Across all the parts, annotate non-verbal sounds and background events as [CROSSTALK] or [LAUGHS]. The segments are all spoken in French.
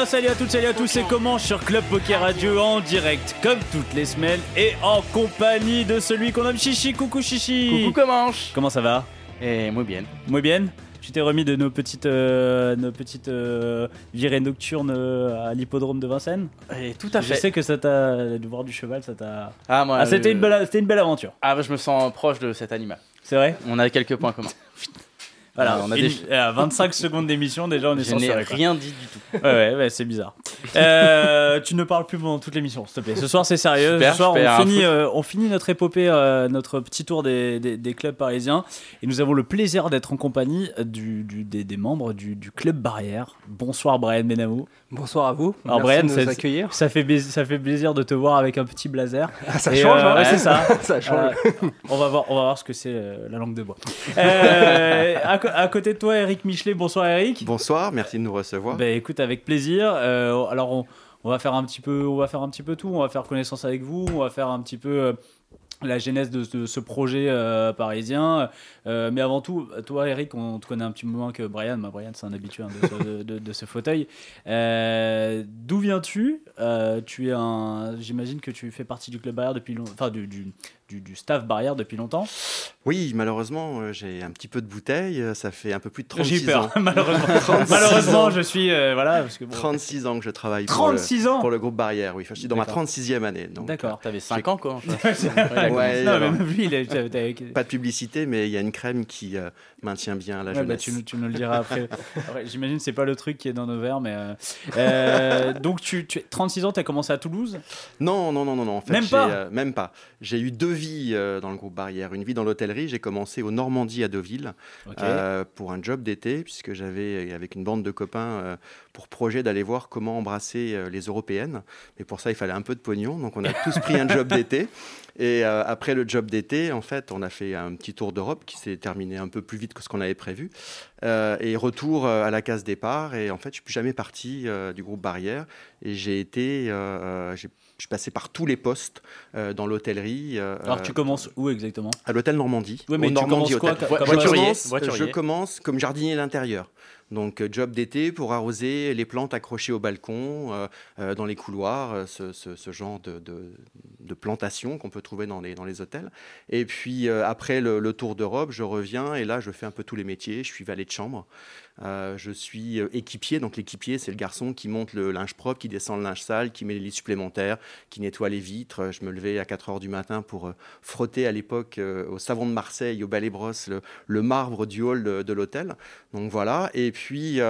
bien, salut à toutes, salut à tous, c'est comment sur Club Poker Radio en direct, comme toutes les semaines, et en compagnie de celui qu'on nomme Chichi. Coucou Chichi Coucou Comanche Comment ça va? Et moi bien. Moi bien? Tu t'es remis de nos petites, euh, nos petites euh, virées nocturnes euh, à l'hippodrome de Vincennes? Et tout à Je fait. sais que ça t'a. de voir du cheval, ça t'a. Ah, moi, Ah, c'était euh, une, belle, c'était une belle aventure, Ah, bah, je me sens proche de cet animal. c'est vrai? On a quelques points communs. [LAUGHS] Voilà, on a une- des- à 25 secondes d'émission, déjà on est Je sans n'ai quoi. rien dit du tout. Ouais, ouais, ouais, c'est bizarre. Euh, tu ne parles plus pendant toute l'émission, s'il te plaît. Ce soir, c'est sérieux. Super, Ce soir, je on finit, euh, on finit notre épopée, euh, notre petit tour des, des- des clubs parisiens. Et nous avons le plaisir d'être en compagnie du, du- des, des membres du, du club Barrière. Bonsoir, Brian Benamou. Bonsoir à vous. Alors, Merci Brian, de c'est- nous accueillir. Ça fait, ça fait plaisir de te voir avec un petit blazer. [LAUGHS] Ah, ça Et, change, euh, hein, ouais, c'est ça. [LAUGHS] ça change. Euh, on, va voir, on va voir ce que c'est euh, la langue de bois. Euh, à, à côté de toi, Eric Michelet. Bonsoir, Eric. Bonsoir, merci de nous recevoir. Ben écoute, avec plaisir. Euh, alors on, on va faire un petit peu, on va faire un petit peu tout. On va faire connaissance avec vous. On va faire un petit peu euh, la genèse de, de ce projet euh, parisien. Euh, mais avant tout, toi, Eric, on te connaît un petit peu moins que Brian. Bah, Brian, c'est un habitué hein, de, ce, de- de- de ce fauteuil. Euh, D'où viens-tu? Tu es un, j'imagine que tu fais partie du club barrière depuis longtemps, enfin du, du, du- du staff barrière depuis longtemps. Oui, malheureusement, euh, j'ai un petit peu de bouteille. euh, Ça fait un peu plus de J'ai eu 36 peur, ans. [LAUGHS] malheureusement. [LAUGHS] 36 malheureusement, je suis, euh, voilà, parce que bon, 36 ans que je travaille pour le, 36 ans. pour le groupe Barrière. Oui, Enfin, je suis dans ma D'accord. 36e année. D'accord. T'avais 5 ans, Comanche. Ouais, [LAUGHS] Ouais, non, alors. mais même lui, il est- Pas de publicité, mais il y a une crème qui euh, maintient bien la Ouais, bah, jeunesse. tu, nous- tu nous le diras après. Après, J'imagine que c'est pas le truc qui est dans nos verres, mais. euh, euh, donc, tu, tu 36 ans, tu as commencé à Toulouse? Non, non, non, non, non. En fait, Même pas euh, Même pas. J'ai eu deux vies euh, dans le groupe Barrière. Une vie dans l'hôtellerie. J'ai commencé au Normandie à Deauville euh, pour un job d'été, puisque j'avais, avec une bande de copains, euh, pour projet d'aller voir comment embrasser euh, les européennes. Mais pour ça, il fallait un peu de pognon. Donc, on a tous pris un job d'été. [LAUGHS] Et euh, après le job d'été, en fait, on a fait un petit tour d'Europe qui s'est terminé un peu plus vite que ce qu'on avait prévu. Euh, et retour euh, à la case départ. Et en fait, je suis plus jamais parti euh, du groupe Barrière. Et j'ai été, euh, euh, j'ai- je suis passé par tous les postes euh, dans l'hôtellerie. euh, Alors, tu euh, commences où exactement? à l'hôtel Normandie. Ouais, mais au tu Normandie commences quoi, Hotel. comme- je, voiturier, commence, voiturier. je commence comme jardinier d'intérieur. Donc, euh, job d'été pour arroser les plantes accrochées au balcon, euh, euh, dans les couloirs, euh, ce, ce- ce genre de, de, de plantation qu'on peut trouver dans les, dans les hôtels. Et puis, euh, après le, le tour d'Europe, je reviens et là, je fais un peu tous les métiers. Je suis valet de chambre. Euh, je suis euh, équipier. Donc, l'équipier, c'est le garçon qui monte le linge propre, qui descend le linge sale, qui met les lits supplémentaires, qui nettoie les vitres. Je me levais à 4 heures du matin pour euh, frotter à l'époque au savon de Marseille, au balai brosse, le, marbre du hall de, l'hôtel. Donc voilà. Et puis,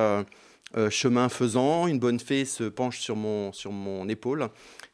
chemin faisant, une bonne fée se penche sur mon, sur mon épaule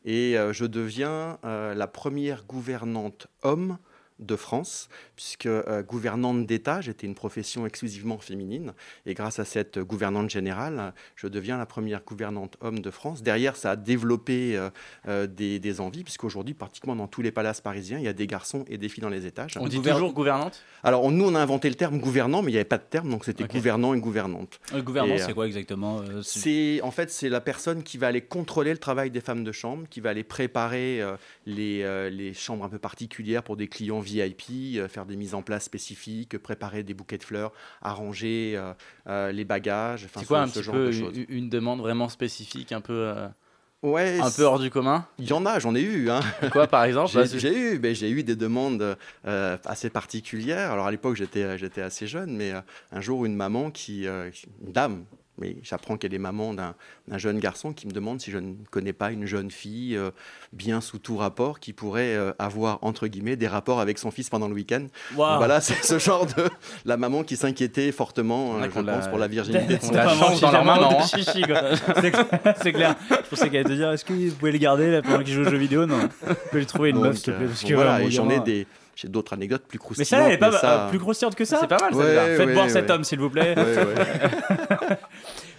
et je deviens la première gouvernante homme de France, puisque euh, gouvernante d'État, j'étais une profession exclusivement féminine, et grâce à cette gouvernante générale, je deviens la première gouvernante homme de France. Derrière, ça a développé euh, euh, des, des envies, puisqu'aujourd'hui, pratiquement dans tous les palaces parisiens, il y a des garçons et des filles dans les étages. On dit toujours gouvernante? Alors, on- nous, on a inventé le terme gouvernant, mais il n'y avait pas de terme, donc c'était gouvernant et gouvernante. Le euh, c'est quoi exactement euh, c'est- C'est en fait c'est la personne qui va aller contrôler le travail des femmes de chambre, qui va aller préparer euh, les, euh, les chambres un peu particulières pour des clients VIP, euh, faire des mises en place spécifiques, préparer des bouquets de fleurs, arranger euh, euh, les bagages. C'est ce- quoi un petit genre peu de une, demande vraiment spécifique, un peu, Ouais, un peu hors du commun? il y en a, j'en ai eu. Hein. [LAUGHS] Quoi, par exemple? J'ai eu, j'ai eu des demandes euh, assez particulières. Alors à l'époque, j'étais, j'étais assez jeune, mais euh, un jour, une maman qui, euh, une dame, mais j'apprends qu'elle est maman d'un d'un jeune garçon qui me demande si je ne connais pas une jeune fille euh, bien sous tout rapport qui pourrait euh, avoir, entre guillemets, des rapports avec son fils pendant le week-end. Voilà, c'est ce genre de... La maman qui s'inquiétait fortement, euh, je l'a- pense, pour la virginité de [LAUGHS] son On la chance dans leur maman, hein. Chichi, quoi. [LAUGHS] C'est clair- C'est clair. Je pensais qu'elle allait te dire est-ce que vous pouvez le garder là, pendant qu'il joue aux jeux vidéo? Non. Tu peux lui trouver une meuf, s'il te euh, plaît. Parce que, voilà, mon et j'en ai des... J'ai d'autres anecdotes plus Mais croustillantes. ça, elle est pas mais ça- euh, plus grossière que ça C'est pas mal, Ouais, celle-là. ouais, Faites boire ouais. cet homme, s'il vous plaît. [LAUGHS]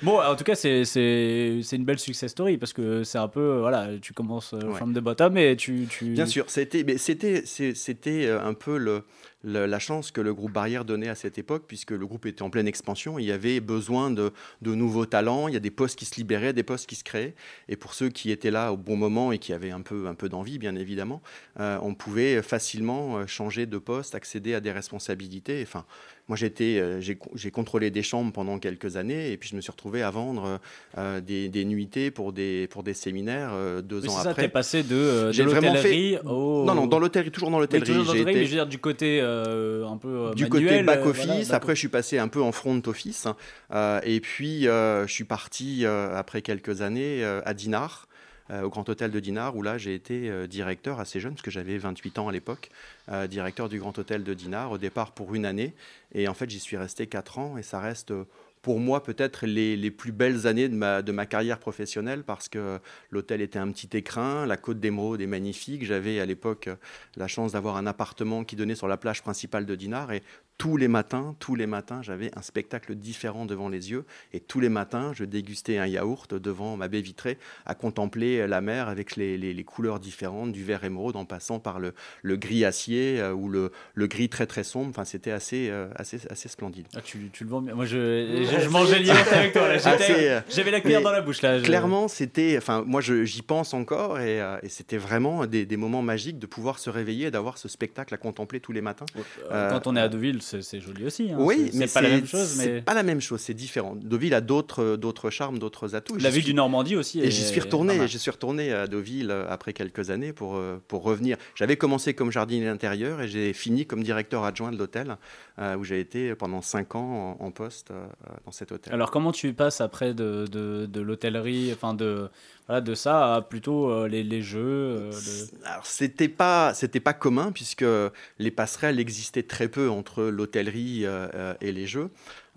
Bon, en tout cas, c'est une belle success story parce que c'est un peu euh, voilà, tu commences euh, Ouais. from the bottom et tu tu Bien sûr, c'était, euh, un peu le, le- la chance que le groupe Barrière donnait à cette époque, puisque le groupe était en pleine expansion. Il y avait besoin de, de nouveaux talents. Il y a des postes qui se libéraient, des postes qui se créaient. Et pour ceux qui étaient là au bon moment et qui avaient un peu, un peu d'envie, bien évidemment, euh, on pouvait facilement changer de poste, accéder à des responsabilités. Enfin, moi, euh, j'ai, contrôlé des chambres pendant quelques années, et puis je me suis retrouvé à vendre euh, des, des nuitées pour des, pour des séminaires euh, deux Oui, ans c'est ça, après. t'es passé de, euh, de l'hôtellerie au. Non, non, dans l'hôtellerie, toujours dans l'hôtellerie. toujours dans l'hôtellerie, été- mais je veux dire du côté euh, un peu. du manuel, côté back euh, office. voilà, back après, je suis passé un peu en front office. hein. Et puis, je suis parti après quelques années à Dinard. Euh, au Grand Hôtel de Dinard, où là j'ai été euh, directeur assez jeune, parce que j'avais 28 ans à l'époque, euh, directeur du Grand Hôtel de Dinard, au départ pour une année. Et en fait, j'y suis resté 4 ans, et ça reste pour moi peut-être les, les plus belles années de ma, de ma carrière professionnelle, parce que l'hôtel était un petit écrin, la côte d'Émeraude est magnifique. J'avais à l'époque la chance d'avoir un appartement qui donnait sur la plage principale de Dinard, et tous les matins, tous les matins, j'avais un spectacle différent devant les yeux. Et tous les matins, je dégustais un yaourt devant ma baie vitrée, à contempler la mer avec les, les- les couleurs différentes, du vert émeraude en passant par le, le gris acier euh, ou le, le gris très très sombre. Enfin, c'était assez, euh, assez, assez splendide. Ah, tu, tu le vends bien. Moi, je, je, je mangeais le yaourt avec toi. euh, J'avais la cuillère dans la bouche là. je- Clairement, c'était. Enfin, moi, je- j'y pense encore et, euh, et c'était vraiment des, des moments magiques de pouvoir se réveiller et d'avoir ce spectacle à contempler tous les matins. Euh, Quand on est à Deauville, c'est c'est joli aussi. hein. Oui, C'est- mais c'est pas la même chose. C'est Mais pas la même chose, c'est différent. Deauville a d'autres, d'autres charmes, d'autres atouts. la ville suis- du Normandie aussi. Et j'y suis retourné, j'y suis retourné à Deauville euh, après quelques années pour, euh, pour revenir. J'avais commencé comme jardinier d'intérieur et j'ai fini comme directeur adjoint de l'hôtel euh, où j'ai été pendant cinq ans en, en poste euh, dans cet hôtel. Alors comment tu passes après de, de, de l'hôtellerie, enfin de de ça à plutôt euh, les, les jeux. euh, Alors, c'était pas c'était pas commun puisque les passerelles existaient très peu entre l'hôtellerie euh, et les jeux.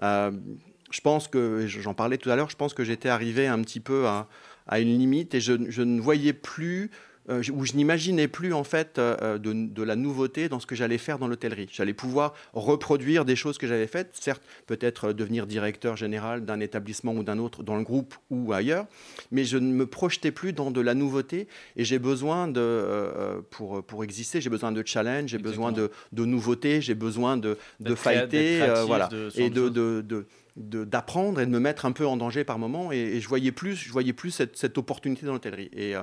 Je pense que j'en parlais tout à l'heure. Je pense que j'étais arrivé un petit peu à, à une limite et je, je ne voyais plus euh, ou je n'imaginais plus en fait euh, de, de la nouveauté dans ce que j'allais faire dans l'hôtellerie. J'allais pouvoir reproduire des choses que j'avais faites, certes peut-être euh, devenir directeur général d'un établissement ou d'un autre dans le groupe ou ailleurs, mais je ne me projetais plus dans de la nouveauté et j'ai besoin de euh, pour pour exister, j'ai besoin de challenge, j'ai besoin de, de nouveautés, j'ai besoin de de fighter, euh, créatif, voilà, et de d'apprendre et de me mettre un peu en danger par moment et, et je voyais plus je voyais plus cette, cette opportunité dans l'hôtellerie et euh,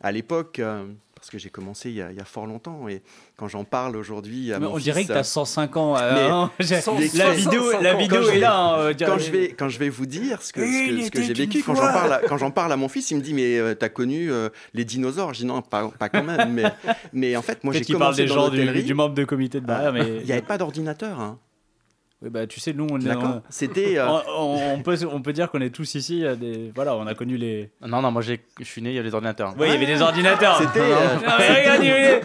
à l'époque euh, parce que j'ai commencé il y, a, il y a fort longtemps et quand j'en parle aujourd'hui à Mais mon on dirait que tu as 105 ans. euh, Mais- hein. [LAUGHS] La 100, vidéo, 105 la ans. vidéo Quand je est là. hein, euh, quand je vais quand je vais vous dire ce que, ce que, j'ai vécu quand j'en parle à, quand j'en parle à mon fils il me dit mais tu t'as connu euh, les dinosaures? Je dis non pas, pas quand même mais mais en fait moi j'ai qu'il parle commencé des dans gens du, membre de comité de barrière, mais il n'y avait pas d'ordinateur hein. Oui, bah, tu sais, nous, on est. d'accord c'était euh, on, on- on peut, on peut dire qu'on est tous ici. Des, voilà, on a connu les. Non, non, moi j'ai- je suis né, il y a les ordinateurs. Oui, il y avait des ordinateurs. C'était, euh, Non, mais regarde, il y avait-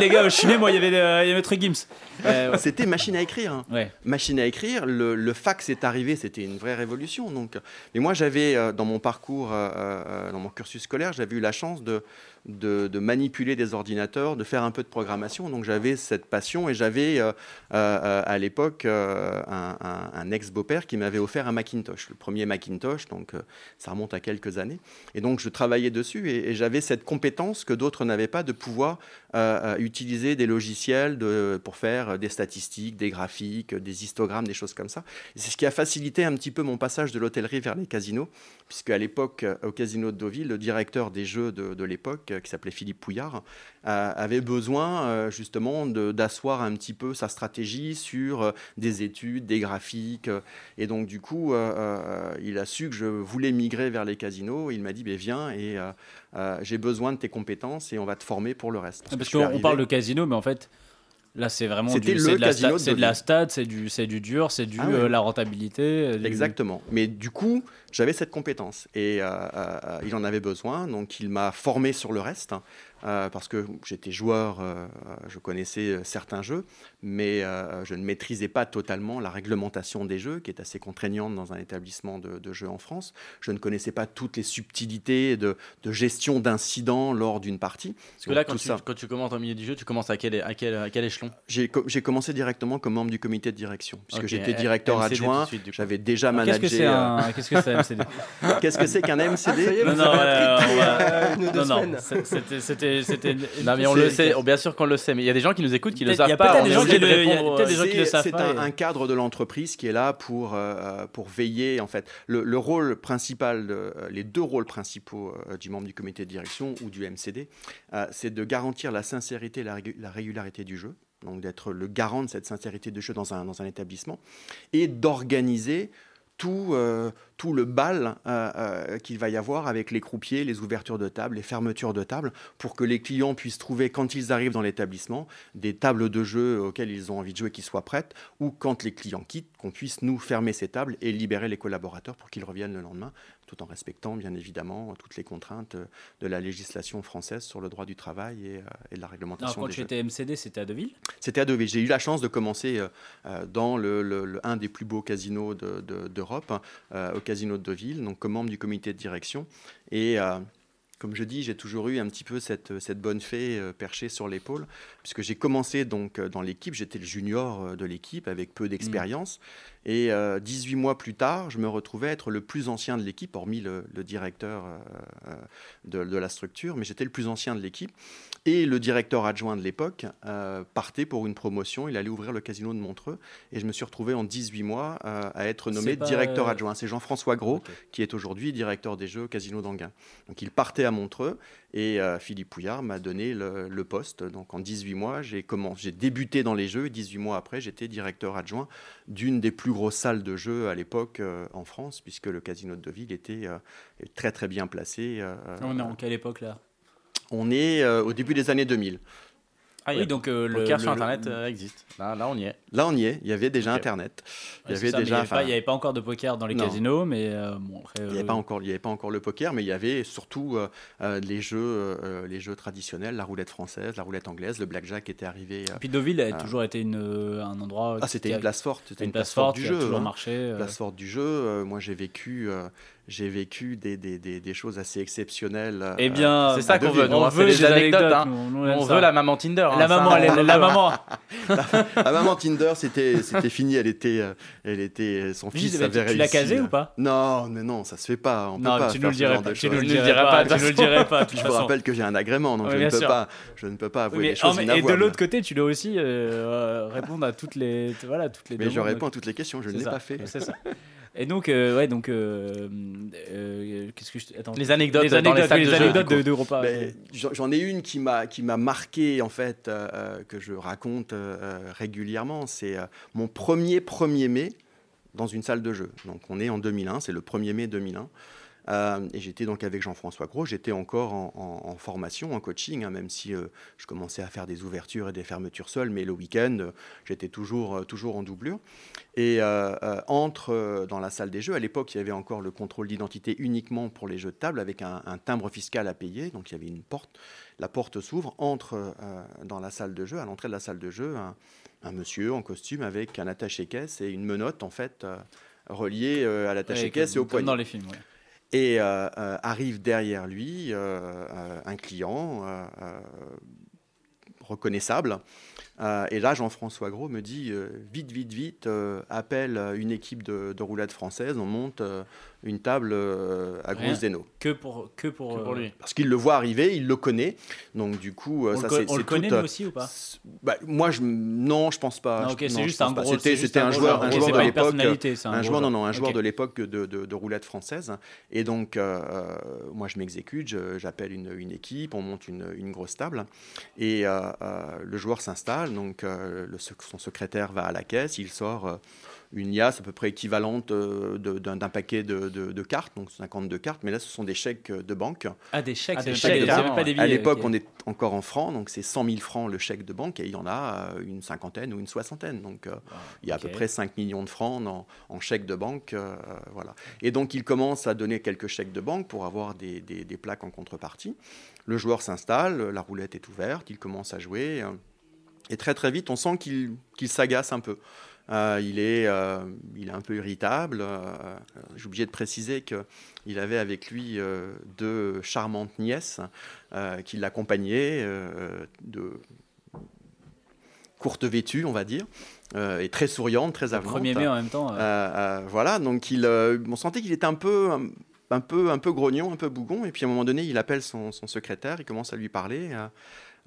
les gars, je suis né, moi, il y avait, euh, il y avait Maître Gims. Euh, c'était machine à écrire hein. ouais. machine à écrire, le, le fax est arrivé, c'était une vraie révolution. Donc, mais moi, j'avais euh, dans mon parcours, dans mon cursus scolaire, j'avais eu la chance de, de, manipuler des ordinateurs, de faire un peu de programmation. Donc, j'avais cette passion et j'avais euh, euh, à l'époque euh, un, ex-beau-père qui m'avait offert un Macintosh, le premier Macintosh. Donc, ça remonte à quelques années. Et donc, je travaillais dessus et, j'avais cette compétence que d'autres n'avaient pas de pouvoir euh, utiliser des logiciels pour faire des statistiques, des graphiques, des histogrammes, des choses comme ça. C'est ce qui a facilité un petit peu mon passage de l'hôtellerie vers les casinos, puisque à l'époque, euh, au casino de Deauville, le directeur des jeux de, l'époque, euh, qui s'appelait Philippe Pouillard, euh, avait besoin euh, justement d'asseoir un petit peu sa stratégie sur euh, des études, des graphiques. euh, et donc, du coup, il a su que je voulais migrer vers les casinos. Il m'a dit, ben, viens et j'ai besoin de tes compétences et on va te former pour le reste. Parce qu'on arrivé- parle de casino, mais en fait, Là, c'est vraiment du, le de la, sta- de c'est de la stade, c'est du, du dur, c'est du Ah euh, la rentabilité. du- Exactement. Mais du coup, j'avais cette compétence et euh, euh, il en avait besoin, donc il m'a formé sur le reste. Euh, parce que j'étais joueur, euh, je connaissais euh, certains jeux, mais euh, je ne maîtrisais pas totalement la réglementation des jeux, qui est assez contraignante dans un établissement de, de jeux en France. Je ne connaissais pas toutes les subtilités de, de gestion d'incidents lors d'une partie. Parce que là, Donc, quand tu, ça. quand tu commences au milieu du jeu, tu commences à quel, à quel, à quel échelon? J'ai co- j'ai commencé directement comme membre du comité de direction, puisque j'étais directeur MCD adjoint. J'avais déjà Alors, managé. Qu'est-ce que c'est un, que MCD Qu'est-ce que c'est qu'un MCD Ça y est, Non, non, euh, Non, c'était, c'était. Non, mais on le c'est- sait, oh, bien sûr qu'on le sait, mais il y a des gens qui nous écoutent qui le savent pas. de il y a peut-être des euh, gens qui le C'est- savent C'est pas, un, cadre de l'entreprise qui est là pour, euh, pour veiller, en fait. Le, le rôle principal, de- euh, les deux rôles principaux euh, du membre du comité de direction ou du MCD, euh, c'est de garantir la sincérité et la, régu- la régularité du jeu, donc d'être le garant de cette sincérité du jeu dans un, dans un établissement, et d'organiser tout, euh, tout le bal euh, euh, qu'il va y avoir avec les croupiers, les ouvertures de table, les fermetures de table, pour que les clients puissent trouver, quand ils arrivent dans l'établissement, des tables de jeu auxquelles ils ont envie de jouer qui soient prêtes, ou quand les clients quittent, qu'on puisse nous fermer ces tables et libérer les collaborateurs pour qu'ils reviennent le lendemain, tout en respectant bien évidemment toutes les contraintes de la législation française sur le droit du travail et, euh, et de la réglementation quand des tu étais MCD, c'était à Deauville? C'était à Deauville. J'ai eu la chance de commencer dans le, le- le- un des plus beaux casinos de- de- casino de Deauville, donc comme membre du comité de direction. Et euh, comme je dis, j'ai toujours eu un petit peu cette, cette bonne fée euh, perchée sur l'épaule, puisque j'ai commencé donc euh, dans l'équipe, j'étais le junior de l'équipe avec peu d'expérience. Et euh, 18 mois plus tard, je me retrouvais être le plus ancien de l'équipe, hormis le, le directeur euh, euh, de, de la structure, mais j'étais le plus ancien de l'équipe. Et le directeur adjoint de l'époque euh, partait pour une promotion, il allait ouvrir le casino de Montreux, et je me suis retrouvé en 18 mois euh, à être nommé directeur euh, adjoint. C'est Jean-François Gros, qui est aujourd'hui directeur des jeux au Casino d'Anguin. Donc il partait à Montreux et euh, Philippe Pouillard m'a donné le, le poste. Donc en 18 mois, j'ai commencé, j'ai débuté dans les jeux et 18 mois après, j'étais directeur adjoint d'une des plus grosses salles de jeux à l'époque euh, en France, puisque le Casino de Deauville était euh, très très bien placé. On est en quelle époque là? On est au début des années 2000. Ah, Oui, donc euh, le poker le- sur Internet euh, existe. Là, là, on y est. Là, on y est. Il y avait déjà. Internet. Il y Ouais, avait ça, déjà. il n'y avait pas encore de poker dans les Non. casinos, mais euh, bon, après. Il n'y avait, pas encore, il y avait pas encore le poker, mais il y avait surtout euh, les, jeux, euh, les jeux traditionnels, la roulette française, la roulette anglaise, le blackjack était arrivé. euh, Et puis Deauville a toujours été une, euh, un endroit. Ah, c'était une place forte. C'était une place forte du qui jeu. a toujours hein. marché. euh, Place forte du jeu. Euh, moi, j'ai vécu, euh, j'ai vécu des, des, des, des choses assez exceptionnelles. euh, Eh bien, C'est ça qu'on veut, on hein, veut des des anecdotes. hein. nous, nous, on veut la maman Tinder. hein, La ça, maman, elle la maman. [LAUGHS] Ah, maman Tinder, c'était c'était fini. Elle était, euh, elle était, son Juste, fils avait tu- tu l'as casé euh. ou pas? Non, mais non, ça se fait pas. On peut Non, pas tu nous le dirais pas. Tu nous le Je ne dirais dirai pas. Tu nous le dirais Je vous rappelle que j'ai un agrément, donc je, ne peux pas, je ne peux pas avouer des choses oh, et de l'autre côté, tu dois aussi euh, euh, répondre à toutes les, voilà, toutes les mais je réponds à toutes les questions, je ne l'ai pas fait. C'est ça. Et donc, euh, ouais, donc, euh, euh, qu'est-ce que je. Attends. Les anecdotes les dans les anecdotes, de les jeu, anecdotes coup. de- d'Europa. Ben, J'en j'en ai une qui m'a qui m'a marqué en fait euh, euh, que je raconte euh, régulièrement. C'est euh, mon premier 1er mai dans une salle de jeu. Donc on est en 2001, c'est le 1er mai 2001. Euh, et j'étais donc avec Jean-François Gros, j'étais encore en, en- en formation, en coaching, hein, même si euh, je commençais à faire des ouvertures et des fermetures seules, mais le week-end, euh, j'étais toujours, toujours en doublure. Et entre dans la salle des jeux, à l'époque, il y avait encore le contrôle d'identité uniquement pour les jeux de table, avec un, un timbre fiscal à payer, donc il y avait une porte. La porte s'ouvre, entre dans la salle de jeu, à l'entrée de la salle de jeu, un, un monsieur en costume avec un attaché-caisse et une menotte, en fait, reliée euh, à l'attaché-caisse et au comme poignet. dans les films. ouais. Et euh, euh, arrive derrière lui euh, un client reconnaissable. Et là, Jean-François Gros me dit vite, vite, vite, appelle une équipe de, de roulade française, on monte une table euh, à. Gros Zeno. Que pour, que pour, Que pour euh, lui. Parce qu'il le voit arriver, il le connaît. Donc, du coup, euh, On, ça c'est on le connaît nous aussi ou pas bah, moi, je, non, je pense pas. Non, Je- ok, c'est juste un gros. C'était un joueur, un de l'époque. un, joueur, non, non, un joueur de l'époque de, de, de roulette française. Et donc, euh, moi, je m'exécute, j'appelle une, une équipe, on monte une, une grosse table. Et euh, euh, le joueur s'installe, donc euh, le son secrétaire va à la caisse, il sort euh, une IAS à peu près équivalente euh, de- d'un paquet de, de- de cartes, donc 52 cartes, mais là ce sont des chèques de banque. Ah, des chèques, Ah, c'est des chèques, c'est carrément, même pas des billets. À l'époque, on est encore en francs, donc c'est 100 000 francs le chèque de banque, et il y en a euh, une cinquantaine ou une soixantaine. Donc euh, il y a à peu près 5 millions de francs en, en chèques de banque. euh, voilà. Et donc il commence à donner quelques chèques de banque pour avoir des, des- des plaques en contrepartie. Le joueur s'installe, la roulette est ouverte, il commence à jouer. euh, et très très vite, on sent qu'il qu'il s'agace un peu. Euh, il, est, euh, il est un peu irritable. euh, J'ai oublié de préciser qu'il avait avec lui deux charmantes nièces qui l'accompagnaient, de courte vêtue, on va dire, et très souriante, très avenante. 1er mai en même temps. voilà, donc il, on sentait qu'il était un peu, un, un peu, un peu grognon, un peu bougon. Et puis à un moment donné, il appelle son, son secrétaire, il commence à lui parler.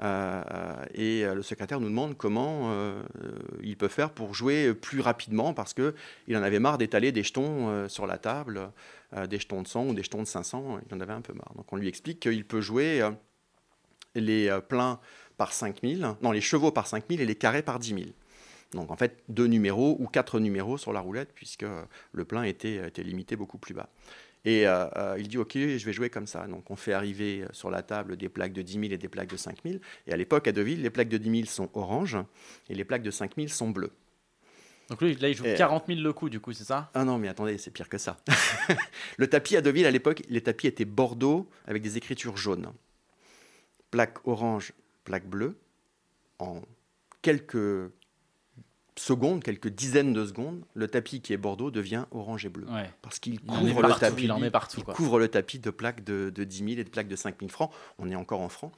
Euh, euh, et euh, le secrétaire nous demande comment il peut faire pour jouer plus rapidement parce que il en avait marre d'étaler des jetons sur la table, des jetons de 100 ou des jetons de 500. Il en avait un peu marre. Donc on lui explique qu'il peut jouer les par 5000, non les chevaux par 5000 et les carrés par 10 000. Donc en fait, deux numéros ou quatre numéros sur la roulette, puisque le plein était limité beaucoup plus bas. Et euh, euh, il dit, OK, je vais jouer comme ça. Donc on fait arriver euh, sur la table des plaques de 10 000 et des plaques de 5 000. Et à l'époque, à Deauville, les plaques de 10 000 sont oranges et les plaques de 5 000 sont bleues. Donc lui, là, il joue Et- 40 000 le coup, du coup, c'est ça? Ah non, mais attendez, c'est pire que ça. [LAUGHS] le tapis à Deauville, à l'époque, les tapis étaient bordeaux avec des écritures jaunes. Plaque orange, plaque bleue. En quelques secondes, quelques dizaines de secondes, le tapis qui est bordeaux devient orange et bleu. ouais. Parce qu'il couvre le tapis. il en met partout, il couvre le tapis de plaques de, de 10 000 et de plaques de 5 000 francs. On est encore en francs.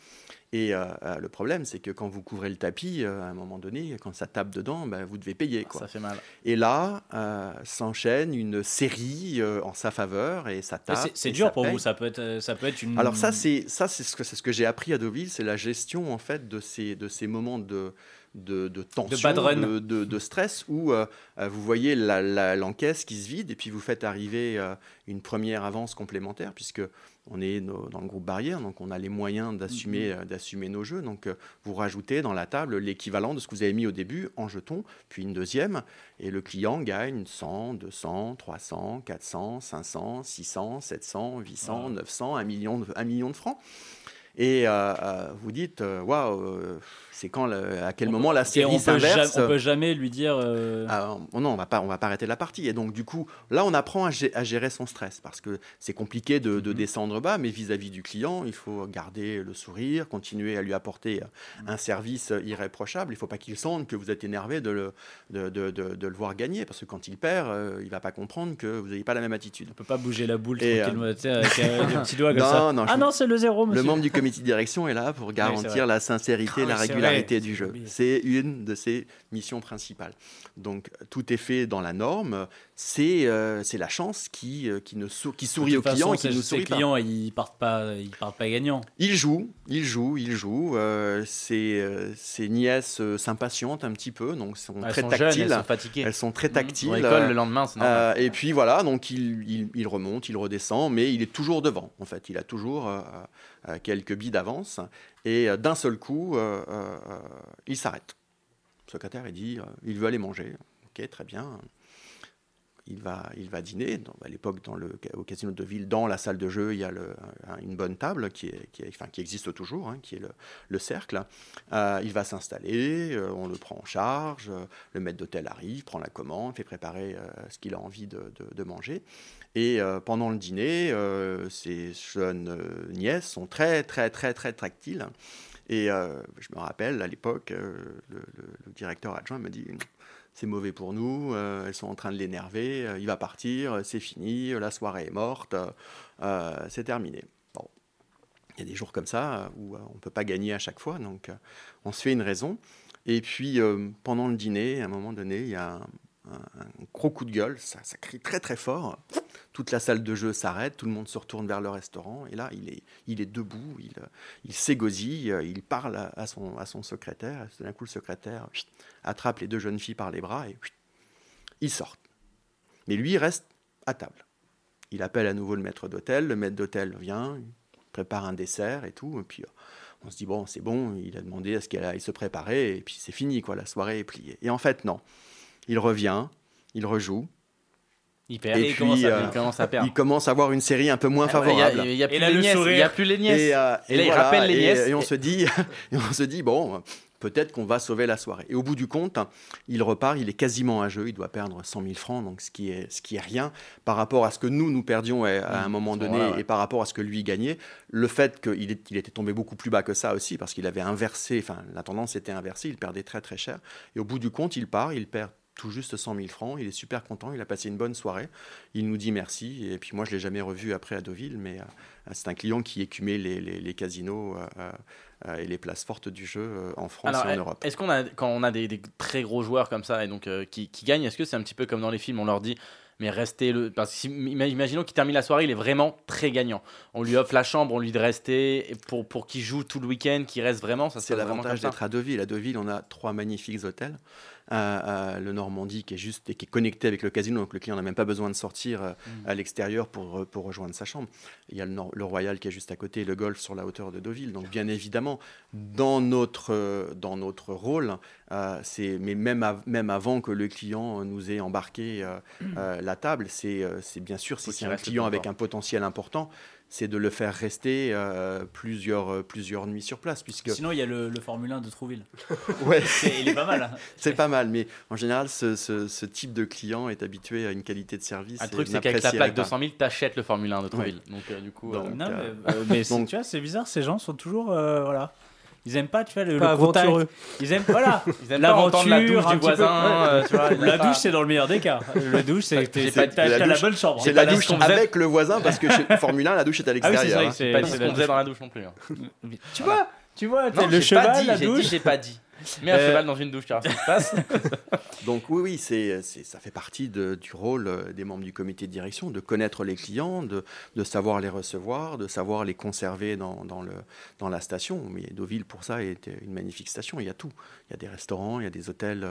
Et euh, euh, le problème, c'est que quand vous couvrez le tapis, euh, à un moment donné, quand ça tape dedans, ben, vous devez payer. Quoi. Ça fait mal. Et là, euh, s'enchaîne une série en sa faveur et ça tape. c'est- dur pour paye. vous, ça peut être, ça peut être une. Alors ça, c'est ce que ce que j'ai appris à Deauville, c'est la gestion en fait de ces de ces moments de de, de tension, de, de- de stress où euh, euh, vous voyez l'encaisse qui se vide et puis vous faites arriver euh, une première avance complémentaire puisque on est no- dans le groupe barrière, donc on a les moyens d'assumer Mm-hmm. d'assumer nos jeux. Donc vous rajoutez dans la table l'équivalent de ce que vous avez mis au début en jetons, puis une deuxième, et le client gagne 100, 200, 300, 400, 500, 600, 700, 800, 900, 1 million de, 1 million de francs. Et euh, vous dites, waouh, c'est quand, le- à quel moment la série on peut, s'inverse jamais, on peut jamais lui dire. euh, ah, non, on va pas, on va pas arrêter la partie. Et donc du coup, là, on apprend à, gé- à gérer son stress parce que c'est compliqué de, Mhm. de descendre bas, mais vis-à-vis du client, il faut garder le sourire, continuer à lui apporter euh, un service euh, irréprochable. Il faut pas qu'il sente que vous êtes énervé de le, de, de- le voir gagner, parce que quand il perd, euh, il va pas comprendre que vous n'avez pas la même attitude. On peut pas bouger la boule Et, avec euh, des [LAUGHS] petits doigts comme Non, ça. non, ah je- non, c'est le zéro, monsieur. Le membre du comité de direction est là pour garantir la sincérité, oui, la c'est du jeu. C'est une de ses missions principales. Donc tout est fait dans la norme. C'est euh, c'est la chance qui, euh, qui, ne sou- qui sourit au toute client façon, et qui nous sourit pas. clients, ils partent pas, ils partent pas gagnants. Il joue, il joue, il joue. Euh, ses, euh, ses nièces euh, s'impatientent un petit peu, donc sont Elles très sont jeunes, tactiles. elles sont fatiguées. Elles sont très tactiles. à l'école le lendemain, c'est normal. Euh, et puis voilà, donc il, il- il remonte, il redescend, mais il est toujours devant. En fait, il a toujours euh, quelques billes d'avance. Et d'un seul coup, il s'arrête. Le secrétaire, il dit, il veut aller manger. Ok, très bien. Il va, il va dîner. À l'époque, dans le, au casino de ville, dans la salle de jeu, il y a une bonne table qui, existe toujours, hein, qui est le, le cercle. Euh, il va s'installer, euh, on le prend en charge, euh, le maître d'hôtel arrive, prend la commande, fait préparer ce qu'il a envie de, manger. Et pendant le dîner, ces jeunes nièces sont très, très, très, très tactiles. Et je me rappelle, à l'époque, le- le directeur adjoint me dit c'est mauvais pour nous, euh, elles sont en train de l'énerver, euh, il va partir, c'est fini, la soirée est morte, euh, c'est terminé. Bon. Il y a des jours comme ça où on ne peut pas gagner à chaque fois, donc on se fait une raison. Et puis, pendant le dîner, à un moment donné, il y a un- gros coup de gueule, ça, crie très très fort. Toute la salle de jeu s'arrête, tout le monde se retourne vers le restaurant, et là, il est, il est debout, il, il s'égosille, il parle à, son, à son secrétaire, et tout d'un coup, le secrétaire attrape les deux jeunes filles par les bras, et ils sortent. Mais lui, il reste à table. Il appelle à nouveau le maître d'hôtel, le maître d'hôtel vient, il prépare un dessert et tout, et puis... euh, on se dit, bon, c'est bon, il a demandé à ce qu'elle aille se préparer, et puis c'est fini, quoi, la soirée est pliée. Et en fait, non. Il revient, il rejoue. Il perd. Et il, puis, commence à, euh, il commence à perdre. Il commence à avoir une série un peu moins Ah favorable. Il y a Et plus là, les le nièces. Il y a sourire. plus les nièces. Et, euh, Et là, il rappelle les et- nièces. Et on Et- se dit, [LAUGHS] et on se dit bon, peut-être qu'on va sauver la soirée. Et au bout du compte, il repart, il est quasiment à jeu, il doit perdre 100 000 francs, donc ce qui est, ce qui est rien par rapport à ce que nous, nous perdions à, à un moment donné ouais. et par rapport à ce que lui gagnait. Le fait qu'il est- il était tombé beaucoup plus bas que ça aussi, parce qu'il avait inversé, enfin, la tendance était inversée, il perdait très très cher. Et au bout du compte, il part, il perd tout juste 100 000 francs, il est super content, il a passé une bonne soirée, il nous dit merci, et puis moi je l'ai jamais revu après à Deauville, mais euh, c'est un client qui écumait les, les- les casinos euh, euh, et les places fortes du jeu en France Alors, et en Europe. est-ce qu'on a, quand on a des, des très gros joueurs comme ça et donc qui, qui gagnent, est-ce que c'est un petit peu comme dans les films, on leur dit, mais restez le, parce que imaginons qu'il termine la soirée, il est vraiment très gagnant. On lui offre la chambre, on lui dit de rester pour pour qu'il joue tout le week-end, qu'il reste vraiment, ça C'est l'avantage d'être à Deauville. À Deauville, on a trois magnifiques hôtels. Le Normandie qui est juste et qui est connecté avec le casino, donc le client n'a même pas besoin de sortir euh, Mm. à l'extérieur pour, pour rejoindre sa chambre. Il y a le, Royal qui est juste à côté, et le Golf sur la hauteur de Deauville. Donc bien évidemment, dans notre, euh, dans notre rôle, euh, c'est, mais même, av- même avant que le client nous ait embarqué euh, euh, la table, c'est, bien sûr si c'est un client avec un potentiel important, c'est de le faire rester euh, plusieurs, euh, plusieurs nuits sur place, puisque Sinon, il y a le, le Formule 1 de Trouville. [LAUGHS] ouais, C'est- il est pas mal. hein. c'est pas mal, mais en général, ce, ce- ce type de client est habitué à une qualité de service. Un truc, c'est qu'avec la plaque pas. 200 000, t'achètes le Formule 1 de Trouville. Donc euh, du coup, Donc, euh, Non, euh, mais, euh, mais [LAUGHS] c'est- donc- tu vois, c'est bizarre, ces gens sont toujours. euh, voilà. Ils aiment pas, tu vois, le, Pas le contact. aventureux. Ils aiment, voilà. [LAUGHS] ils aiment pas entendre la L'aventure, douche un du petit peu, voisin. ouais. euh, tu vois, ils La douche, c'est dans le meilleur des cas. Le douche, c'est t'as la la bonne chambre. C'est la douche avec le voisin, parce que chez Formule 1, la douche est à Ah oui, c'est l'extérieur. hein. c'est. Pas dit ce la qu'on faisait douche. dans la douche non plus. hein. Tu vois, tu vois, Non, le pas cheval, dit, la douche. dit, j'ai pas dit. Mets un Euh, cheval dans une douche, ce qui se passe. Donc oui, oui, c'est, c'est- ça fait partie de- du rôle euh, des membres du comité de direction, de connaître les clients, de, de savoir les recevoir, de savoir les conserver dans, dans le, dans la station. Mais Deauville, pour ça, est une magnifique station. Il y a tout. Il y a des restaurants, il y a des hôtels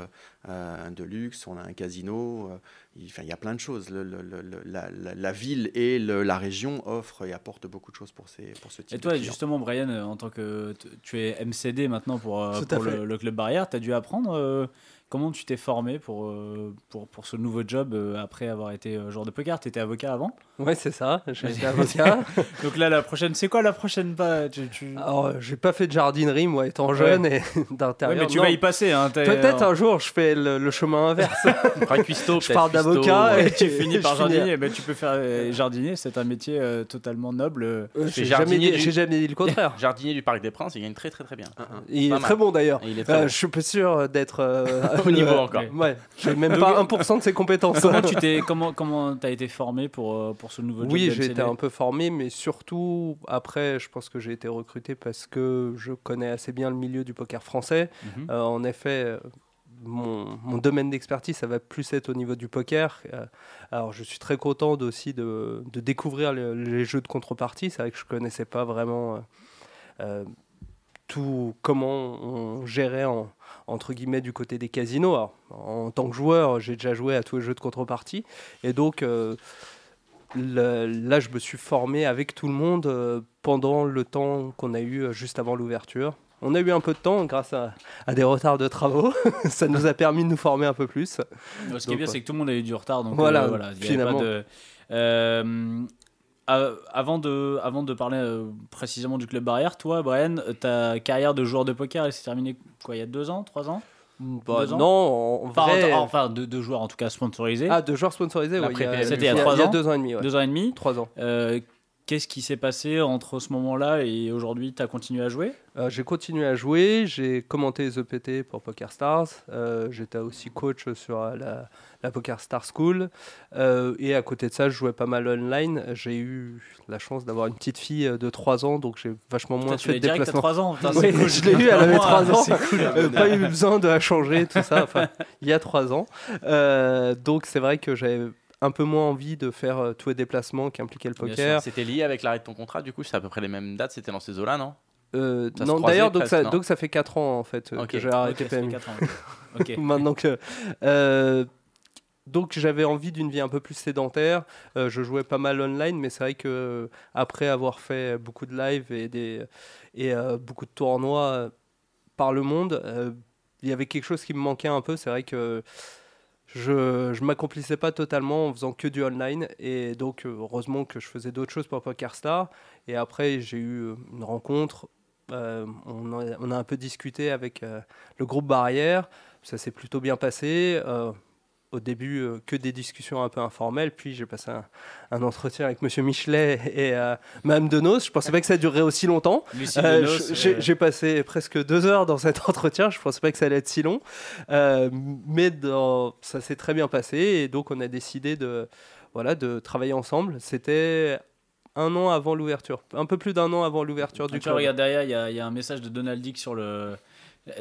euh, de luxe, on a un casino. Il, enfin, il y a plein de choses. Le- le- le- le- la, la- la ville et le- la région offrent et apportent beaucoup de choses pour, ces, pour ce type Et toi, de justement, Brian, euh, en tant que tu es MCD maintenant pour, euh, pour le club barrière, tu as dû apprendre euh, comment tu t'es formé pour, euh, pour, pour ce nouveau job euh, après avoir été euh, joueur de poker? Tu étais avocat avant? Ouais, c'est ça. Été [LAUGHS] avocat. [LAUGHS] Donc là, la prochaine, c'est quoi la prochaine pas? Tu, tu- Alors, j'ai pas fait de jardinerie, moi, étant jeune et Ouais, d'intérieur. mais tu Non. vas y passer. Hein, Peut-être un jour, je fais le, le chemin inverse. [LAUGHS] Cuistot, Je cuistot, d'avocat ouais. et- tu finis par jardinier, ben, tu peux faire euh, jardinier, c'est un métier euh, totalement noble. Euh, J'ai jamais, jardinier dit- du- j'ai jamais dit le contraire. Jardinier du Parc des Princes, il gagne très très très bien. Il est très bon d'ailleurs. Et il est très bon. Je suis pas sûr d'être [LAUGHS] Au niveau encore. Ouais, j'ai même pas 1% de ses compétences. Comment tu t'es, comment, comment t'as été formé pour, euh, pour ce nouveau job Oui, j'ai été un peu formé, mais surtout après, je pense que j'ai été recruté parce que je connais assez bien le milieu du poker français. Mhm. Euh, en effet, euh, mon, mon domaine d'expertise, ça va plus être au niveau du poker. Euh, alors, je suis très content aussi de, de découvrir le- les jeux de contrepartie. C'est vrai que je connaissais pas vraiment euh, tout comment on gérait en, entre guillemets du côté des casinos. Alors, en tant que joueur, j'ai déjà joué à tous les jeux de contrepartie, et donc euh, le- là, je me suis formé avec tout le monde euh, pendant le temps qu'on a eu euh, juste avant l'ouverture. On a eu un peu de temps grâce à, à des retards de travaux. [LAUGHS] Ça nous a permis de nous former un peu plus. Ce qui est bien, c'est que tout le monde a eu du retard. Donc, Voilà, euh, voilà il y avait finalement. pas de- Euh, euh, avant, de, avant de parler euh, précisément du club barrière, toi, Brian, euh, ta carrière de joueur de poker, elle s'est terminée quoi, il y a deux ans, trois ans Bah, Deux ans non, en, vrai. en- enfin, de, de joueurs en tout cas sponsorisés. Ah, deux joueurs sponsorisés, ouais, il y a- pré- c'était il y a il y a- trois ans deux ans et demi. ouais. Deux ans et demi. Trois ans. Euh, Qu'est-ce qui s'est passé entre ce moment-là et aujourd'hui Tu as continué à jouer? Euh, j'ai continué à jouer, j'ai commenté les EPT pour Poker Stars, euh, j'étais aussi coach sur la, la Poker Star School, euh, et à côté de ça, je jouais pas mal online. J'ai eu la chance d'avoir une petite fille de 3 ans, donc j'ai vachement moins fait de direct à déplacement. 3 ans. Putain, [LAUGHS] c'est cool. je l'ai eu, elle avait Vraiment, 3 ans. C'est cool. [LAUGHS] Pas eu besoin de la changer, tout ça, enfin, il y a 3 ans. Donc c'est vrai que j'avais un peu moins envie de faire euh, tous les déplacements qui impliquaient le poker. C'était lié avec l'arrêt de ton contrat, du coup, c'est à peu près les mêmes dates, c'était dans ces eaux-là, non? Euh, non, d'ailleurs, donc, ça- non? donc ça fait 4 ans en fait euh, Ok. que j'ai arrêté fait PMU. ans, ok. [LAUGHS] Ok. Maintenant que. euh, donc j'avais envie d'une vie un peu plus sédentaire. Euh, je jouais pas mal online, mais c'est vrai que après avoir fait beaucoup de live et, des, et euh, beaucoup de tournois par le monde, euh, il y avait quelque chose qui me manquait un peu. C'est vrai que je, je m'accomplissais pas totalement en faisant que du online. Et donc, euh, heureusement que je faisais d'autres choses pour PokerStar. Et après, j'ai eu euh, une rencontre. euh, on, a, un peu discuté avec le groupe Barrière. Ça s'est plutôt bien passé. Au début, euh, que des discussions un peu informelles. Puis, j'ai passé un, un entretien avec Monsieur Michelet [LAUGHS] et euh, Madame Denos. Je pensais pas que ça durerait aussi longtemps. Euh, j'ai euh, j'ai passé presque deux heures dans cet [LAUGHS] entretien. Je pensais pas que ça allait être si long, mais dans- ça s'est très bien passé et donc on a décidé de voilà de travailler ensemble. C'était un an avant l'ouverture, un peu plus d'un an avant l'ouverture du tu vois, club. regarde derrière, il y, y a un message de Donald Dick sur le,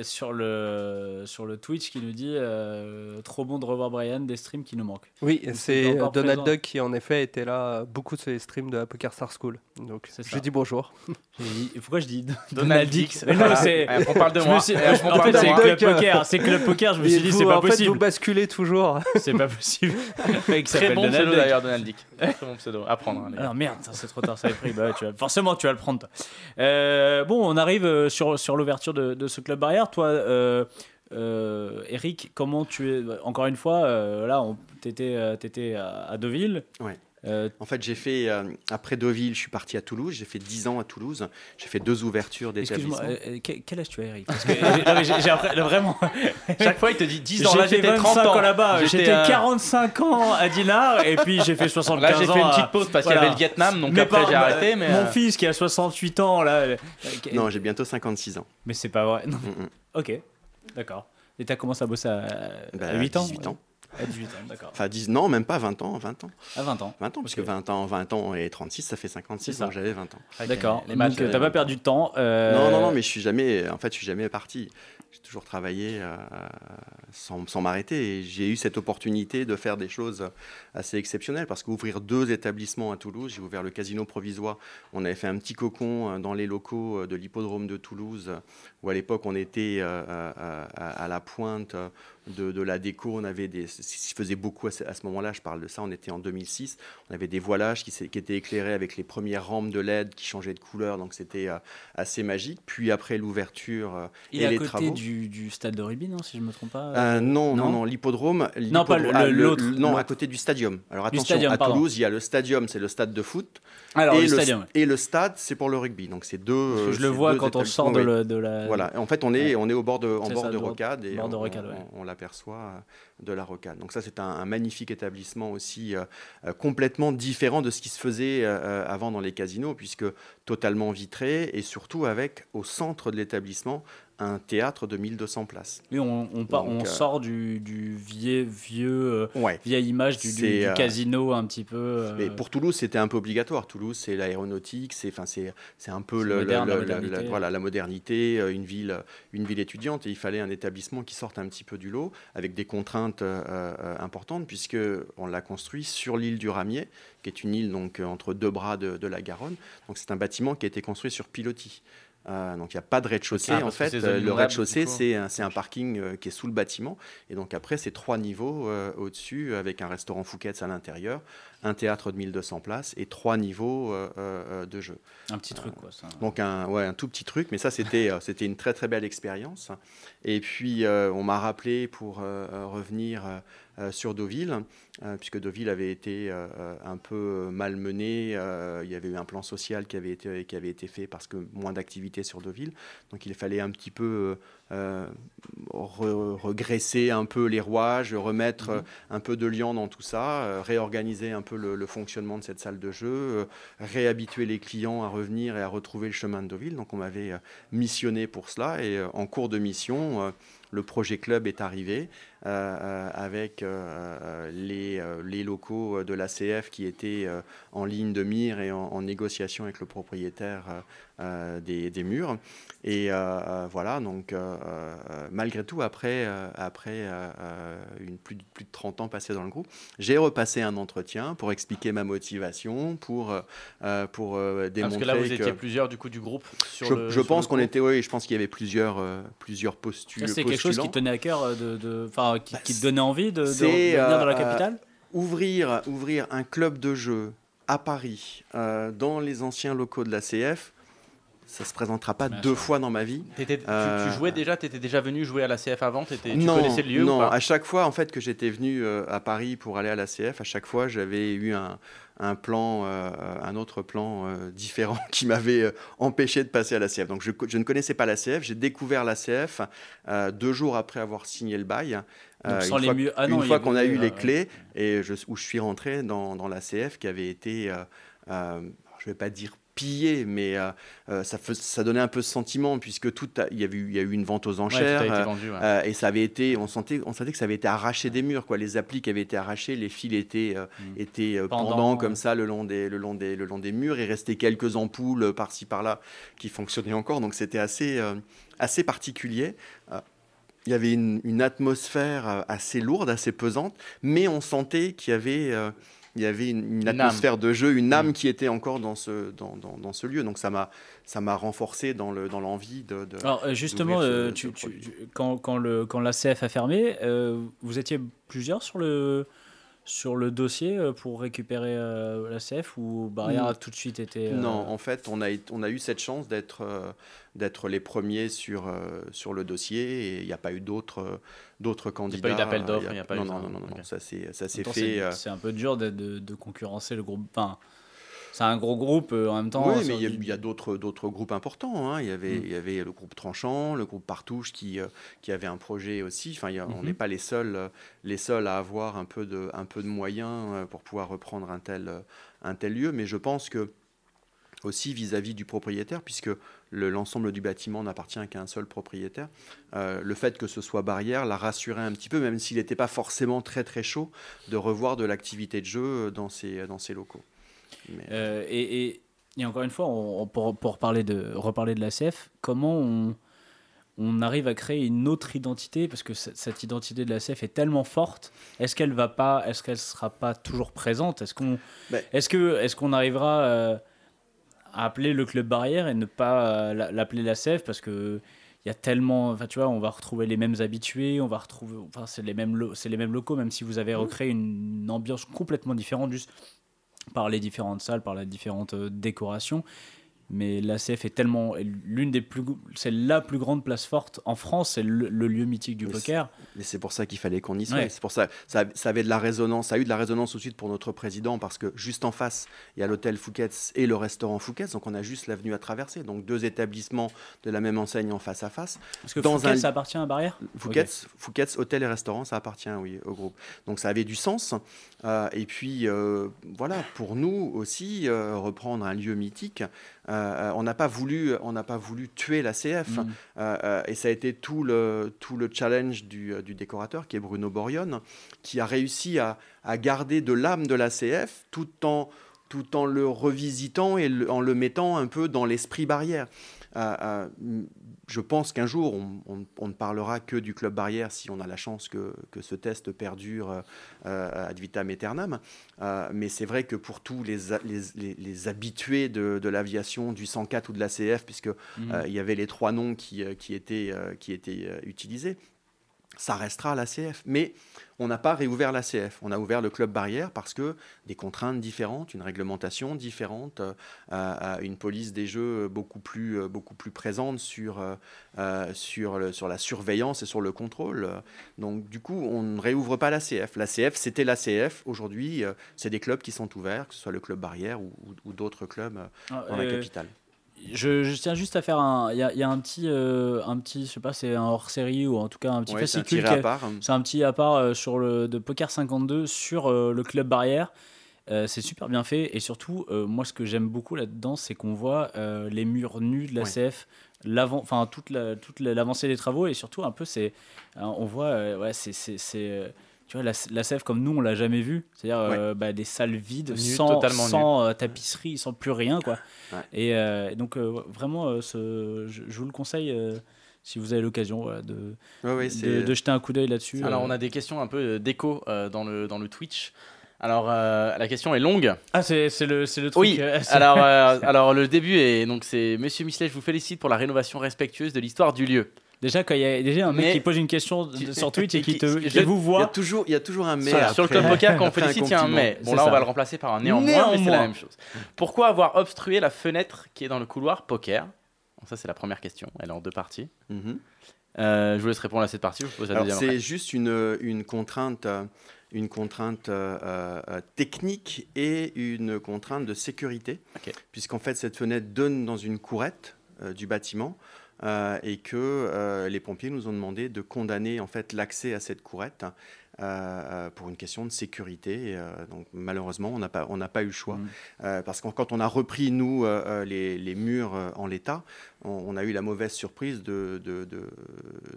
sur le, sur le Twitch qui nous dit euh, Trop bon de revoir Brian, des streams qui nous manquent. Oui, c'est Donald présent. Duck qui en effet était là beaucoup de ces streams de la Poker Star School. Donc j'ai dit bonjour. [LAUGHS] Dit- Pourquoi je dis [LAUGHS] Donald non, c'est. Ouais, on parle de je moi. suis- en fait, c'est. Club euh, Poker. C'est Club Poker. Je me suis dit, c'est pas en fait, possible. vous basculez toujours. [LAUGHS] C'est pas possible. Le mec Très s'appelle bon Donald pseudo Duck. d'ailleurs, Donald Dick. Très bon pseudo. À prendre. hein. Alors merde, ça, c'est trop tard, ça avait pris. Bah ouais, tu vas- forcément, tu vas le prendre. Euh, bon, on arrive sur, sur l'ouverture de, de ce club Toi, euh, euh, Eric, comment tu es Encore une fois, euh, là, t'étais à, Deauville. Euh, En fait, j'ai fait, euh, après Deauville, je suis parti à Toulouse. J'ai fait 10 ans à Toulouse. J'ai fait deux ouvertures Excuse-moi, d'établissements. euh, euh, quel, âge tu as, Eric? Parce que [LAUGHS] non, mais j'ai, j'ai appris- vraiment. [LAUGHS] Chaque fois, il te dit 10 ans. Là, j'étais 30 25 ans. ans là-bas. J'étais euh, 45 ans à Dinard et puis j'ai fait [LAUGHS] 75 Là, j'ai fait ans une petite pause parce qu'il y avait le Vietnam. Donc Mais après, par- j'ai arrêté. Mais Mon euh, fils qui a 68 ans là. euh, Non, j'ai bientôt 56 ans. Mais c'est pas vrai. Non. Mm. Ok, d'accord. Et t'as commencé à bosser à, Bah, à 8 ans 18 ans. À 18 ans, d'accord. Enfin, 10, non, même pas 20 ans. 20 ans. À 20 ans. 20 ans, parce Ok. que 20 ans, 20 ans et 36, ça fait 56, C'est ça. donc j'avais 20 ans. avec D'accord. les maths, Donc, euh, euh, t'as pas perdu de temps. euh, Non, non, non, mais je suis jamais, en fait, je suis jamais parti. J'ai toujours travaillé euh, sans, sans m'arrêter et j'ai eu cette opportunité de faire des choses assez exceptionnelles parce qu'ouvrir deux établissements à Toulouse, j'ai ouvert le casino provisoire. On avait fait un petit cocon euh, dans les locaux de l'hippodrome de Toulouse où à l'époque on était euh, euh, à, à la pointe de, de la déco. On avait des, ce faisait beaucoup à ce, moment-là. Je parle de ça. On était en 2006. On avait des voilages qui, étaient éclairés avec les premières rampes de LED qui changeaient de couleur. Donc c'était euh, assez magique. Puis après l'ouverture euh, et est à les côté travaux. du, du stade de rugby, non, si je me trompe pas. Euh, non, non, non non, l'hippodrome. Non, pas ah, l'autre, Non, à côté du stadium. Alors attention, stadium, à pardon. Toulouse, il y a le stadium, c'est le stade de foot. Alors, et, le le, stadium. et le stade, c'est pour le rugby. Donc c'est deux. Euh, je le vois quand on sort de, la. Voilà, en fait, on est, on est au bord de, en bord de rocade et on, l'aperçoit euh, de la rocade. Donc ça, c'est un, magnifique établissement aussi euh, euh, complètement différent de ce qui se faisait avant dans les casinos, puisque totalement vitré et surtout avec au centre de l'établissement un théâtre de 1200 places. Oui, on, on, part- Donc, on euh, sort du, du vieux, vieux, euh, Ouais. vieille image du, du- euh, casino un petit peu. Mais pour Toulouse, c'était un peu obligatoire. Toulouse, c'est l'aéronautique, c'est enfin c'est c'est un peu C'est le, moderne, le- la la- modernité. voilà la modernité, une ville une ville étudiante et il fallait un établissement qui sorte un petit peu du lot avec des contraintes euh, importantes puisque on l'a construit sur l'île du Ramier, qui est une île donc entre deux bras de, de la Garonne. Donc c'est un bâtiment qui a été construit sur pilotis. Euh, donc il n'y a pas de rez-de-chaussée. En fait, Euh, le rez-de-chaussée, c'est un, parking euh, qui est sous le bâtiment. Et donc après, c'est trois niveaux euh, au-dessus, avec un restaurant Fouquet's à l'intérieur, un théâtre de 1200 places et trois niveaux de jeu. Un petit truc, quoi. Ça. Donc un, ouais, un tout petit truc, mais ça c'était c'était une très très belle expérience. Et puis on m'a rappelé pour revenir sur Deauville, euh, puisque Deauville avait été euh, euh, un peu malmené. euh, il y avait eu un plan social qui avait été qui avait été fait parce que moins d'activité sur Deauville. Donc il fallait un petit peu euh, re- regresser un peu les rouages, remettre euh, un peu de liant dans tout ça, euh, réorganiser un peu le, le fonctionnement de cette salle de jeu, euh, réhabituer les clients à revenir et à retrouver le chemin de Deauville. Donc on m'avait euh, missionné pour cela et euh, en cours de mission, euh, le projet club est arrivé euh, euh, avec euh, les, locaux de l'ACF qui étaient en ligne de mire et en, négociation avec le propriétaire des, des murs. Et euh, euh, voilà, donc euh, euh, malgré tout, après, euh, après euh, euh, une, plus, de, plus de 30 ans passés dans le groupe, j'ai repassé un entretien pour expliquer ma motivation, pour, euh, pour euh, démontrer Parce que là, vous que... étiez plusieurs du coup du groupe. Sur je, le- je sur pense qu'on groupe. était, oui, je pense qu'il y avait plusieurs, euh, plusieurs postulats. Ça, c'est quelque chose qui te tenait à cœur, euh, de, de, enfin, qui, qui te donnait envie de, de, venir dans la euh, capitale? ouvrir, ouvrir un club de jeu à Paris, euh, dans les anciens locaux de la CF, ça se présentera pas Bien deux sûr. fois dans ma vie. Tu, Euh, tu jouais déjà, tu étais déjà venu jouer à la CF avant Tu connaissais le lieu non. ou pas à chaque fois en fait que j'étais venu euh, à Paris pour aller à la CF, à chaque fois j'avais eu un, un plan, euh, un autre plan différent [LAUGHS] qui m'avait empêché de passer à la CF. Donc je, ne connaissais pas la CF, j'ai découvert la CF deux jours après avoir signé le bail. Donc, sans une les fois, ah non, fois qu'on a eu les clés et je, où je suis rentré dans, dans la CF qui avait été, je vais pas dire pillée, mais euh, euh, ça, fais- ça donnait un peu ce sentiment puisque tout a- il y, avait eu, il y a eu une vente aux a enchères. euh, vendu. ouais. euh, et ça avait été, on sentait, on sentait que ça avait été arraché des murs, quoi. Les applis qui avaient été arrachés, les fils étaient, euh, Mm. étaient Pendant, pendants ouais. comme ça le long des, le long des, le long des murs. Il restait quelques ampoules par-ci par-là qui fonctionnaient encore, donc c'était assez, assez particulier. Il y avait une, une atmosphère assez lourde, assez pesante, mais on sentait qu'il y avait, euh, il y avait une, une Une âme. atmosphère de jeu, une âme Mm. qui était encore dans ce, dans, dans, dans ce lieu. Donc ça m'a, ça m'a renforcé dans le, dans l'envie de. de- Alors euh, justement, ce- euh, tu- tu- quand, quand, le, quand la CF a fermé, euh, vous étiez plusieurs sur le, sur le dossier euh, pour récupérer euh, la CF ou Barrière Mm. a tout de suite été... euh, Non, en fait, on a, on a eu cette chance d'être euh, d'être les premiers sur, sur le dossier et il n'y a pas eu d'autres d'autres candidats. pas eu d'appel d'offres, Il il y a pas non, eu non, non, non, non, ça s'est fait. c'est- C'est un peu dur de, de, de concurrencer le groupe. Enfin, c'est un gros groupe euh, en même temps. oui, sur mais il y a, du- il y a d'autres d'autres groupes importants. hein. Il, y avait, Mm. il y avait le groupe Tranchant, le groupe Partouche qui, euh, qui avait un projet aussi. Enfin, On n'est pas les seuls, euh, les seuls à avoir un peu de, un peu de moyens pour pouvoir reprendre un tel, un tel lieu. Mais je pense que aussi vis-à-vis du propriétaire, puisque le- l'ensemble du bâtiment n'appartient qu'à un seul propriétaire. Euh, le fait que ce soit barrière l'a rassuré un petit peu, même s'il n'était pas forcément très très chaud, de revoir de l'activité de jeu dans ces, dans ces locaux. Mais- Euh, et, et, et encore une fois, on, pour, pour parler de, reparler de la CF, comment on, on arrive à créer une autre identité? Parce que cette, identité de la CF est tellement forte. Est-ce qu'elle va pas Est-ce qu'elle sera pas toujours présente? Est-ce qu'on Ben- est-ce que est-ce qu'on arrivera euh, à appeler le club barrière et ne pas euh, la- l'appeler la CF parce que il y a tellement, enfin tu vois, on va retrouver les mêmes habitués, on va retrouver, enfin c'est les mêmes, lo- c'est les mêmes locaux, même si vous avez recréé une, ambiance complètement différente. Juste par les différentes salles, par les différentes euh, décorations. Mais l'ACF est tellement l'une des plus, c'est la plus grande place forte en France, c'est le, le lieu mythique du Mais poker. Et c'est pour ça qu'il fallait qu'on y soit. Ouais. C'est pour ça, ça, ça avait de la résonance. Ça a eu de la résonance tout de suite pour notre président parce que juste en face, il y a l'hôtel Fouquet's et le restaurant Fouquet's. Donc on a juste l'avenue à traverser. Donc deux établissements de la même enseigne en face à face. Parce que Dans Fouquet, un- ça appartient à Barrière? Fouquet's, Fouquet's hôtel et restaurant, ça appartient oui au groupe. Donc ça avait du sens. Euh, et puis euh, voilà, pour nous aussi euh, reprendre un lieu mythique. Euh, on n'a pas voulu, on n'a pas voulu tuer la CF. Mm. Euh, euh, et ça a été tout le, tout le challenge du, euh, du décorateur, qui est Bruno Borion, qui a réussi à, à garder de l'âme de la CF tout en, tout en le revisitant et le- en le mettant un peu dans l'esprit barrière. Euh, euh, je pense qu'un jour, on, on- on ne parlera que du club barrière si on a la chance que, que ce test perdure euh, ad vitam aeternam. Euh, mais c'est vrai que pour tous les, les, les- les habitués de, de l'aviation, du 104 ou de la CF, puisque euh, il y avait les trois noms qui, qui étaient, qui étaient utilisés. Ça restera la CF. Mais on n'a pas réouvert la CF. On a ouvert le club barrière parce que des contraintes différentes, une réglementation différente, euh, euh, une police des jeux beaucoup plus, euh, beaucoup plus présente sur, euh, euh, sur, le- sur la surveillance et sur le contrôle. Donc du coup, on ne réouvre pas la CF. La CF, c'était la CF. Aujourd'hui, euh, c'est des clubs qui sont ouverts, que ce soit le club barrière ou, ou- ou d'autres clubs euh, Ah, dans la euh, capitale. Je, je tiens juste à faire un. Il y a, il y a un petit, euh, un petit, je sais pas, c'est un hors série ou en tout cas un petit Ouais, c'est un fascicule. C'est un petit à part euh, sur le de Poker 52 sur euh, le club barrière. Euh, c'est super bien fait et surtout, euh, moi ce que j'aime beaucoup là-dedans, c'est qu'on voit les murs nus de la Ouais. CF, l'avant, enfin toute la, toute la- l'avancée des travaux et surtout un peu c'est, on voit, ouais, c'est, c'est, tu vois la, la CF comme nous on l'a jamais vu, c'est-à-dire euh, bah, des salles vides, sans, totalement sans euh, tapisserie, sans plus rien quoi. Ouais. Et euh, donc euh, vraiment, euh, ce, je, je vous le conseille. euh, si vous avez l'occasion voilà, de, Ouais, ouais, de, jeter un coup d'œil là-dessus. Alors euh. on a des questions un peu euh, d'écho euh, dans, le, dans le Twitch. Alors euh, la question est longue. Ah, c'est c'est le, c'est le truc. Oui, euh, alors, [LAUGHS] euh, alors le début est donc c'est Monsieur Michelet, je vous félicite pour la rénovation respectueuse de l'histoire du lieu. Déjà, quand il y a déjà un mec Mais- qui pose une question de- sur Twitch et [LAUGHS] qui, te, Je- qui vous Il y, a voit. toujours, il y a toujours un mais. Sur, sur le club poker, quand on [LAUGHS] félicite, il y a un mais. Bon là, on va le remplacer par un néanmoins, mais c'est la Néanmoins. même chose. Pourquoi avoir obstrué la fenêtre qui est dans le couloir poker Ça, c'est la première question. Elle est en deux parties. Mhm. Euh, je vous laisse répondre à cette partie. Je vous pose la Alors, deuxième c'est juste une, une contrainte, euh, une contrainte euh, euh, technique et une contrainte de sécurité, puisqu'en fait cette fenêtre donne dans une courette euh, du bâtiment euh, et que euh, les pompiers nous ont demandé de condamner en fait l'accès à cette courette. euh, pour une question de sécurité. Et, donc malheureusement, on n'a pas, on n'a pas eu le choix. Euh, parce que quand on a repris, nous, les, les murs en l'état, on, a eu la mauvaise surprise de, de, de,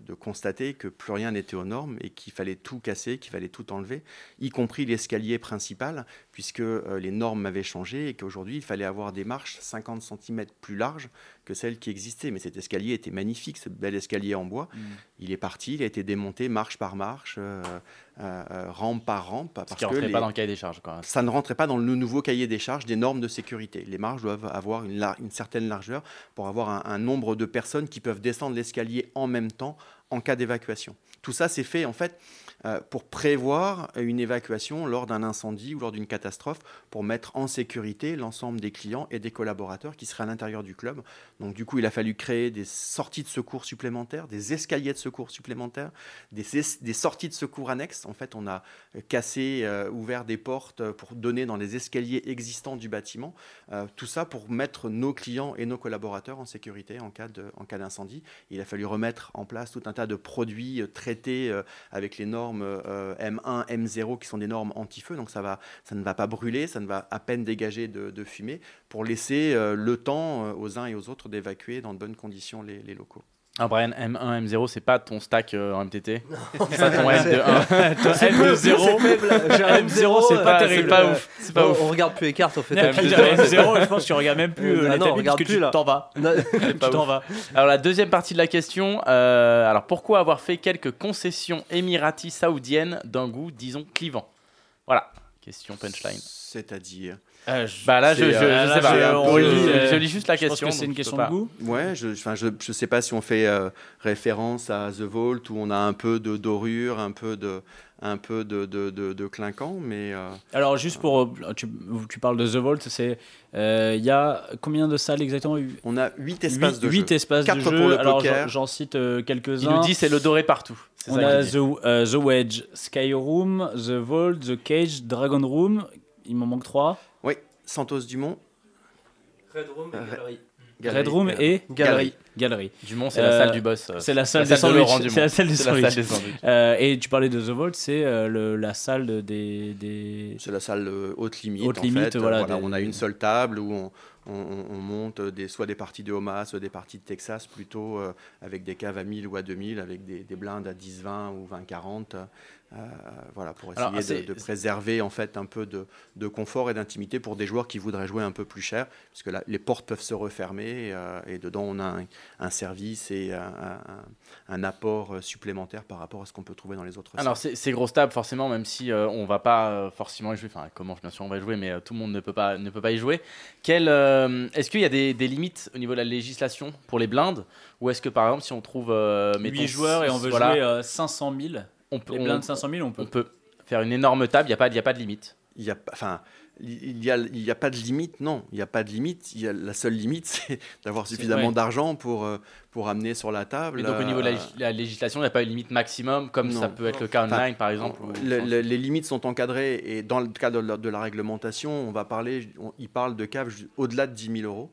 de constater que plus rien n'était aux normes et qu'il fallait tout casser, qu'il fallait tout enlever, y compris l'escalier principal, puisque euh, les normes avaient changé et qu'aujourd'hui, il fallait avoir des marches 50 cm plus larges que celles qui existaient. Mais cet escalier était magnifique, ce bel escalier en bois. Mm. Il est parti, il a été démonté marche par marche, euh, euh, rampe par rampe. Ce Parce qui rentrait que les- pas dans le cahier des charges. Quoi. ça ne rentrait pas dans le nouveau cahier des charges des normes de sécurité. Les marches doivent avoir une, lar- une certaine largeur pour avoir un, un nombre de personnes qui peuvent descendre l'escalier en même temps en cas d'évacuation. Tout ça, c'est fait en fait pour prévoir une évacuation lors d'un incendie ou lors d'une catastrophe, pour mettre en sécurité l'ensemble des clients et des collaborateurs qui seraient à l'intérieur du club. Donc du coup, il a fallu créer des sorties de secours supplémentaires, des escaliers de secours supplémentaires, des, es- des sorties de secours annexes. En fait, on a euh, cassé, euh, ouvert des portes euh, pour donner dans les escaliers existants du bâtiment. Euh, tout ça pour mettre nos clients et nos collaborateurs en sécurité en cas d'incendie. Il a fallu remettre en place tout un tas de produits euh, traités euh, avec les normes euh, M1, M0 qui sont des normes anti-feu. Donc ça, ne va pas brûler, ça ne va à peine dégager de, fumée pour laisser euh, le temps euh, aux uns et aux autres d'évacuer dans de bonnes conditions les locaux. Ah, Brian, M1, M0, c'est pas ton stack euh, en MTT C'est pas ton M de 1. Toi, M0, M0, c'est pas Ah, terrible. C'est pas ouf. C'est pas on, ouf. on regarde plus les cartes, on fait M0, ta je pense que tu regardes même plus [LAUGHS] Euh, euh, les regarde parce que plus, tu t'en vas. [LAUGHS] [LAUGHS] Tu t'en vas. Alors la deuxième partie de la question, euh, alors pourquoi avoir fait quelques concessions émiraties saoudiennes d'un goût, disons, clivant? Voilà, question punchline. C'est-à-dire? Bah là, je, je, C'est, je euh, sais là, pas, je- on je- lit- je- je lis juste la Je pense question. que c'est une je question de pas. goût. Ouais, je, enfin, je, je sais pas si on fait euh, référence à The Vault où on a un peu de dorure, un peu de, un peu de, de, de, de clinquant, mais euh, Alors, juste pour. euh, Tu, tu parles de The Vault, c'est. euh, Il y a combien de salles exactement? On a huit espaces de 8 jeu. espaces Quatre de pour jeu. le Alors, poker. j'en- cite euh, Il quelques-uns. nous dit c'est le doré partout. On a the, euh, the Wedge, Skyroom, The Vault, The Cage, Dragon Room. Il m'en manque 3. Oui, Santos Dumont. Red Room et Galerie. Red Room et Galerie. Galerie. Dumont, c'est la Euh, salle du boss. euh, C'est la salle la des salle de Laurent sandwichs. C'est la salle des sandwichs. des. Euh, et tu parlais de The Vault, c'est euh, la salle de- des, des... C'est la salle euh, haute limite. Haute en limite, fait. Euh, voilà, Voilà, des- On a une seule table où on, on- on- on monte des, soit des parties de Omaha, soit des parties de Texas, plutôt euh, avec des caves à 1000 ou à 2000, avec des, des blindes à 10, 20 ou 20, 40. euh, voilà, pour essayer Alors, de, de préserver en fait un peu de, de confort et d'intimité pour des joueurs qui voudraient jouer un peu plus cher, puisque là, les portes peuvent se refermer euh, et dedans on a un, un service et un, un- un apport euh, supplémentaire par rapport à ce qu'on peut trouver dans les autres. Alors c'est c'est grosse table forcément, même si euh, on va pas euh, forcément y jouer. Enfin, comment bien sûr on va y jouer, mais euh, tout le monde ne peut pas ne peut pas y jouer. Quel, euh, est-ce qu'il y a des, des limites au niveau de la législation pour les blindes, ou est-ce que par exemple si on trouve euh, 8 mettons, joueurs et on veut voilà, jouer euh, 500 000. On peut Les on- blindes 500 000, on peut. on peut faire une énorme table. Il y a pas y a pas de limite. il y a pas- enfin il y a, il y a pas de limite non il n'y a pas de limite il y a, la seule limite [LAUGHS] c'est d'avoir suffisamment ouais. d'argent pour euh, pour amener sur la table Mais donc au niveau de la, euh, la législation, il n'y a pas une limite maximum, comme Non. ça peut être le cas Enfin, online par exemple. ou- le- le- les limites sont encadrées et dans le cadre de la, de la réglementation, on va parler, on- il parle de caves au-delà de 10 000 euros.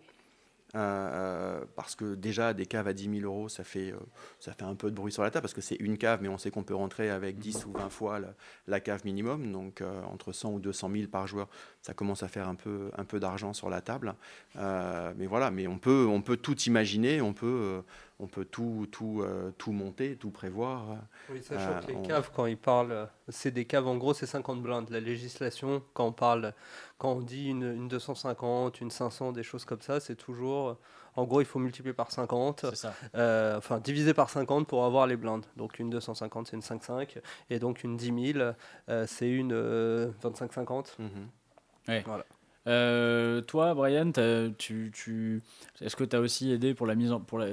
Euh, parce que déjà des caves à 10 000 euros, ça fait, euh, ça fait un peu de bruit sur la table parce que c'est une cave, mais on sait qu'on peut rentrer avec 10 ou 20 fois la, la cave minimum, donc euh, entre 100 ou 200 000 par joueur, ça commence à faire un peu, un peu d'argent sur la table. Euh, mais voilà, mais on peut, on peut tout imaginer, on peut, euh, on peut tout, tout, euh, tout monter, tout prévoir. Oui, sachant Euh, que les on- caves, quand ils parlent, euh, c'est des caves, en gros, c'est 50 blindes. La législation, quand on parle, quand on dit une, une 250, une 500, des choses comme ça, c'est toujours, euh, en gros, il faut multiplier par 50, C'est ça. euh, enfin, diviser par 50 pour avoir les blindes. Donc, une 250, c'est une 5,5, et donc une 10 000, euh, c'est une euh, 25,50. Mhm. Euh, toi, Brian, est-ce que tu as aussi aidé pour la mise en, pour la,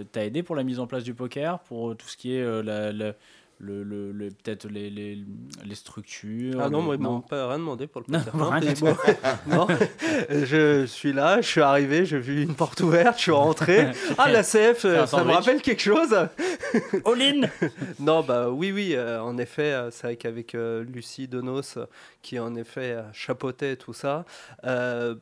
mise en place du poker, pour tout ce qui est euh, la- le, le, le- peut-être les, les, les structures. Ah non, moi, ils m'ont pas rien demandé pour le Non, bon, non, je suis là, je suis arrivé, j'ai vu une porte ouverte, je suis rentré. Ah, la CF, ça me rappelle quelque chose All-in Non, bah oui, oui, euh, en effet, euh, c'est vrai qu'avec euh, Lucie Donos, qui en effet chapeautait tout ça, euh,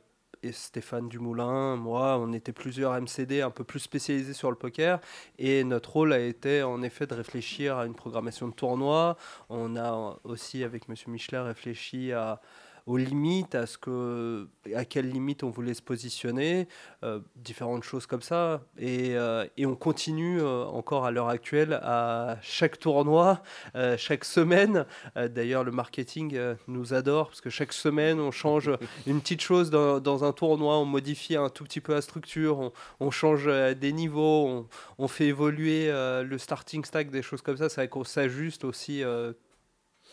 Stéphane Dumoulin, moi, on était plusieurs MCD un peu plus spécialisés sur le poker, et notre rôle a été en effet de réfléchir à une programmation de tournoi. On a aussi, avec Monsieur Michelet, réfléchi à aux limites, à ce que, à quelles limites on voulait se positionner, euh, différentes choses comme ça. Et, euh, et on continue euh, encore à l'heure actuelle à chaque tournoi, chaque semaine. D'ailleurs, le marketing nous adore parce que chaque semaine, on change [LAUGHS] une petite chose dans, dans un tournoi, on modifie un tout petit peu la structure, on, on change des niveaux, on, on fait évoluer le starting stack, des choses comme ça. C'est vrai qu'on s'ajuste aussi.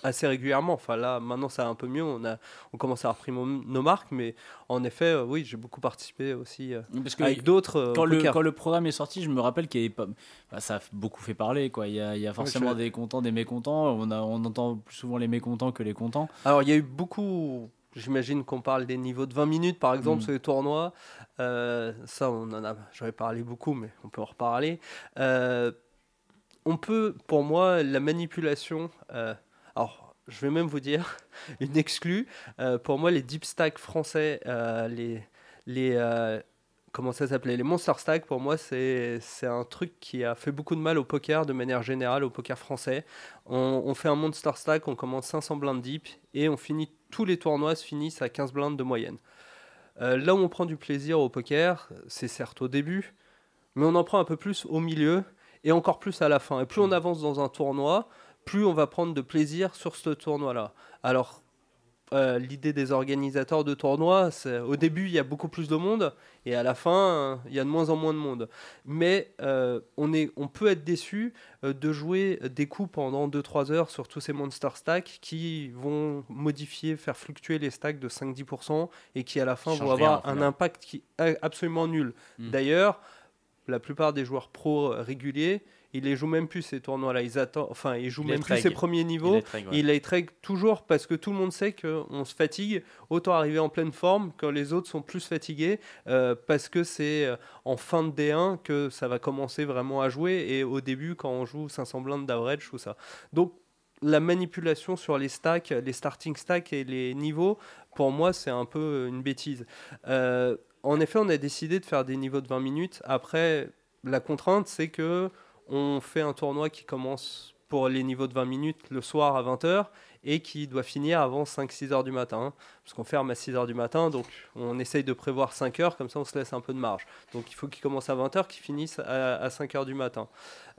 Assez régulièrement. Enfin là, maintenant, ça va un peu mieux. On, a, on commence à mon- nos marques, mais en effet, euh, oui, j'ai beaucoup participé aussi euh, Parce que avec d'autres. euh, quand quand le programme est sorti, je me rappelle qu'il y avait pas. bah, ça a beaucoup fait parler, quoi. Il y a, il y a forcément des contents, des mécontents. On, a, on entend plus souvent les mécontents que les contents. Alors, il y a eu beaucoup. J'imagine qu'on parle des niveaux de 20 minutes, par exemple, Mm. sur les tournois. Euh, ça, on en a. J'en ai parlé beaucoup, mais on peut en reparler. On peut, pour moi, la manipulation. Alors, je vais même vous dire [LAUGHS] une exclue. Euh, pour moi, les deep stacks français, euh, les les euh, comment ça s'appelait les monster stacks. Pour moi, c'est un truc qui a fait beaucoup de mal au poker de manière générale, au poker français. On, on fait un monster stack, on commence 500 blindes deep et on finit tous les tournois se finissent à 15 blindes de moyenne. Là où on prend du plaisir au poker, c'est certes au début, mais on en prend un peu plus au milieu et encore plus à la fin. Et plus on avance dans un tournoi, plus on va prendre de plaisir sur ce tournoi-là. Alors, euh, l'idée des organisateurs de tournois, c'est au début, il y a beaucoup plus de monde, et à la fin, euh, il y a de moins en moins de monde. Mais euh, on, est, on peut être déçu euh, de jouer des coups pendant 2-3 heures sur tous ces monster stacks qui vont modifier, faire fluctuer les stacks de 5-10% et qui à la fin vont rien, avoir un impact qui est absolument nul. Mm. D'ailleurs, la plupart des joueurs pro réguliers, ils les jouent même plus ces tournois-là. Ils attendent, enfin, ils jouent les même plus treg. ces premiers niveaux. Il est très, ouais. Il les toujours parce que tout le monde sait qu'on se fatigue. Autant arriver en pleine forme quand les autres sont plus fatigués euh, parce que c'est euh, en fin de D1 que ça va commencer vraiment à jouer et au début quand on joue 500 blindes d'average ou ça. Donc la manipulation sur les stacks, les starting stacks et les niveaux, pour moi c'est un peu une bêtise. Euh, en effet, on a décidé de faire des niveaux de 20 minutes. Après, la contrainte c'est que on fait un tournoi qui commence pour les niveaux de 20 minutes le soir à 20h et qui doit finir avant 5-6 heures du matin. Parce qu'on ferme à 6 heures du matin, donc on essaye de prévoir 5 heures, comme ça on se laisse un peu de marge. Donc il faut qu'il commence à 20h, qu'il finisse à, à 5 heures du matin.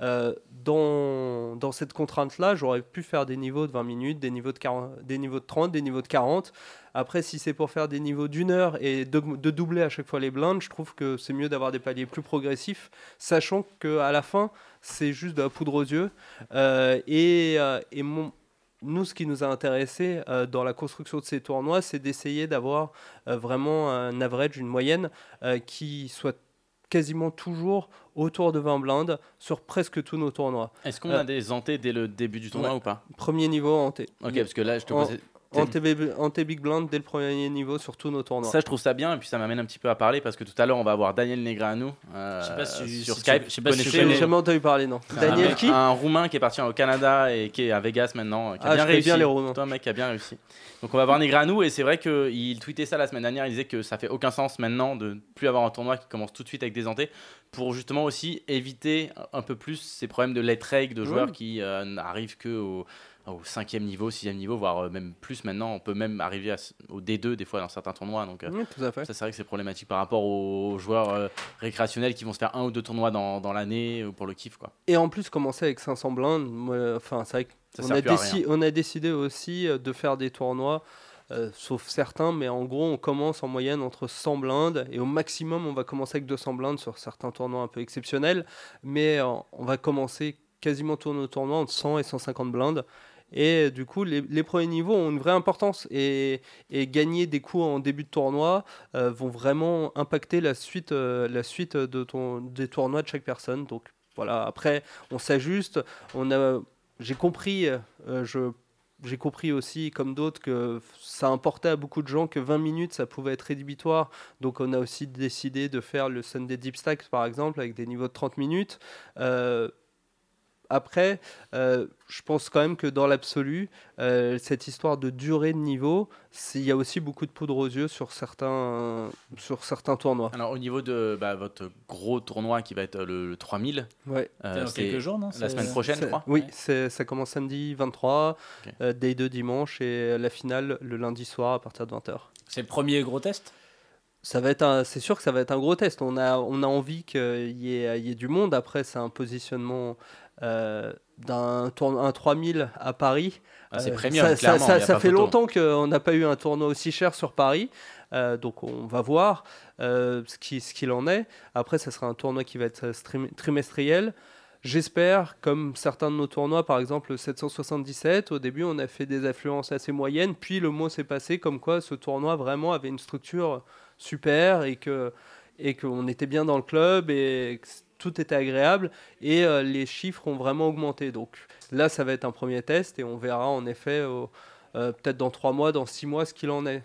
Euh, dans, dans cette contrainte-là, j'aurais pu faire des niveaux de 20 minutes, des niveaux de, 40, des niveaux de 30, des niveaux de 40. Après, si c'est pour faire des niveaux d'une heure et de, de doubler à chaque fois les blindes, je trouve que c'est mieux d'avoir des paliers plus progressifs, sachant qu'à la fin, c'est juste de la poudre aux yeux. Euh, et euh, et mon, nous, ce qui nous a intéressé euh, dans la construction de ces tournois, c'est d'essayer d'avoir euh, vraiment un average, une moyenne euh, qui soit quasiment toujours autour de 20 blindes sur presque tous nos tournois. Est-ce qu'on a des antés dès le début du tournoi ouais. ou pas? Premier niveau T. Ok, parce que là, je te En- posais. En TB en T Big Blind dès le premier niveau sur tous nos tournois. Ça, je trouve ça bien, et puis ça m'amène un petit peu à parler parce que tout à l'heure, on va avoir Daniel Negreanu euh, Je sais pas si- sur si tu- Skype. je sais pas si tu connais. jamais entendu parler, non. un Daniel qui Un Roumain qui est parti au Canada et qui est à Vegas maintenant, qui a Ah, bien je connais réussi. bien les Roumains. Toi, un mec qui a bien réussi. Donc on va voir Negreanu et c'est vrai qu'il tweetait ça la semaine dernière. Il disait que ça fait aucun sens maintenant de ne plus avoir un tournoi qui commence tout de suite avec des antés pour justement aussi éviter un peu plus ces problèmes de late reg de joueurs qui euh, n'arrivent que au, au cinquième niveau, sixième niveau, voire euh, même plus maintenant. On peut même arriver à au D2 des fois dans certains tournois. Donc euh, Oui, tout à fait. ça, c'est vrai que c'est problématique par rapport aux joueurs euh, récréationnels qui vont se faire un ou deux tournois dans, dans l'année ou pour le kiff. Quoi. Et en plus, commencer avec 500 blindes, enfin, c'est vrai sert a, déci- on a décidé aussi euh, de faire des tournois, euh, sauf certains, mais en gros, on commence en moyenne entre 100 blindes et au maximum, on va commencer avec 200 blindes sur certains tournois un peu exceptionnels, mais euh, on va commencer quasiment tous nos tournois entre 100 et 150 blindes. Et du coup, les, premiers niveaux ont une vraie importance et, gagner des coups en début de tournoi euh, vont vraiment impacter la suite, euh, la suite des tournois de chaque personne. Donc voilà, après, on s'ajuste. On j'ai compris, euh, compris aussi, comme d'autres, que ça importait à beaucoup de gens que 20 minutes, ça pouvait être rédhibitoire. Donc on a aussi décidé de faire le Sunday Deep Stack, par exemple, avec des niveaux de 30 minutes. Euh, après, euh, je pense quand même que dans l'absolu, euh, cette histoire de durée de niveau, il y a aussi beaucoup de poudre aux yeux sur certains, sur certains tournois. Alors au niveau de bah, votre gros tournoi qui va être le, le 3000, Ouais. euh, Dans c'est quelques jours, non? la semaine prochaine, je crois. Oui, Ouais. ça commence samedi 23, Ok. euh, day 2 dimanche et la finale le lundi soir à partir de 20h. C'est le premier gros test? Ça va être un- c'est sûr que ça va être un gros test. On a, on a envie qu'il y ait du monde. Après, c'est un positionnement euh, d'un tournoi un 3000 à Paris. Ah, c'est Euh, premium, ça, clairement, fait photo. longtemps qu'on n'a pas eu un tournoi aussi cher sur Paris. Euh, donc on va voir euh, ce qui- ce qu'il en est. Après, ça sera un tournoi qui va être trimestriel. J'espère, comme certains de nos tournois, par exemple le 777, au début on a fait des affluences assez moyennes, puis le mot s'est passé comme quoi ce tournoi vraiment avait une structure super et que et qu'on était bien dans le club et que tout était agréable et euh, les chiffres ont vraiment augmenté. Donc là, ça va être un premier test et on verra en effet euh, peut-être dans trois mois, dans six mois, ce qu'il en est.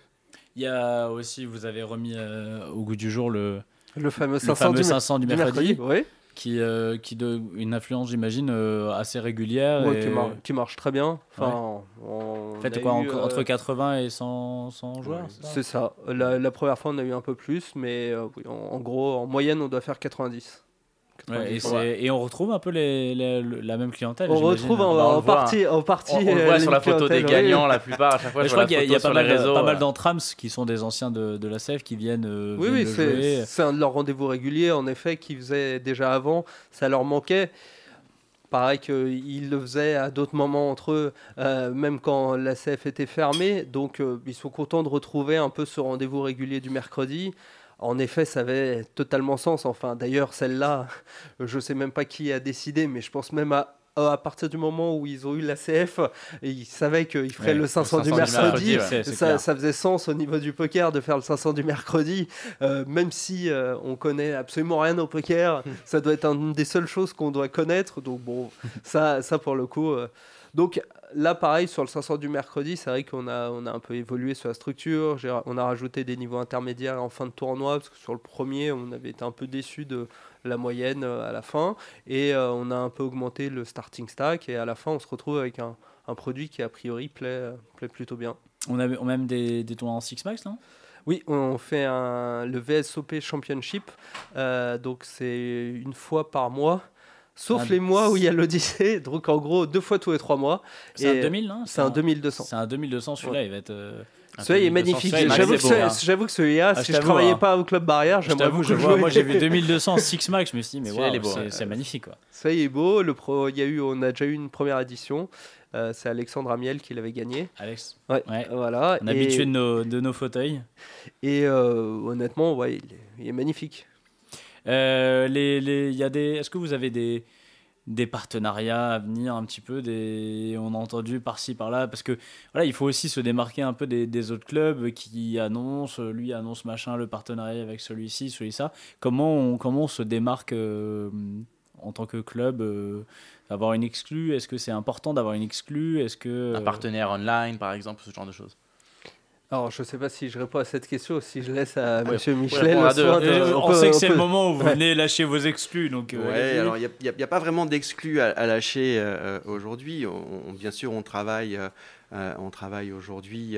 Il y a aussi, vous avez remis euh, au goût du jour le, Le fameux le 500 fameux du, 500 du du mercredi, Oui, qui, qui de une influence, j'imagine, assez régulière. Ouais, et- qui, mar- qui marche très bien. Enfin, on Faites a quoi, eu, en- entre 80 et 100, 100 joueurs c'est ça. La, la première fois, on a eu un peu plus, mais oui, en, en gros, en moyenne, on doit faire 90. Ouais, et, 90. c'est- et on retrouve un peu les, les- le- la même clientèle. On retrouve en, Bah, on en partie, en partie. On, euh, voit sur la photo des oui. gagnants la plupart. À chaque fois, je crois qu'il y a, y photo pas mal, réseaux. pas mal euh, d'entrams qui sont des anciens de, de la SEF qui viennent, euh, Oui, viennent oui, le c'est un de leurs rendez-vous réguliers, en effet, qu'ils faisaient déjà avant. Ça leur manquait. Pareil qu'ils le faisaient à d'autres moments entre eux, euh, même quand la CF était fermée. Donc, euh, ils sont contents de retrouver un peu ce rendez-vous régulier du mercredi. En effet, ça avait totalement sens. Enfin, d'ailleurs, celle-là, je ne sais même pas qui a décidé, mais je pense même à, à partir du moment où ils ont eu la CF, et ils savaient qu'ils feraient Ouais, le 500 le du 500 du mercredi. ouais. Ça faisait sens au niveau du poker de faire le 500 du mercredi, euh, même si euh, on connaît absolument rien au poker, ça doit être une des seules choses qu'on doit connaître. Donc bon, ça, ça pour le coup. euh, donc là, pareil sur le 500 du mercredi, c'est vrai qu'on a, on a un peu évolué sur la structure. On a rajouté des niveaux intermédiaires en fin de tournoi parce que sur le premier, on avait été un peu déçu de la moyenne euh, à la fin et euh, on a un peu augmenté le starting stack et à la fin, on se retrouve avec un, un produit qui a priori plaît, euh, plaît plutôt bien. On a on a même des, des tournois en Six Max, non? Oui, on fait un, le VSOP Championship. euh, donc, c'est une fois par mois. Sauf Ah, les mois où il y a l'Odyssée. [LAUGHS] Donc, en gros, deux fois tous les trois mois. C'est un 2000, non C'est un 2200. C'est un 2200, celui-là, il va être. euh, Celui-là, il est 2200, magnifique. J'avoue que, hein. que celui-là, Ah, si je travaillais hein. pas au Club Barrière, j'aimerais beaucoup je le vois, jouer. moi j'ai vu [LAUGHS] 2200 Six Max, je me suis dit, mais beau, c'est ouais. c'est magnifique quoi. Ça il est beau. Le pro, il y a eu, on a déjà eu une première édition. Euh, c'est Alexandre Amiel qui l'avait gagné. Alex, Ouais. Ouais. Voilà. on et, est habitué de nos, de nos fauteuils. et euh, honnêtement, ouais, il est, il est magnifique. Euh, les, les, des, est-ce que vous avez des, des partenariats à venir un petit peu des, On a entendu par-ci par-là, parce que voilà, il faut aussi se démarquer un peu des, autres clubs qui annoncent, lui annonce machin, le partenariat avec celui-ci, celui-ça. Comment on, comment on se démarque euh, en tant que club euh, Avoir une exclue? Est-ce que c'est important d'avoir une exclue? Est-ce que Un partenaire online, par exemple, ce genre de choses? Alors, je sais pas si je réponds à cette question, si je laisse à Ouais, Monsieur ouais, Michelet le soin de- Euh, on, peut- sait que c'est peut- le moment où vous Ouais. venez lâcher vos exclus, donc. euh, alors il n'y a, pas vraiment d'exclus à, à lâcher euh, aujourd'hui. On- on- bien sûr, on travaille, on travaille aujourd'hui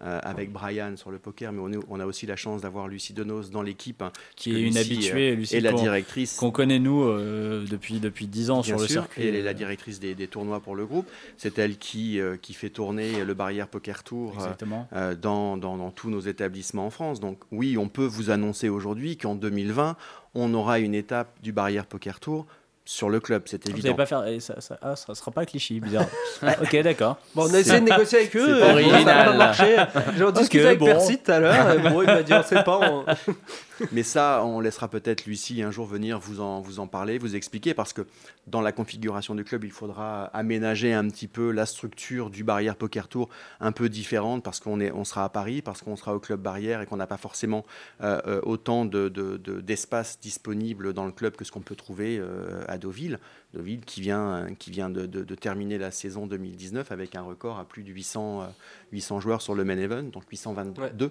euh, euh, euh, avec Brian sur le poker, mais on, est- on a aussi la chance d'avoir Lucie Denos dans l'équipe, hein, qui est une Lucie, habituée, Lucie, et la directrice. qu'on connaît nous euh, depuis depuis dix ans Bien sur le circuit. elle est la directrice des, des tournois pour le groupe. C'est elle qui, euh, qui fait tourner le Barrière Poker Tour euh, euh, dans, dans- dans tous nos établissements en France. Donc oui, on peut vous annoncer aujourd'hui qu'en 2020, on aura une étape du Barrière Poker Tour sur le club, c'est Vous évident. n'allez pas faire. et Ça, ça, ah, ça sera pas cliché, bizarre. Ah, ok, d'accord. [LAUGHS] Bon, on a essayé de négocier avec eux, euh, ça n'a original. pas marché. J'ai discuté avec bon. Percy tout à l'heure, et bon, il m'a dit on sait pas. on- [LAUGHS] Mais ça, on laissera peut-être Lucie un jour venir vous en, vous en parler, vous expliquer, parce que dans la configuration du club, il faudra aménager un petit peu la structure du Barrière Poker Tour un peu différente, parce qu'on est, on sera à Paris, parce qu'on sera au club Barrière et qu'on n'a pas forcément euh, euh, autant de, de- de- d'espace disponible dans le club que ce qu'on peut trouver euh, à Deauville. Deauville qui vient, qui vient de, de- de terminer la saison 2019 avec un record à plus de 800, euh, 800 joueurs sur le main event, donc 822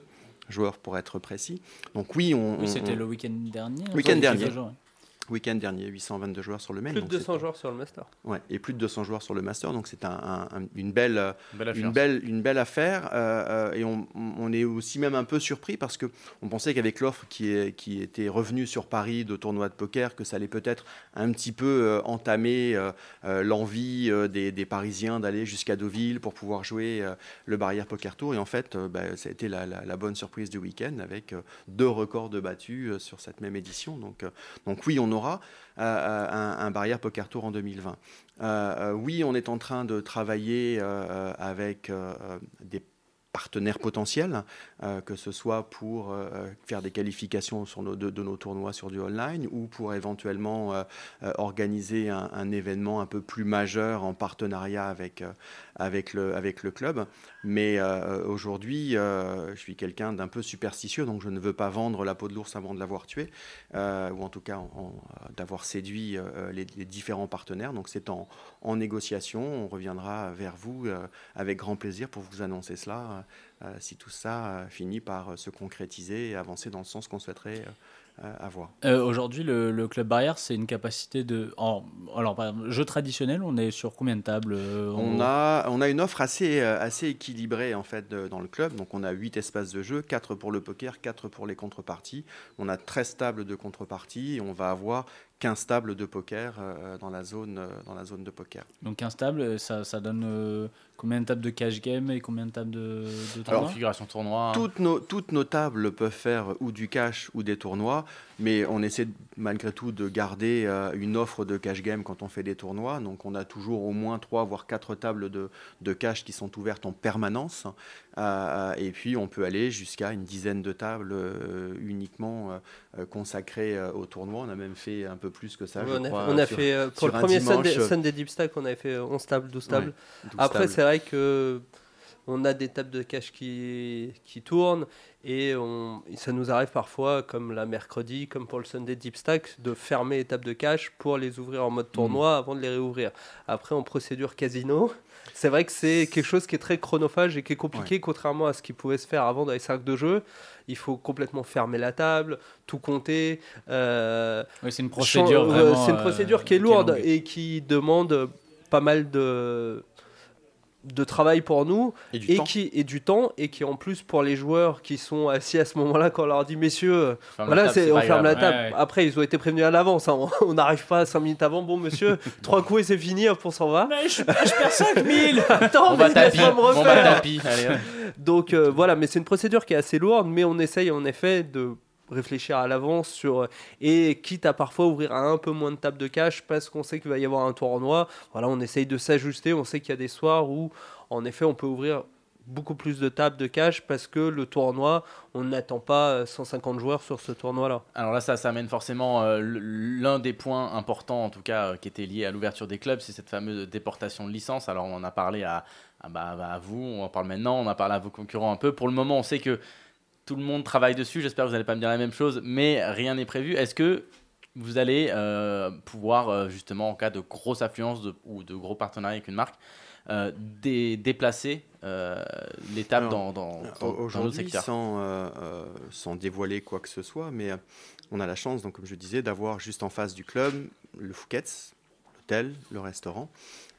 joueurs pour être précis. Donc oui, on, Oui, c'était on- le week-end dernier. hein, Week-end ça, dernier. quelques jours, ouais. Week-end dernier, 822 joueurs sur le main. Plus de donc 200 c'est- joueurs sur le Master. Ouais, et plus de 200 joueurs sur le master, donc c'est un- un- un- une belle, Belle une affaire. belle, une belle affaire. euh, euh, et on, on est aussi même un peu surpris parce que on pensait qu'avec l'offre qui, est, qui était revenue sur Paris de tournois de poker, que ça allait peut-être un petit peu euh, entamer euh, l'envie euh, des, des Parisiens d'aller jusqu'à Deauville pour pouvoir jouer euh, le Barrière Poker Tour. Et en fait, euh, bah, ça a été la, la- la bonne surprise du week-end avec euh, deux records de battus euh, sur cette même édition. Donc, euh, donc oui, on aura euh, euh, un, Barrière Poker Tour en 2020. Euh, oui, on est en train de travailler avec des partenaires potentiels, que ce soit pour faire des qualifications sur nos- de, nos tournois sur du online ou pour éventuellement organiser un, événement un peu plus majeur en partenariat avec, avec, le, avec le club. Mais euh, aujourd'hui, euh, je suis quelqu'un d'un peu superstitieux, donc je ne veux pas vendre la peau de l'ours avant de l'avoir tué, euh, ou en tout cas d'avoir séduit les, les différents partenaires. Donc c'est en, en négociation, on reviendra vers vous avec grand plaisir pour vous annoncer cela, si tout ça finit par se concrétiser et avancer dans le sens qu'on souhaiterait euh, euh. Euh, Aujourd'hui, le, le club barrière, c'est une capacité de. en- alors, par exemple, jeu traditionnel, on est sur combien de tables euh, On a, on a une offre assez, euh, assez équilibrée en fait de- dans le club. Donc on a 8 espaces de jeu, 4 pour le poker, 4 pour les contreparties. On a 13 tables de contreparties et on va avoir 15 tables de poker euh, dans, la zone, dans la zone de poker. Donc, instable, ça, ça donne combien de tables de cash game et combien de tables de, de tournoi configuration tournoi. Toutes nos, toutes nos tables peuvent faire ou du cash ou des tournois, mais on essaie malgré tout de garder euh, une offre de cash game quand on fait des tournois. Donc on a toujours au moins 3 voire 4 tables de, de cash qui sont ouvertes en permanence. Euh, et puis on peut aller jusqu'à une dizaine de tables euh, uniquement euh, euh, consacrées euh, au tournoi. On a même fait un peu plus que ça. Je on a, crois, on a sur- fait euh, pour le premier dimanche, Sunday, euh, Sunday Deep Stack, on avait fait 11 tables, 12 tables. Ouais, 12 Après, tables. C'est vrai que on a des tables de cash qui, qui tournent et on, et ça nous arrive parfois, comme la mercredi, comme pour le Sunday Deep Stack, de fermer les tables de cash pour les ouvrir en mode tournoi avant de les réouvrir. Après, en procédure casino, c'est vrai que c'est quelque chose qui est très chronophage et qui est compliqué, contrairement à ce qui pouvait se faire avant dans les cercles de jeu. Il faut complètement fermer la table, tout compter. euh, Oui, c'est une procédure vraiment. une euh, procédure qui est lourde et qui demande pas mal de de travail pour nous Et du et temps. qui et du temps et qui en plus pour les joueurs qui sont assis à ce moment-là quand on leur dit messieurs Ferme la voilà table, on ferme la table Ouais, ouais. après ils ont été prévenus à l'avance hein. [LAUGHS] on n'arrive pas cinq minutes avant bon monsieur [LAUGHS] trois coups et c'est fini hop on s'en va Mais je, je perds 5000 [LAUGHS] attends On va mais tapis. On va refaire. tapis. Allez, hop. Donc euh, voilà, mais c'est une procédure qui est assez lourde, mais on essaye en effet de réfléchir à l'avance sur et quitte à parfois ouvrir un peu moins de tables de cash parce qu'on sait qu'il va y avoir un tournoi. Voilà, on essaye de s'ajuster. On sait qu'il y a des soirs où en effet on peut ouvrir beaucoup plus de tables de cash parce que le tournoi, on n'attend pas euh, 150 joueurs sur ce tournoi-là. Alors là, ça, ça amène forcément euh, l'un des points importants, en tout cas, euh, qui était lié à l'ouverture des clubs, c'est cette fameuse déportation de licence. Alors on en a parlé à, bah, à vous, on en parle maintenant, on en parlé à vos concurrents un peu. Pour le moment, on sait que tout le monde travaille dessus. J'espère que vous n'allez pas me dire la même chose, mais rien n'est prévu. Est-ce que vous allez euh, pouvoir, euh, justement, en cas de grosse affluence de- ou de gros partenariat avec une marque, euh, dé- déplacer l'étape dans, dans, dans, Aujourd'hui, secteur? sans, sans dévoiler quoi que ce soit, mais on a la chance, donc, comme je disais, d'avoir juste en face du club le Fouquet's, l'hôtel, le restaurant.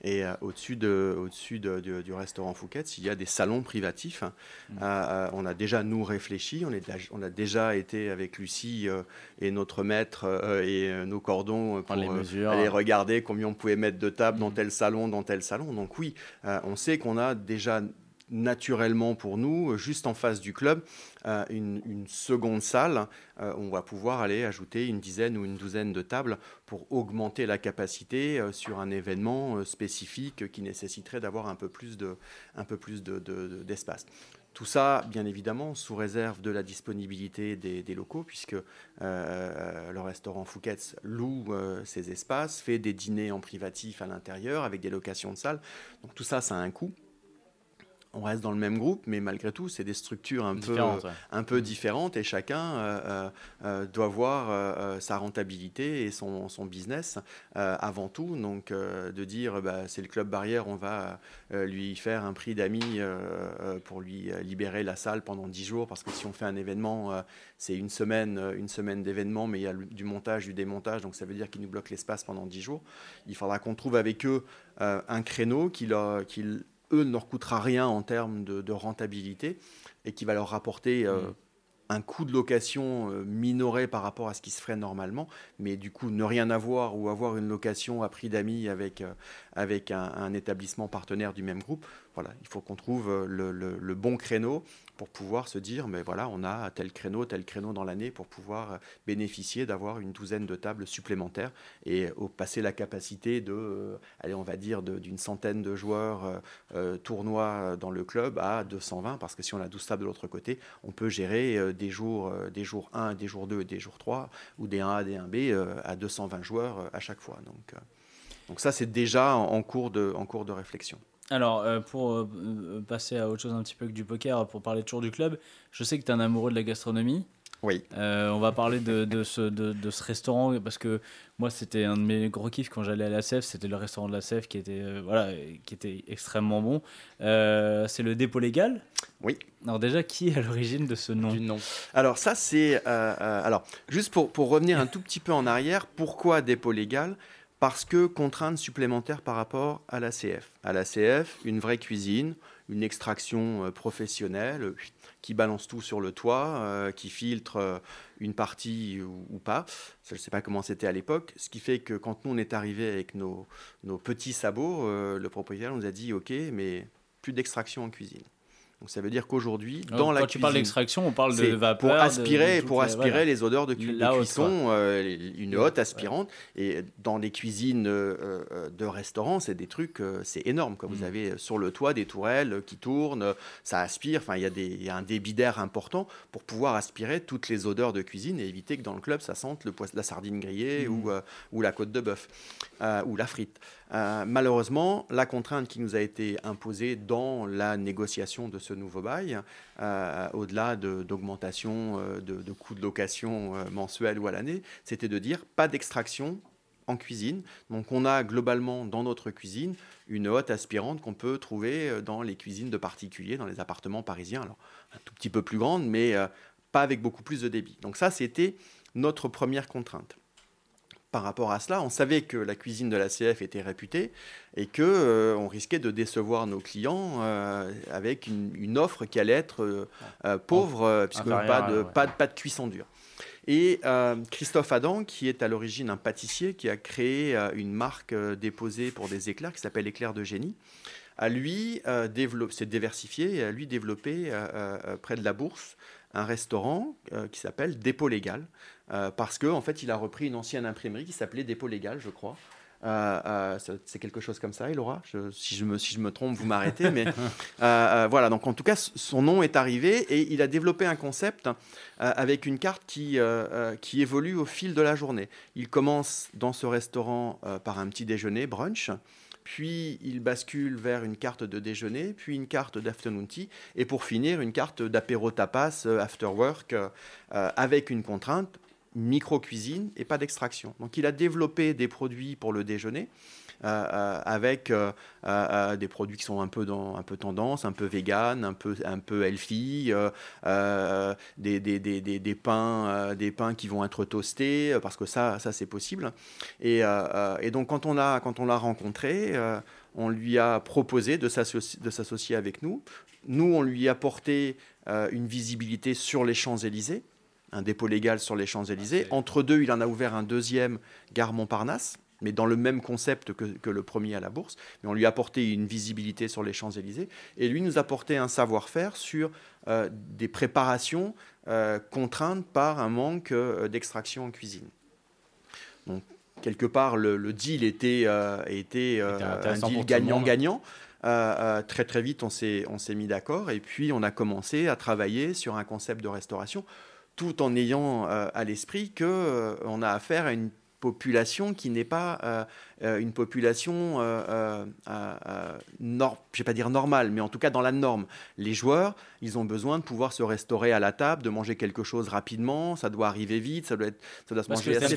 Et euh, au-dessus, de, au-dessus de- du, du restaurant Fouquet's, il y a des salons privatifs. Euh, euh, on a déjà, nous, réfléchi. On, est, on a déjà été avec Lucie euh, et notre maître et nos cordons pour les mesures. aller regarder combien on pouvait mettre de tables dans Mhm. tel salon, dans tel salon. Donc oui, on sait qu'on a déjà naturellement pour nous, euh, juste en face du club, euh, une, une seconde salle. Euh, on va pouvoir aller ajouter une dizaine ou une douzaine de tables pour augmenter la capacité sur un événement spécifique qui nécessiterait d'avoir un peu plus de- un peu plus de- de- de- d'espace. Tout ça, bien évidemment, sous réserve de la disponibilité des, locaux, puisque le restaurant Fouquet's loue euh, ses espaces, fait des dîners en privatif à l'intérieur avec des locations de salles. Donc tout ça, ça a un coût. On reste dans le même groupe, mais malgré tout, c'est des structures un peu, Différentes, ouais. un peu différentes et chacun euh, euh, euh, doit voir euh, sa rentabilité et son, son business avant tout. Donc, de dire bah, c'est le club barrière, on va lui faire un prix d'amis pour lui libérer la salle pendant 10 jours parce que si on fait un événement, c'est une semaine, une semaine d'événement, mais il y a du montage, du démontage, donc ça veut dire qu'ils nous bloquent l'espace pendant 10 jours. Il faudra qu'on trouve avec eux un créneau qui, leur, qui, eux, ne leur coûtera rien en termes de, de rentabilité et qui va leur rapporter euh, Mm. un coût de location euh, minoré par rapport à ce qui se ferait normalement, mais du coup ne rien avoir ou avoir une location à prix d'amis avec, euh, avec un, un établissement partenaire du même groupe. Voilà, il faut qu'on trouve le, le- le bon créneau pour pouvoir se dire, mais voilà, on a tel créneau, tel créneau dans l'année pour pouvoir euh, bénéficier d'avoir une douzaine de tables supplémentaires et au passer la capacité de, euh, allez, on va dire, d'une centaine de joueurs euh, euh, tournois dans le club à 220, parce que si on a 12 tables de l'autre côté, on peut gérer euh, des jours, euh, des jours 1, des jours 2 et des jours 3, ou des 1A, des 1B euh, à 220 joueurs euh, à chaque fois. Donc, euh, donc ça, c'est déjà en cours de, en cours de réflexion. Alors, euh, pour euh, passer à autre chose un petit peu que du poker, pour parler toujours du club, je sais que tu es un amoureux de la gastronomie. Oui. Euh, on va parler de, de ce, de, de ce restaurant parce que moi, c'était un de mes gros kiffs quand j'allais à la CEF. C'était le restaurant de la CEF qui était, euh, voilà, qui était extrêmement bon. Euh, c'est le dépôt légal. Oui. Alors, déjà, qui est à l'origine de ce nom? Du nom. Alors ça, c'est... euh, euh, alors, juste pour, pour revenir un tout petit peu en arrière, pourquoi dépôt légal? Parce que contrainte supplémentaire par rapport à l'ACF. À l'ACF, une vraie cuisine, une extraction euh, professionnelle euh, qui balance tout sur le toit, euh, qui filtre une partie ou, pas. Je ne sais pas comment c'était à l'époque. Ce qui fait que quand nous, on est arrivé avec nos, petits sabots, le propriétaire nous a dit, OK, mais plus d'extraction en cuisine. Donc ça veut dire qu'aujourd'hui, Alors, dans Quand la tu cuisine... parles d'extraction, on parle de vapeur. pour de- aspirer, de pour les- aspirer voilà. les odeurs de, cu- La de cuisson, euh, une hotte aspirante. Et dans les cuisines euh, euh, de restaurants, c'est des trucs, euh, c'est énorme. Quoi. Vous Mm. avez euh, sur le toit des tourelles euh, qui tournent, euh, ça aspire. Enfin, il y, a des- il y a un débit d'air important pour pouvoir aspirer toutes les odeurs de cuisine et éviter que dans le club ça sente le la sardine grillée Mm. ou, euh, ou la côte de bœuf euh, ou la frite. Euh, malheureusement, la contrainte qui nous a été imposée dans la négociation de ce nouveau bail, euh, au-delà de- d'augmentation euh, de, de coûts de location mensuels ou à l'année, c'était de dire pas d'extraction en cuisine. Donc on a globalement dans notre cuisine une hotte aspirante qu'on peut trouver dans les cuisines de particuliers, dans les appartements parisiens. Alors un tout petit peu plus grande, mais pas avec beaucoup plus de débit. Donc ça, c'était notre première contrainte par rapport à cela, on savait que la cuisine de la CF était réputée et que euh, on risquait de décevoir nos clients euh, avec une, une offre qui allait être euh, pauvre, puisque pas de, ouais. pas, de- pas de cuisson dure. Et Christophe Adam, qui est à l'origine un pâtissier, qui a créé une marque déposée pour des éclairs qui s'appelle Éclair de génie, a lui développé, s'est diversifié et a lui développé près de la bourse un restaurant qui s'appelle Dépôt Légal, euh, parce qu'en en fait, il a repris une ancienne imprimerie qui s'appelait Dépôt Légal, je crois. Euh, euh, c'est quelque chose comme ça, Elora je, si, je me, si je me trompe, vous m'arrêtez. mais [LAUGHS] euh, voilà, donc en tout cas, son nom est arrivé et il a développé un concept avec une carte qui, qui évolue au fil de la journée. Il commence dans ce restaurant par un petit déjeuner, brunch. Puis il bascule vers une carte de déjeuner, puis une carte d'afternoon tea, et pour finir, une carte d'apéro tapas after work, avec une contrainte, micro-cuisine et pas d'extraction. Donc il a développé des produits pour le déjeuner, euh, euh, avec euh, des produits qui sont un peu, dans, un peu tendance, un peu vegan, un peu, un peu healthy, des, des, des, des, pains, des pains qui vont être toastés, parce que ça, ça c'est possible. Et, et donc quand on l'a quand on l'a rencontré, on lui a proposé de s'associ- de s'associer avec nous. Nous, on lui a apporté une visibilité sur les Champs-Élysées, un dépôt légal sur les Champs-Élysées. Entre deux, il en a ouvert un deuxième, Gare Montparnasse, mais dans le même concept que, que le premier à la bourse. Mais on lui a apporté une visibilité sur les Champs-Élysées. Et lui nous a apporté un savoir-faire sur euh, des préparations euh, contraintes par un manque euh, d'extraction en cuisine. Donc, quelque part, le, le deal était, était, un deal gagnant-gagnant. Euh, euh, très très vite, on s'est mis d'accord et puis on a commencé à travailler sur un concept de restauration, tout en ayant euh, à l'esprit que euh, on a affaire à une population qui n'est pas euh, une population, euh, euh, euh, euh, nor- je vais pas dire normale, mais en tout cas dans la norme. Les joueurs, ils ont besoin de pouvoir se restaurer à la table, de manger quelque chose rapidement, ça doit arriver vite, ça doit, être, ça doit se Parce manger assez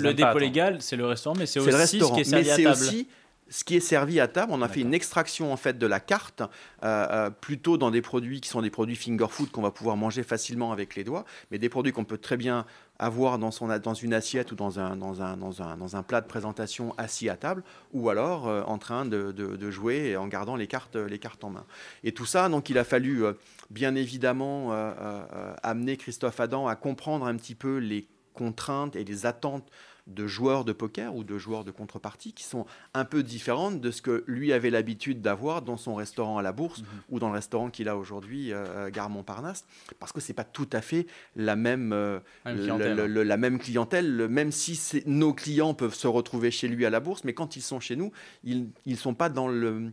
le dépôt légal, c'est le restaurant, mais c'est C'est le aussi ce qui est mais servi à c'est table. aussi ce qui est servi à table. On a fait une extraction en fait de la carte, euh, euh, plutôt dans des produits qui sont des produits finger food qu'on va pouvoir manger facilement avec les doigts, mais des produits qu'on peut très bien avoir dans, son, dans une assiette ou dans un, dans, un, dans, un, dans un plat de présentation assis à table, ou alors euh, en train de, de- de jouer et en gardant les cartes, les cartes en main. Et tout ça, donc il a fallu euh, bien évidemment euh, amener Christophe Adam à comprendre un petit peu les contraintes et les attentes de joueurs de poker ou de joueurs de contrepartie qui sont un peu différentes de ce que lui avait l'habitude d'avoir dans son restaurant à la Bourse ou dans le restaurant qu'il a aujourd'hui, euh, Gare Montparnasse, parce que c'est pas tout à fait la même, euh, Même clientèle. le- le- la même clientèle, le- même si nos clients peuvent se retrouver chez lui à la Bourse, mais quand ils sont chez nous, ils ne sont pas dans le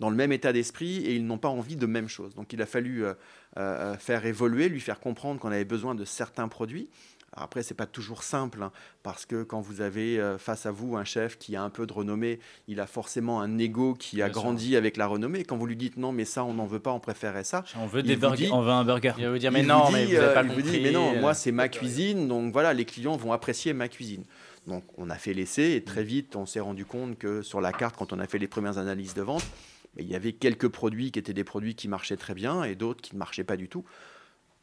dans le même état d'esprit et ils n'ont pas envie de même chose. Donc il a fallu euh, euh, faire évoluer, lui faire comprendre qu'on avait besoin de certains produits. Alors Après, c'est pas toujours simple, hein, parce que quand vous avez euh, face à vous un chef qui a un peu de renommée, il a forcément un ego qui a Bien sûr. grandi avec la renommée. Quand vous lui dites non, mais ça, on n'en veut pas, on préférait ça, On veut des vous burgers, dit- on veut un burger. Il va vous dire, mais il non, vous mais vous n'avez euh, pas il vous compris. dit, mais non, euh, moi c'est ma cuisine, donc voilà, les clients vont apprécier ma cuisine. Donc on a fait l'essai et très vite on s'est rendu compte que sur la carte, quand on a fait les premières analyses de vente, il y avait quelques produits qui étaient des produits qui marchaient très bien et d'autres qui ne marchaient pas du tout.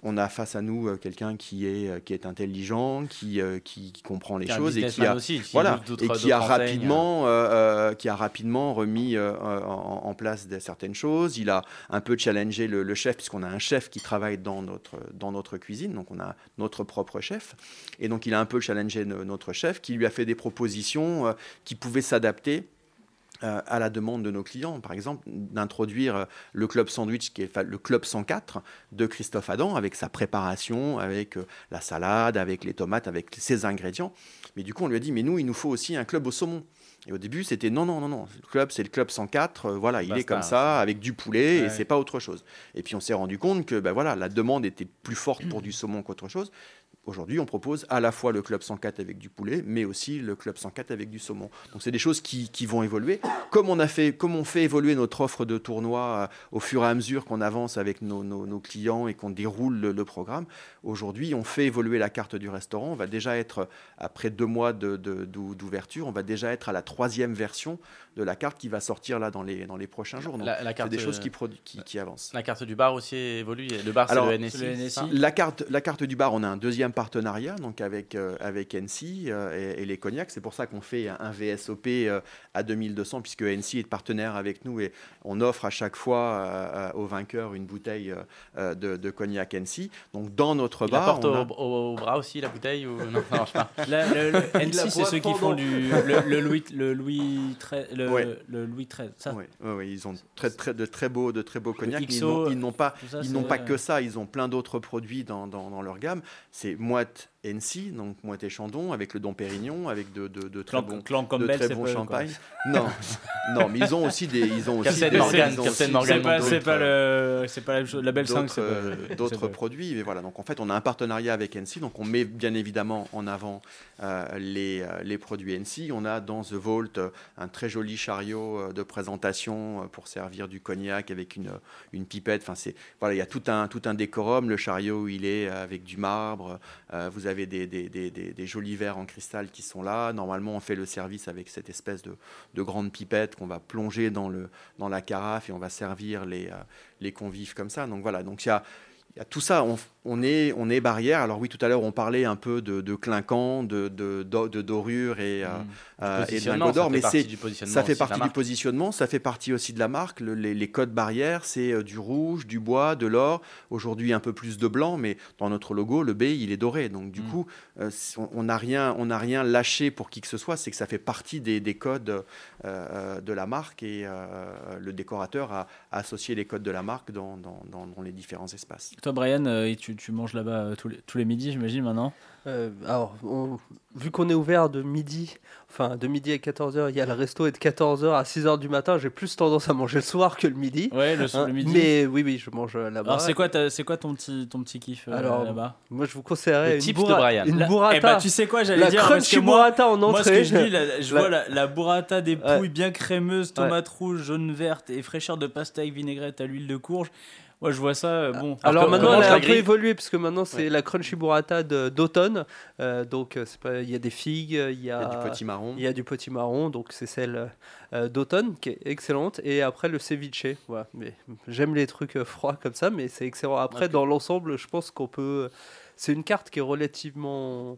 On a face à nous euh, quelqu'un qui est, euh, qui est intelligent, qui, euh, qui, qui comprend les qui choses et qui a, aussi, qui voilà, et qui a rapidement, euh, qui a rapidement remis euh, en, en place des, certaines choses. Il a un peu challengé le, le chef, puisqu'on a un chef qui travaille dans notre, dans notre cuisine, donc on a notre propre chef. Et donc il a un peu challengé no- notre chef, qui lui a fait des propositions euh, qui pouvaient s'adapter à la demande de nos clients. Par exemple, d'introduire euh, le club sandwich, qui est le club 104 de Christophe Adam, avec sa préparation, avec euh, la salade, avec les tomates, avec ses ingrédients. Mais du coup, on lui a dit, mais nous, il nous faut aussi un club au saumon. Et au début, c'était non, non, non, non. Le club, c'est le club 104. euh, voilà, il est comme ça, avec du poulet, Ouais. et c'est pas autre chose. Et puis, on s'est rendu compte que ben voilà, la demande était plus forte pour du saumon qu'autre chose. Aujourd'hui, on propose à la fois le club 104 avec du poulet, mais aussi le club 104 avec du saumon. Donc, c'est des choses qui, qui vont évoluer. Comme on, a fait, comme on fait évoluer notre offre de tournoi euh, au fur et à mesure qu'on avance avec nos, nos- nos clients et qu'on déroule le, le programme, aujourd'hui, on fait évoluer la carte du restaurant. On va déjà être, après deux mois de- de- d'ou- d'ouverture, on va déjà être à la troisième version de la carte qui va sortir là dans les, dans les prochains jours. Donc, La, la carte, des choses euh, qui, produ- qui, qui avancent. La carte du bar aussi évolue. Le bar, c'est le NSI. c'est le c'est ça? NSI. La carte, la carte du bar, on a un deuxième partenariat donc avec, euh, avec NC euh, et, et les cognacs. C'est pour ça qu'on fait un, un VSOP euh, à 2200 puisque NC est partenaire avec nous et on offre à chaque fois aux vainqueurs une bouteille de, de cognac NC. Donc dans notre Il bar, apporte on a- au, au- au bras aussi la bouteille ou non, ça marche pas. [LAUGHS] La- le, le [LAUGHS] Il la NC, c'est ceux qui font du, le, le Louis, le Louis XIII, le, Ouais. le Louis XIII, ça. Oui, oui, oui, ils ont très, très, de très beaux, de très beaux cognacs. ils XO, n'ont- Ils n'ont pas, ça, ils n'ont pas que ça. Ils ont plein d'autres produits dans, dans, dans leur gamme. C'est moite NC, donc moite et Chandon, avec le Dom Pérignon, avec de, de, de très Clan, bons, Clan de très bons champagnes. Non, non, mais ils ont aussi des, ils ont aussi des- Morgan, C'est pas, c'est pas euh, le, c'est pas la belle 5, d'autres, euh, produits. Et voilà, donc en fait, on a un partenariat avec NC, donc on met bien évidemment en avant euh, les, euh, les produits NC. On a dans The Vault euh, un très joli chariot euh, de présentation euh, pour servir du cognac avec une, une pipette. Enfin, c'est voilà, il y a tout un tout un décorum. Le chariot, il est avec du marbre. Euh, vous avez des, des, des, des- des jolis verres en cristal qui sont là. Normalement, on fait le service avec cette espèce de, de grande pipette qu'on va plonger dans le dans la carafe et on va servir les euh, les convives comme ça. Donc voilà, donc il y a, il y a tout ça, on, on est, on est barrière. Alors oui, tout à l'heure, on parlait un peu de, de clinquant, de, de, de, de dorure et, euh, Mm. euh, et de d'or, mais c'est ça fait partie du positionnement, ça fait partie aussi de la marque. Le- les, les codes barrières, c'est euh, du rouge, du bois, de l'or. Aujourd'hui, un peu plus de blanc, mais dans notre logo, le B, il est doré. Donc du Mm. coup, euh, on n'a rien, on n'a rien lâché pour qui que ce soit. C'est que ça fait partie des, des codes euh, de la marque et le décorateur a, a associé les codes de la marque dans, dans, dans- dans les différents espaces. Toi, Brian, euh, tu, tu manges là-bas euh, tous, les, tous les midis, j'imagine, maintenant Euh, alors, on- vu qu'on est ouvert de midi, enfin de midi à 14h, il y a le resto et de 14h à 6h du matin, j'ai plus tendance à manger le soir que le midi. Ouais, le, Hein, le midi. Mais oui, oui, je mange là-bas. Alors, c'est quoi, c'est quoi ton, petit, ton petit kiff euh, Alors, là-bas? Moi, je vous conseillerais Le une, de Brian. une La- burrata. Eh bah, tu sais quoi, j'allais la dire. parce que moi, burrata en Moi, ce entrée. que je dis, la- je La- vois la, la burrata des Ouais. pouilles bien crémeuses, tomates rouges, jaune verte et fraîcheur de pastèque, vinaigrette à l'huile de courge. Moi, je vois ça, euh, bon. Alors que- maintenant, elle a un peu évolué puisque maintenant c'est la crunchy burrata d'automne. Euh, donc euh, c'est pas, il y a des figues, il y a, Il y a du petit marron. il y a du petit marron, donc c'est celle euh, d'automne qui est excellente. Et après le ceviche, voilà. Mais j'aime les trucs euh, froids comme ça, mais c'est excellent. Après, dans l'ensemble, je pense qu'on peut. C'est une carte qui est relativement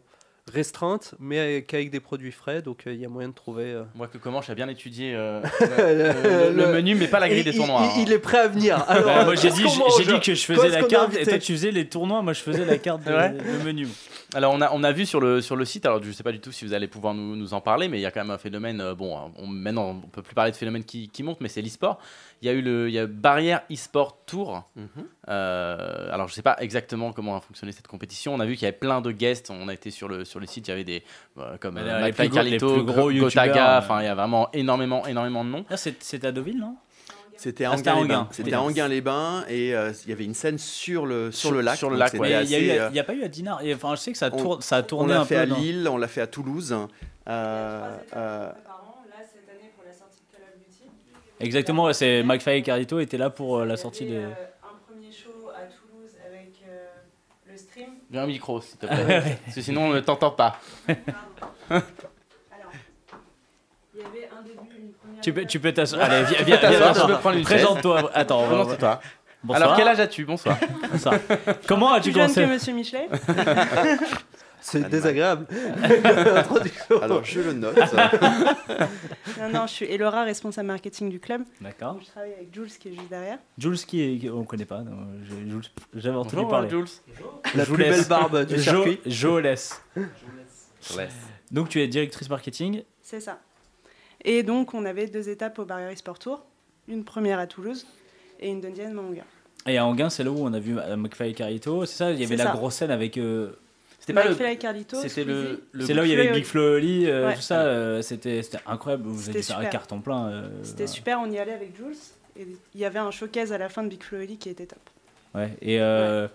restreinte, mais avec, avec des produits frais, donc euh, il y a moyen de trouver. euh, Moi que comment j'ai bien étudié euh, [LAUGHS] le- le, le menu, mais pas la grille il, des tournois. il- hein. il est prêt à venir. [LAUGHS] Alors, Ouais, moi, j'ai dit, j'ai que je faisais la a carte et toi, tu faisais les tournois. Moi, je faisais la carte, [LAUGHS] de- Ouais. le menu. Alors on a, on a vu sur le, sur le site, alors je sais pas du tout si vous allez pouvoir nous, nous en parler, mais il y a quand même un phénomène, bon, on, maintenant on peut plus parler de phénomène qui, qui monte, mais c'est l'e-sport. Il y a eu le il y a Barrière e-sport Tour. Mhm. Euh, alors je sais pas exactement comment a fonctionné cette compétition. On a vu qu'il y avait plein de guests. On a été sur le, sur le site, il y avait des euh, comme euh, les McFly plus gros- les Carlito, gros Gotaga, euh. enfin il y a vraiment énormément énormément de noms. Ah, c'est à Deauville, non? C'était à Ah, c'était à Anguin-les-Bains. Anguin. C'était Anguin-les-Bains et euh, il y avait une scène sur le, sur Sur- le lac. sur le lac, c'était ouais. Mais il y a euh, il pas eu à Dinard. Enfin, je sais que ça, on- tourne, ça a On tourné l'a un fait peu. à Lille, on l'a fait à Toulouse. Euh, euh, Exactement, ouais, c'est McFly et Carlito étaient là pour euh, la sortie des. un premier show à Toulouse avec euh, le stream. Viens un micro s'il te [LAUGHS] plaît, parce que sinon on ne t'entend pas. Alors, il y avait un début, une première. Tu peux, tu peux t'asseoir. Allez, viens, viens, t'asseoir, viens, tu peux prendre une chaise. Présente-toi. Attends, on va- toi Bonsoir. Alors quel âge as-tu? Bonsoir. Bonsoir. Comment as-tu Plus jeune que commencé? Monsieur Michelet. [LAUGHS] C'est désagréable. [LAUGHS] alors je le note. [LAUGHS] Non, non, je suis Elora, responsable marketing du club. D'accord. Je travaille avec Jules qui est juste derrière. Jules qui est, on connaît pas. non, j'ai- Jules, J'avais entendu Bonjour parler. Jules. La plus belle barbe du Jo- circuit. Laisse. Donc tu es directrice marketing. C'est ça. Et donc, on avait deux étapes au Barrière Sport Tour. Une première à Toulouse et une deuxième à Anguin. Et à Anguin, c'est là où on a vu euh, McFly et Carlito. C'est ça, il y avait la ça. grosse scène avec. euh, C'était pas le. Carlito. C'était le. C'est là où il y avait Big Flo Oli, euh, Ouais. tout ça. euh, c'était c'était incroyable. Vous avez faire un super. carton plein. euh, C'était voilà. super, on y allait avec Jules. Et il y avait un showcase à la fin de Big Flo Oli qui était top. Ouais, et euh,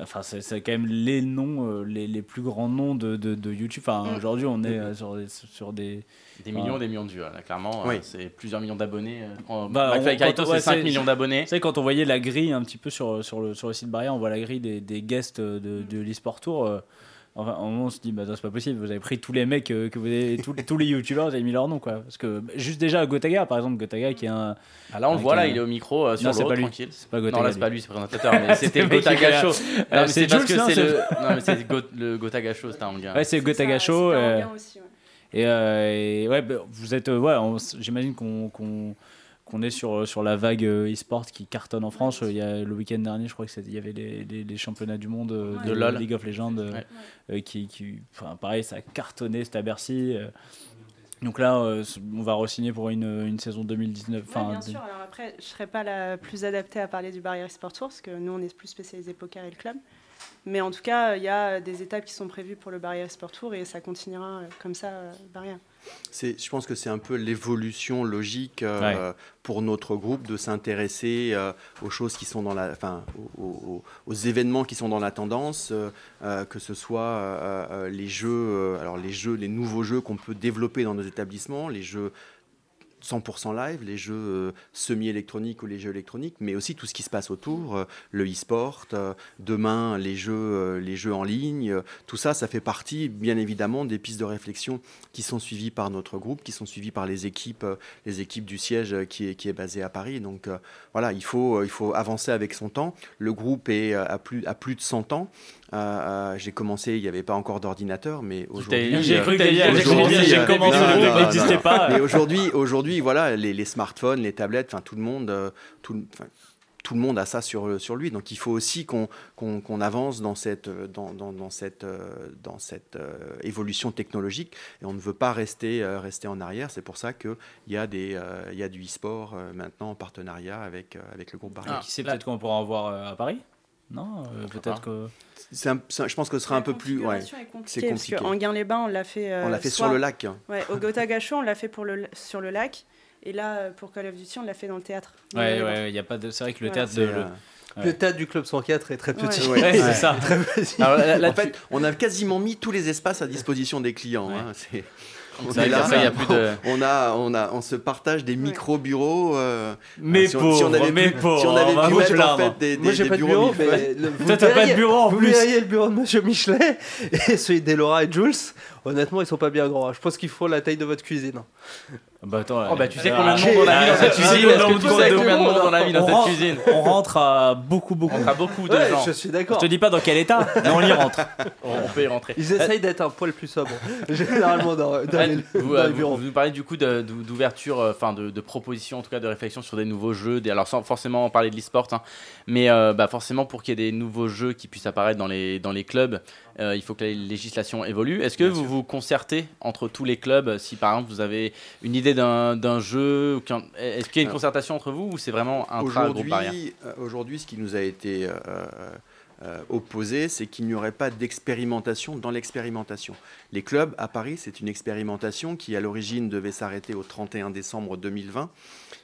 enfin, c'est quand même les noms, euh, les, les plus grands noms de, de, de YouTube. Enfin, Mm. aujourd'hui, on est euh, sur des. Sur des... Des millions, des millions de vues, là, clairement. Oui. euh, c'est plusieurs millions d'abonnés. euh, en- Bah, Carlito, ouais, c'est 5 c'est- millions d'abonnés. Vous savez, quand on voyait la grille un petit peu sur, sur, le, sur le site Barrière, on voit la grille des, des guests de, de l'eSport Tour. Enfin, à un moment, on se dit, bah, c'est pas possible. Vous avez pris tous les mecs euh, que vous avez, tous, tous les youtubeurs, vous avez mis leur nom, quoi. Parce que juste déjà, Gotaga, par exemple, Gotaga qui est un. Ah, là, on le voit, là, un- il est au micro, euh, sur Non, c'est lui. tranquille. C'est pas Gotaga. Non, là, c'est pas lui, c'est présentateur, mais [LAUGHS] c'était Gotaga Show. la- Non, mais c'est c'est parce que non, c'est c'est- le. Non, mais c'est Go- le Gotaga Show, c'était un gars. Ouais, c'est Gotaga Ça, Show. euh, Anguin aussi, ouais. Et, euh, et ouais, bah, vous êtes, euh, ouais, on- j'imagine qu'on qu'on est sur, sur la vague euh, e-sport qui cartonne en France. Il y a le week-end dernier, je crois que c'était- il y avait les, les- les championnats du monde euh, Ouais. de LoL. League of Legends euh, Ouais. euh, qui, qui, enfin, pareil, ça a cartonné, c'était à Bercy. euh. Donc là, euh, on va re-signer pour une, une saison 2019. Ouais, Enfin, bien sûr. Alors après, je serais pas la plus adaptée à parler du Barrière Sport Tour parce que nous, on est plus spécialisé poker et le club. Mais en tout cas, il y a des étapes qui sont prévues pour le Barrière Sport Tour et ça continuera euh, comme ça, euh, Barrière. C'est, je pense que c'est un peu l'évolution logique euh, pour notre groupe de s'intéresser euh, aux choses qui sont dans la, enfin, aux, aux- aux événements qui sont dans la tendance, euh, que ce soit les jeux, alors les jeux, les nouveaux jeux qu'on peut développer dans nos établissements, les jeux 100% live, les jeux euh, semi-électroniques ou les jeux électroniques, mais aussi tout ce qui se passe autour, euh, le e-sport, euh, demain les jeux, les jeux en ligne, tout ça, ça fait partie bien évidemment des pistes de réflexion qui sont suivies par notre groupe, qui sont suivies par les équipes, les équipes du siège qui est, qui est basé à Paris. Donc voilà, il faut, il faut avancer avec son temps. Le groupe est à plus, à plus de 100 ans. Euh, euh, j'ai commencé, il n'y avait pas encore d'ordinateur, mais aujourd'hui. J'ai euh, cru que j'ai aujourd'hui, commencé, j'ai commencé, non, non, n'existait pas. Mais aujourd'hui, aujourd'hui, voilà, les, les smartphones, les tablettes, enfin tout le monde, tout, le- enfin, tout le monde a ça sur, sur lui. Donc il faut aussi qu'on avance dans cette, dans, dans, dans cette, dans cette euh, évolution technologique et on ne veut pas rester, euh, rester en arrière. C'est pour ça qu'il y, a des, euh, y a du e-sport euh, maintenant en partenariat avec, euh, avec le groupe Barrière. Ah. Qui sait peut-être qu'on pourra en voir euh, à Paris Non, euh, peut-être que. Un- un- je pense que ce sera un peu plus. Ouais. configuration est compliquée, c'est parce compliqué. qu'en Guin-les-Bains, on l'a fait. euh, On l'a fait soit- sur le lac. Ouais, au Gotha-Gachot, on l'a fait pour le, sur le lac. Et là, euh, pour Call of Duty, on l'a fait dans le théâtre. Ouais, ouais, il y a pas de. C'est vrai que le Ouais. théâtre. C'est, De, le- euh, Ouais. Le théâtre du Club 104 est très petit. Ouais. Ouais, c'est ça. Très petit. Alors, là, là, en fait, on a quasiment mis tous les espaces à disposition des clients. Ouais. hein. On est là, ça, y a plus de. [LAUGHS] on a, on a, on se partage des micro-bureaux. euh, Mais si on- si on avait mais pu, pauvres, si on avait pu vous mettre en fait des, Moi des- j'ai des pas de bureaux bureau, mais le- vous Toi, t'as pas de bureau en vous plus. verriez le bureau de Monsieur Michelet et celui d'Elora et Jules. Honnêtement, ils sont pas bien grands. Je pense qu'il faut la taille de votre cuisine. Bah, attends, Oh, bah, tu sais combien de monde on a mis dans cette cuisine on a mis dans on cette rentre- cuisine On rentre à beaucoup, beaucoup. On fera beaucoup de Ouais, gens. je suis Je d'accord. te dis pas dans quel état, mais on y rentre. [LAUGHS] On peut y rentrer. Ils essayent d'être un poil plus sobres, [LAUGHS] généralement dans, les, vous, dans euh, les vous- bureaux. vous nous parlez du coup d'ouverture, euh, enfin de, de propositions, en tout cas de réflexion sur des nouveaux jeux. Des, alors sans forcément parler de l'e-sport, hein, mais euh, bah, forcément pour qu'il y ait des nouveaux jeux qui puissent apparaître dans les, dans les clubs, euh, il faut que la législation évolue. Est-ce que vous vous concertez entre tous les clubs Si par exemple vous avez une idée d'un d'un jeu, est-ce qu'il y a une concertation entre vous ou c'est vraiment un groupe Aujourd'hui, euh, aujourd'hui, ce qui nous a été euh, euh, opposé, c'est qu'il n'y aurait pas d'expérimentation dans l'expérimentation. Les clubs à Paris, c'est une expérimentation qui, à l'origine, devait s'arrêter au 31 décembre 2020.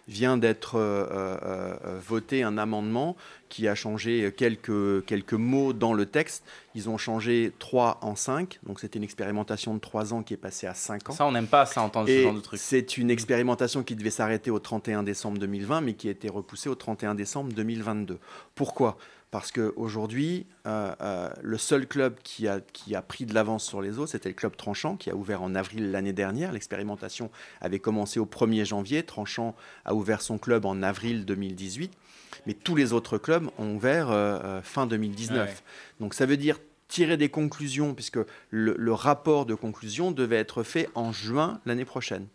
Vient d'être euh, euh, euh, voté un amendement qui a changé quelques, quelques mots dans le texte. Ils ont changé 3 en 5, donc c'était une expérimentation de 3 ans qui est passée à 5 ans. Ça on n'aime pas ça entendre ce Et genre de truc. c'est une expérimentation qui devait s'arrêter au 31 décembre 2020, mais qui a été repoussée au 31 décembre 2022. Pourquoi? Parce qu'aujourd'hui, euh, euh, le seul club qui a, qui a pris de l'avance sur les autres, c'était le club Tranchant, qui a ouvert en avril l'année dernière. L'expérimentation avait commencé au 1er janvier. Tranchant a ouvert son club en avril 2018. Mais tous les autres clubs ont ouvert euh, fin 2019. Ouais. Donc ça veut dire tirer des conclusions, puisque le, le rapport de conclusion devait être fait en juin l'année prochaine.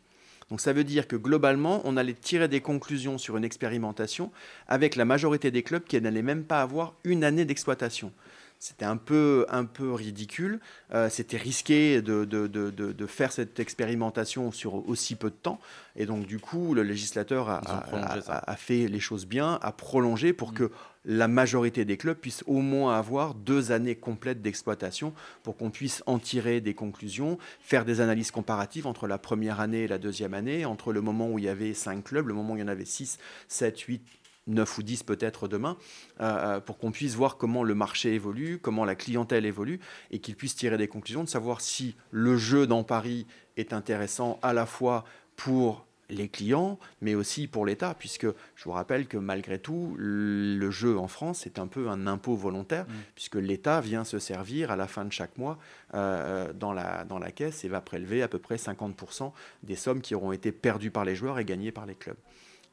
Donc ça veut dire que globalement, on allait tirer des conclusions sur une expérimentation avec la majorité des clubs qui n'allaient même pas avoir une année d'exploitation. C'était un peu, un peu ridicule, euh, c'était risqué de, de, de, de, faire cette expérimentation sur aussi peu de temps. Et donc du coup, le législateur a, fait les choses bien, a prolongé pour Mm. que la majorité des clubs puissent au moins avoir deux années complètes d'exploitation pour qu'on puisse en tirer des conclusions, faire des analyses comparatives entre la première année et la deuxième année, entre le moment où il y avait cinq clubs, le moment où il y en avait 6, 7, 8, 9 ou 10 peut-être demain, euh, euh, pour qu'on puisse voir comment le marché évolue, comment la clientèle évolue, et qu'ils puissent tirer des conclusions de savoir si le jeu dans Paris est intéressant à la fois pour les clients, mais aussi pour l'État, puisque je vous rappelle que malgré tout, le jeu en France est un peu un impôt volontaire, puisque l'État vient se servir à la fin de chaque mois euh, dans, la, dans la caisse et va prélever à peu près 50% des sommes qui auront été perdues par les joueurs et gagnées par les clubs.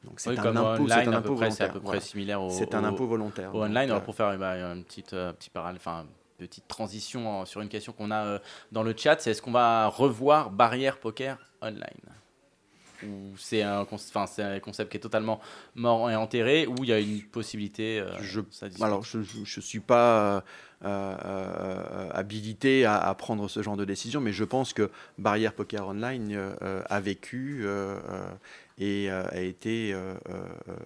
Donc c'est Oui, un impôt, c'est un près, c'est à volontaire. peu près voilà. similaire au, C'est un impôt volontaire. au online. euh, Alors pour faire bah, une petite, euh, petit paral- enfin, petite transition en- sur une question qu'on a euh, dans le chat, c'est est-ce qu'on va revoir Barrière Poker online? Ou c'est un, concept qui est totalement mort et enterré, ou il y a une possibilité euh, Je- Alors, je ne suis pas euh, euh, habilité à, à prendre ce genre de décision, mais je pense que Barrière Poker Online euh, a vécu et a été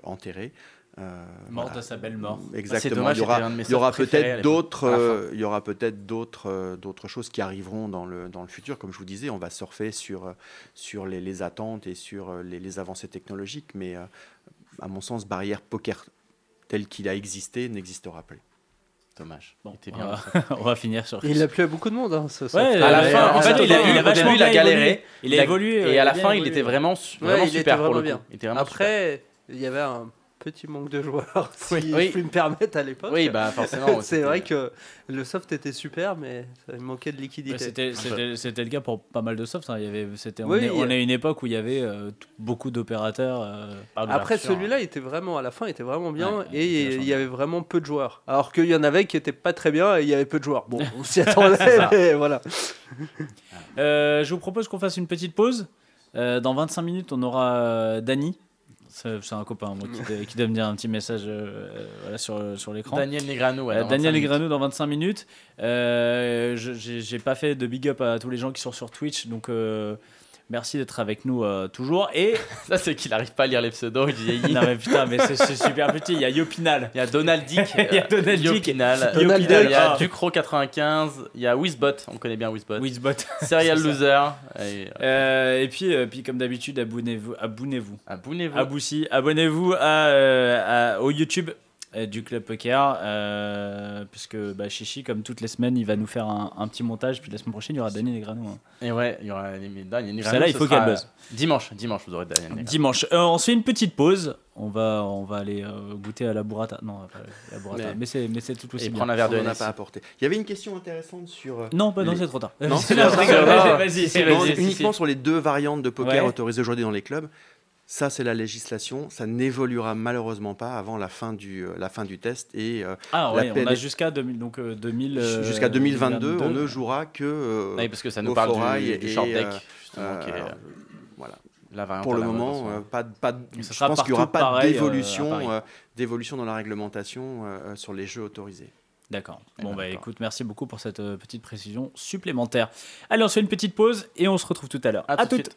enterré. Euh, Morte voilà. à sa belle mort. Exactement. dommage, il y aura, c'était un de mes il y aura peut-être d'autres, euh, il y aura peut-être d'autres, euh, d'autres choses qui arriveront dans le dans le futur. Comme je vous disais, on va surfer sur euh, sur les, les attentes et sur euh, les, les avancées technologiques, mais euh, à mon sens, barrière poker tel qu'il a existé n'existera plus. Dommage. Bon, Il était on bien. va, [LAUGHS] on va finir sur. Il a plu à beaucoup de monde. Hein, ce. Ouais, À la euh, fin, en en fait, il a, il a début, vachement il a bien galéré. évolué. Il a évolué. Et à la bien fin, il était vraiment, vraiment super pour le bien. coup. Après, il y avait un petit manque de joueurs, [LAUGHS] si Oui. je puis me permettre à l'époque. Oui, bah forcément. [LAUGHS] c'est vrai que le soft était super, mais ça il manquait de liquidité. C'était, c'était, c'était le cas pour pas mal de softs. hein. Il y avait, c'était, on, Oui, est, il y a- on est à une époque où il y avait euh, beaucoup d'opérateurs. euh, Après, l'ouverture, celui-là était vraiment, à la fin, était vraiment bien Ouais, et il y avait vraiment peu de joueurs. Alors qu'il y en avait qui étaient pas très bien et il y avait peu de joueurs. Bon, on s'y [LAUGHS] attendait, mais voilà. Euh, je vous propose qu'on fasse une petite pause. Euh, dans 25 minutes, on aura euh, Dany. C'est, un copain moi, qui, doit- qui doit me dire un petit message euh, euh, voilà, sur, sur l'écran. Daniel Negrano. ouais, Euh, Daniel 25 minutes. Negrano dans 25 minutes. Euh, je- j'ai, j'ai pas fait de big up à tous les gens qui sont sur Twitch, donc euh, Merci d'être avec nous euh, toujours. Et [LAUGHS] Ça, c'est qu'il arrive pas à lire les pseudos, il vieillit. non mais putain, mais c'est super petit. Il y a Yopinal. Il y a Donald Dick. [LAUGHS] Il y a Donald Dick. Yopinal. Donald Il y a Duck. Ducro95. Il y a Wizbot. On connaît bien Wizbot. Wizbot. Serial. [LAUGHS] Loser. Et, Euh, et puis, euh, puis comme d'habitude, abonnez-vous, abonnez-vous, Abonnez-vous. Aboussi, abonnez-vous à, euh, à- au YouTube euh, du Club Poker, euh, puisque bah, Chichi, comme toutes les semaines, il va nous faire un, un petit montage, puis la semaine prochaine, il y aura Daniel Negrano. hein. Et ouais, il y aura Daniel Celle-là, il ce faut qu'elle buzz. euh, Dimanche, dimanche, vous aurez Daniel Negrano. Dimanche. Euh, on se fait une petite pause. On va, on va aller euh, goûter à la burrata. Non, pas la burrata. Mais- Mais, c'est, mais c'est tout aussi Et bien. prendre un verre de On n'en a NSI. pas apporté. Il y avait une question intéressante sur. euh, Non, pas non, Les- c'est trop tard. Non, [LAUGHS] c'est là, Vas-y, si, uniquement sur les deux variantes de poker Ouais. autorisées aujourd'hui dans les clubs. Ça, c'est la législation. Ça n'évoluera malheureusement pas avant la fin du, euh, la fin du test. Et euh, Ah ouais, on a jusqu'à 2000, donc, euh, 2000, euh, jusqu'à 2022, on 2022. ne jouera que. Oui, parce que ça nous parle du, du short deck, justement, qui est alors, voilà. la variante Pour le moment, pas, pas, ça je pense qu'il n'y aura pas d'évolution dans la réglementation sur les jeux autorisés. D'accord. Eh Bon, ben, bah écoute, merci beaucoup pour cette petite précision supplémentaire. Allez, on se fait une petite pause et on se retrouve tout à l'heure. À À, tout de suite.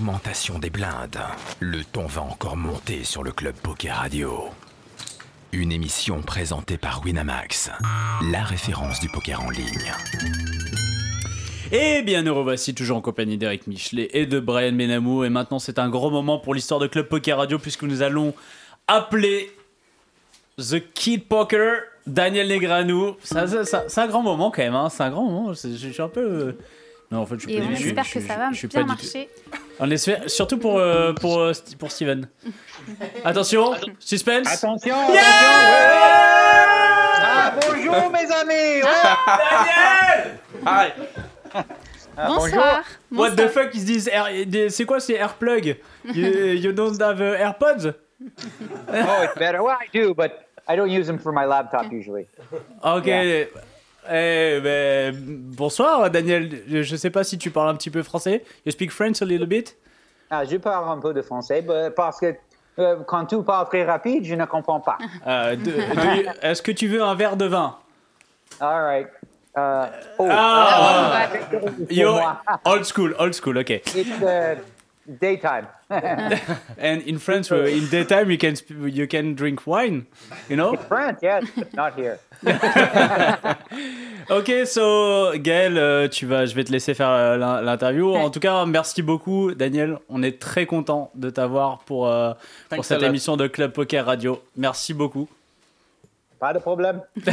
Augmentation des blindes. Le ton va encore monter sur le Club Poker Radio. Une émission présentée par Winamax, la référence du poker en ligne. Et bien, nous revoici toujours en compagnie d'Eric Michelet et de Brian Benamou. Et maintenant, c'est un grand moment pour l'histoire de Club Poker Radio puisque nous allons appeler The Kid Poker Daniel Negranou. C'est un grand moment quand même. hein. C'est un grand moment. Je, suis un peu. euh, Non, en fait, je suis Et pas on du- espère je- que je- ça va je suis bien pas du tout- marcher. On espère, surtout pour, euh, pour, euh, pour Steven. Attention, suspense. Attention, Yeah Ah, bonjour mes amis Aïe. Ah, bonjour. Bonsoir. What the Bonsoir. fuck ils se disent Air- des- C'est quoi ces AirPlug you, you don't have uh, AirPods? Oh, it's better. Well, I do, but I don't use them for my laptop usually. [LAUGHS] Ok. Yeah. Eh ben, bonsoir Daniel. Je sais pas si tu parles un petit peu français. You speak French a little bit? Ah, je parle un peu de français bah, parce que euh, quand tu parles très rapide, je ne comprends pas. [LAUGHS] Euh, Est-ce que tu veux un verre de vin? All right. Uh, oh, Ah Yo, moi. old school, old school, ok. It's uh, daytime. [LAUGHS] And in France, uh, in daytime, you can sp- you can drink wine, you know? France, yes, but not here. [LAUGHS] Ok, so Gaël, euh, tu vas, je vais te laisser faire euh, l'in- l'interview. En tout cas, merci beaucoup, Daniel. On est très content de t'avoir pour euh, pour cette émission de Club Poker Radio. Merci beaucoup. Pas de problème. [LAUGHS]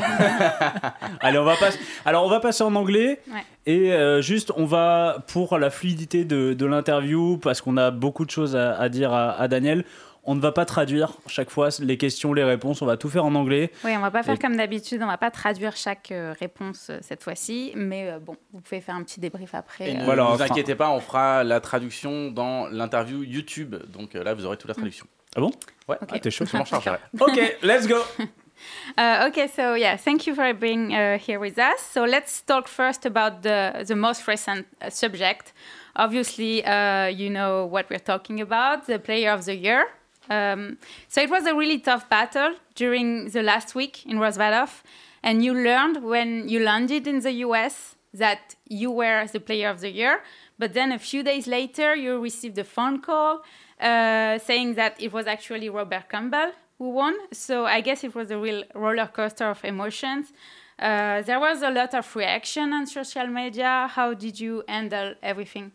Allez, on va passer. Alors, on va passer en anglais. Ouais. Et euh, juste, on va, pour la fluidité de, de l'interview, parce qu'on a beaucoup de choses à, à dire à, à Daniel, on ne va pas traduire chaque fois les questions, les réponses. On va tout faire en anglais. Oui, on va pas faire Et- comme d'habitude, on va pas traduire chaque euh, réponse euh, cette fois-ci, mais euh, bon, vous pouvez faire un petit débrief après. Et euh. ne Voilà, vous enfin- inquiétez pas, on fera la traduction dans l'interview YouTube. Donc euh, là, vous aurez toute la traduction. Ah bon? Ouais, Ok. Ah, t'es chaud. je m'en chargerai. Ok, let's go. [LAUGHS] [LAUGHS] Uh, okay, so yeah, thank you for being uh, here with us. So let's talk first about the, the most recent uh, subject. Obviously, uh, you know what we're talking about the player of the year. Um, so it was a really tough battle during the last week in Rosvalov, and you learned when you landed in the US that you were the player of the year. But then a few days later, you received a phone call uh, saying that it was actually Robert Campbell who won. So I guess it was a real roller coaster of emotions. Uh, there was a lot of reaction on social media. How did you handle everything?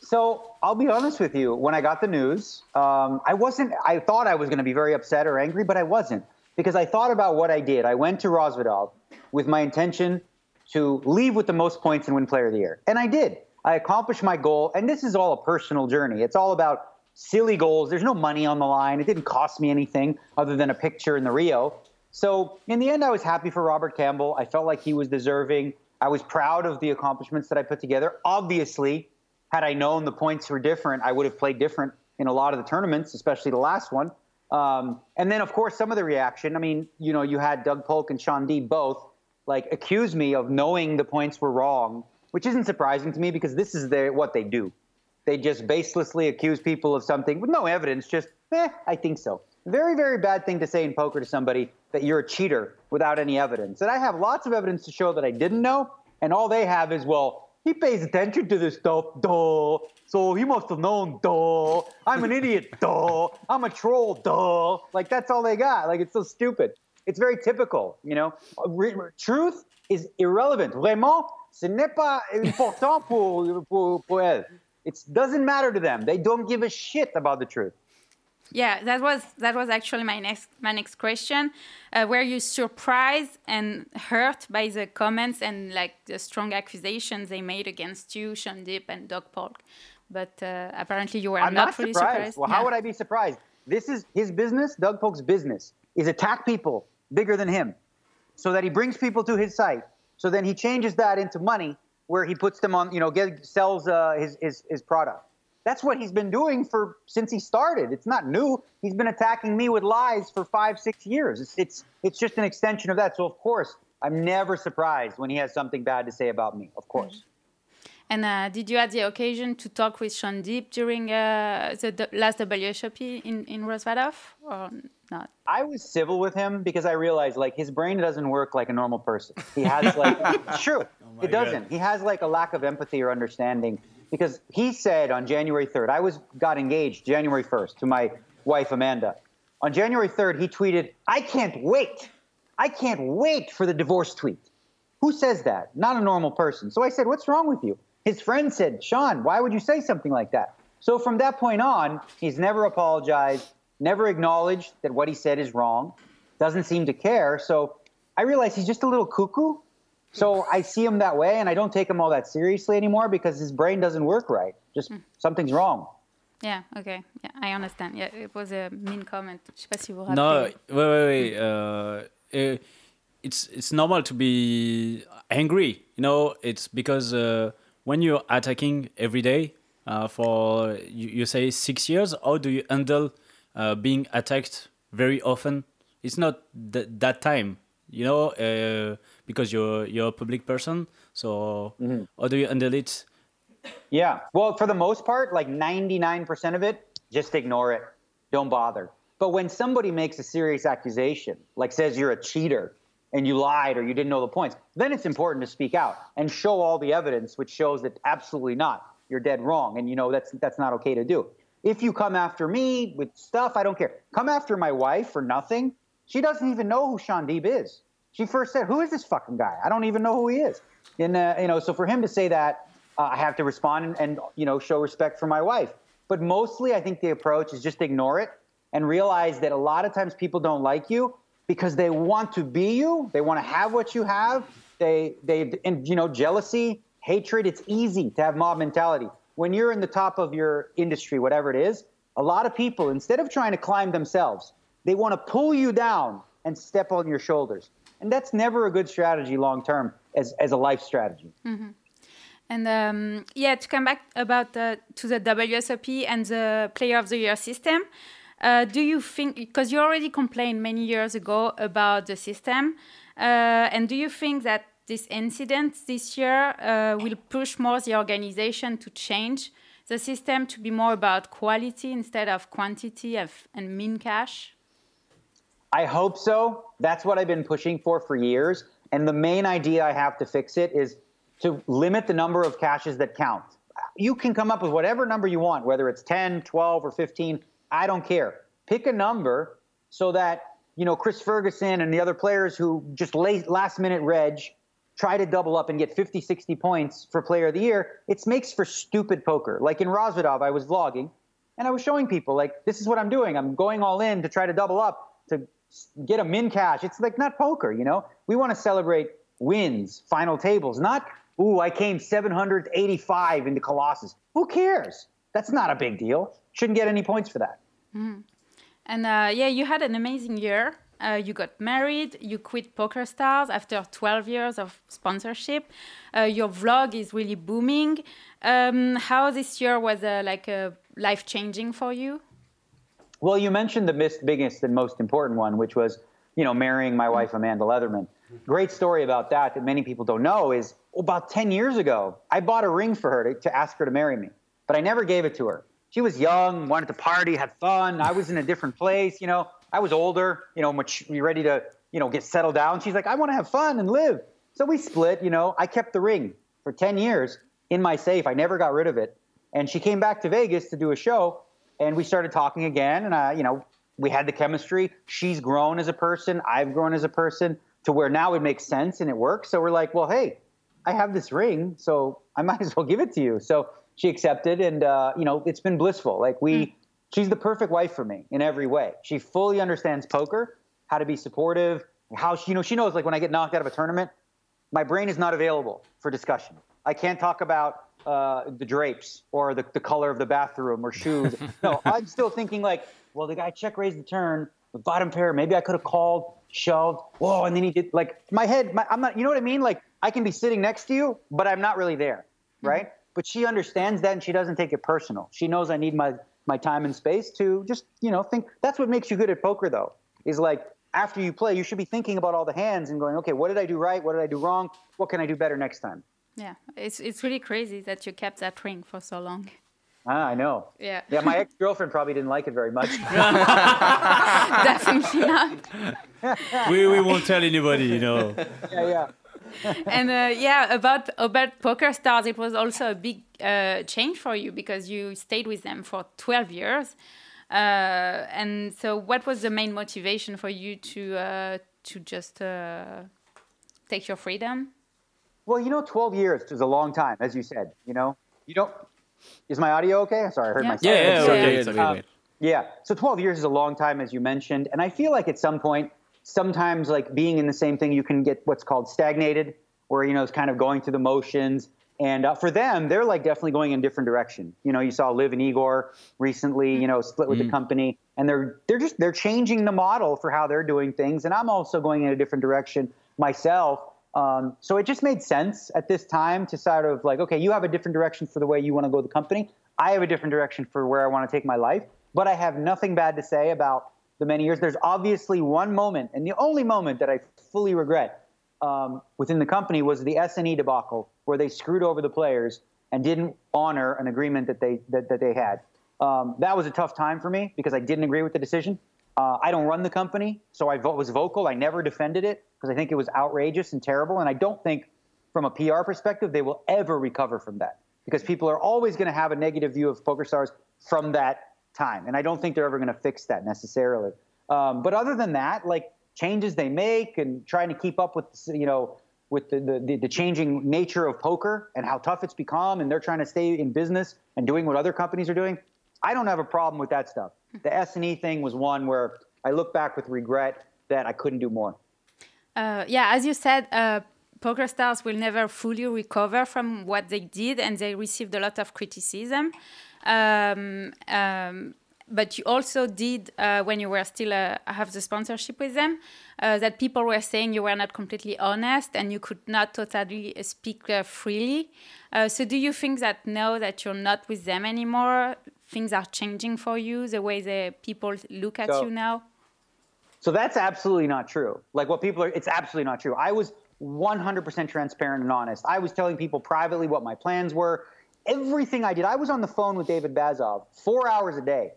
So I'll be honest with you. When I got the news, um, I wasn't. I thought I was going to be very upset or angry, but I wasn't because I thought about what I did. I went to Rosvedov with my intention to leave with the most points and win Player of the Year, and I did. I accomplished my goal, and this is all a personal journey. It's all about silly goals. There's no money on the line. It didn't cost me anything other than a picture in the Rio. So in the end, I was happy for Robert Campbell. I felt like he was deserving. I was proud of the accomplishments that I put together. Obviously, had I known the points were different, I would have played different in a lot of the tournaments, especially the last one. Um, and then, of course, some of the reaction. I mean, you know, you had Doug Polk and Sean D both like accuse me of knowing the points were wrong, which isn't surprising to me because this is their, what they do. They just baselessly accuse people of something with no evidence, just, eh, I think so. Very, very bad thing to say in poker to somebody that you're a cheater without any evidence. And I have lots of evidence to show that I didn't know, and all they have is, well, he pays attention to this stuff, duh. So he must have known, duh. I'm an idiot, [LAUGHS] duh. I'm a troll, duh. Like that's all they got. Like it's so stupid. It's very typical, you know. Re- truth is irrelevant. Vraiment, ce n'est pas important pour, pour, pour elle. It doesn't matter to them. They don't give a shit about the truth. Yeah, that was that was actually my next my next question. Uh, were you surprised and hurt by the comments and like the strong accusations they made against you, Deep and Doug Polk? But uh, apparently you were I'm not, not really surprised. surprised. Well, how would I be surprised? This is his business. Doug Polk's business is attack people bigger than him, so that he brings people to his site. So then he changes that into money, where he puts them on, you know, get, sells uh, his, his his product. That's what he's been doing for since he started. It's not new. He's been attacking me with lies for five, six years. It's it's it's just an extension of that. So of course, I'm never surprised when he has something bad to say about me. Of course. And uh, did you have the occasion to talk with Sean Deep during uh, the last WSOP in in Rosvadov or not? I was civil with him because I realized like his brain doesn't work like a normal person. He has [LAUGHS] like it's true. Oh it doesn't. He has like a lack of empathy or understanding because he said on January 3rd, I was got engaged January 1st to my wife Amanda. On January 3rd, he tweeted, "I can't wait. I can't wait for the divorce tweet." Who says that? Not a normal person. So I said, "What's wrong with you?" His friend said, "Sean, why would you say something like that?" So from that point on, he's never apologized, never acknowledged that what he said is wrong, doesn't seem to care. So I realize he's just a little cuckoo. So I see him that way, and I don't take him all that seriously anymore because his brain doesn't work right. Just something's wrong. Yeah, okay. Yeah, I understand. Yeah, it was a mean comment. Je sais pas si vous vous No, rappelez. wait, wait, wait. Uh, uh, it's it's normal to be angry. You know, it's because uh, when you're attacking every day uh, for you, you say six years, how do you handle uh, being attacked very often? It's not th- that time, you know, uh, because you're you're a public person. So how do you handle it? Yeah. Well, for the most part, like 99% of it, just ignore it. Don't bother. But when somebody makes a serious accusation, like says you're a cheater and you lied or you didn't know the points, then it's important to speak out and show all the evidence which shows that absolutely not. You're dead wrong. And you know that's that's not okay to do. If you come after me with stuff, I don't care. Come after my wife for nothing. She doesn't even know who Sean Deeb is. She first said, "Who is this fucking guy? I don't even know who he is." And uh, you know, so for him to say that, uh, I have to respond and, and you know show respect for my wife. But mostly, I think the approach is just ignore it and realize that a lot of times people don't like you because they want to be you. They want to have what you have. They they and you know jealousy, hatred. It's easy to have mob mentality when you're in the top of your industry, whatever it is. A lot of people, instead of trying to climb themselves, they want to pull you down and step on your shoulders. And that's never a good strategy long term as, as a life strategy. And um, yeah, to come back about uh, to the WSOP and the Player of the Year system, uh, do you think because you already complained many years ago about the system, uh, and do you think that this incident this year uh, will push more the organization to change the system to be more about quality instead of quantity of, and mean cash? I hope so. That's what I've been pushing for for years. And the main idea I have to fix it is to limit the number of caches that count. You can come up with whatever number you want, whether it's 10, 12, or 15. I don't care. Pick a number so that, you know, Chris Ferguson and the other players who just late, last minute reg try to double up and get 50, 60 points for player of the year. It makes for stupid poker. Like in Rosvedov, I was vlogging and I was showing people, like, this is what I'm doing. I'm going all in to try to double up to get a min cash. It's like not poker, you know? We want to celebrate wins, final tables, not, ooh, I came 785 into Colossus. Who cares? That's not a big deal. Shouldn't get any points for that. And uh, yeah, you had an amazing year. Uh, you got married. You quit Poker Stars after 12 years of sponsorship. Uh, your vlog is really booming. Um, how this year was uh, like uh, life changing for you? Well, you mentioned the biggest and most important one, which was, you know, marrying my wife Amanda Leatherman. Great story about that that many people don't know is about 10 years ago, I bought a ring for her to, to ask her to marry me, but I never gave it to her. She was young, wanted to party, had fun. I was in a different place, you know. I was older, you know, much ready to, you know, get settled down. She's like, I want to have fun and live. So we split, you know. I kept the ring for 10 years. in my safe. I never got rid of it. And she came back to Vegas to do a show, and we started talking again. And I, you know, we had the chemistry. She's grown as a person. I've grown as a person to where now it makes sense and it works. So we're like, well, hey, I have this ring, so I might as well give it to you. So she accepted, and uh, you know, it's been blissful. Like we, mm. She's the perfect wife for me in every way. She fully understands poker, how to be supportive, how she, you know, she knows like when I get knocked out of a tournament, my brain is not available for discussion. I can't talk about uh, the drapes or the, the color of the bathroom or shoes. [LAUGHS] no, I'm still thinking like, well, the guy check raised the turn, the bottom pair. Maybe I could have called, shoved. Whoa, and then he did like my head. My, I'm not. You know what I mean? Like I can be sitting next to you, but I'm not really there, mm-hmm. right? Mm-hmm. But she understands that, and she doesn't take it personal. She knows I need my my time and space to just you know think. That's what makes you good at poker, though. Is like after you play, you should be thinking about all the hands and going, okay, what did I do right? What did I do wrong? What can I do better next time? Yeah, it's it's really crazy that you kept that ring for so long. Ah, I know. Yeah. Yeah, my ex girlfriend probably didn't like it very much. [LAUGHS] [LAUGHS] Definitely not. we we won't tell anybody, you know. Yeah, yeah. [LAUGHS] and uh, yeah, about about Poker Stars, it was also a big uh, change for you because you stayed with them for 12 years. Uh, and so, what was the main motivation for you to uh, to just uh, take your freedom? Well, you know, 12 years is a long time, as you said. You know, you don't is my audio okay? Sorry, I heard yeah. myself. Yeah, yeah, yeah, okay. okay. Um, yeah. So 12 years is a long time, as you mentioned, and I feel like at some point, sometimes like being in the same thing, you can get what's called stagnated, where you know it's kind of going through the motions. And uh, for them, they're like definitely going in a different direction. You know, you saw Liv and Igor recently, you know, split with mm. the company, and they're they're just they're changing the model for how they're doing things. And I'm also going in a different direction myself. Um, so it just made sense at this time to sort of like, okay, you have a different direction for the way you want to go the company. I have a different direction for where I want to take my life. But I have nothing bad to say about the many years. There's obviously one moment, and the only moment that I fully regret um, within the company was the S&E debacle, where they screwed over the players and didn't honor an agreement that they that, that they had. Um, that was a tough time for me because I didn't agree with the decision. Uh, I don't run the company, so I was vocal. I never defended it because I think it was outrageous and terrible. And I don't think, from a PR perspective, they will ever recover from that because people are always going to have a negative view of Poker Stars from that time. And I don't think they're ever going to fix that necessarily. Um, but other than that, like changes they make and trying to keep up with, you know, with the, the, the, changing nature of poker and how tough it's become, and they're trying to stay in business and doing what other companies are doing. I don't have a problem with that stuff. The S and E thing was one where I look back with regret that I couldn't do more. Uh, yeah, as you said, uh, poker stars will never fully recover from what they did, and they received a lot of criticism. Um, um, but you also did uh, when you were still uh, have the sponsorship with them uh, that people were saying you were not completely honest and you could not totally speak uh, freely. Uh, so do you think that now that you're not with them anymore things are changing for you the way the people look at so, you now? So that's absolutely not true. Like what people are it's absolutely not true. I was 100% transparent and honest. I was telling people privately what my plans were everything i did. I was on the phone with david bazov four hours a day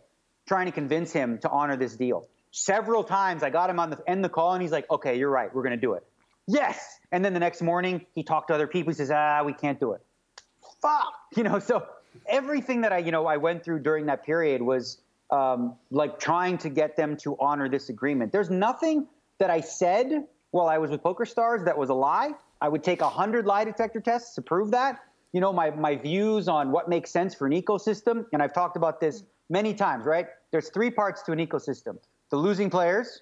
trying to convince him to honor this deal. Several times i got him on the end the call and he's like okay you're right. We're going to do it. Yes. And then the next morning he talked to other people. He says ah we can't do it. Fuck. [LAUGHS] You know so everything that I, you know, I went through during that period was um, like trying to get them to honor this agreement. There's nothing that I said while I was with Poker Stars that was a lie. I would take a hundred lie detector tests to prove that. You know, my my views on what makes sense for an ecosystem, and I've talked about this many times. Right? There's three parts to an ecosystem: the losing players,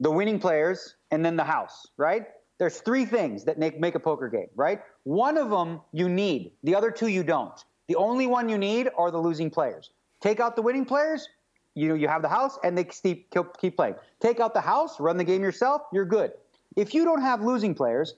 the winning players, and then the house. Right? There's three things that make make a poker game. Right? One of them you need. The other two you don't. The only one you need are the losing players. Take out the winning players, you know you have the house, and they keep keep playing. Take out the house, run the game yourself, you're good. If you don't have losing players,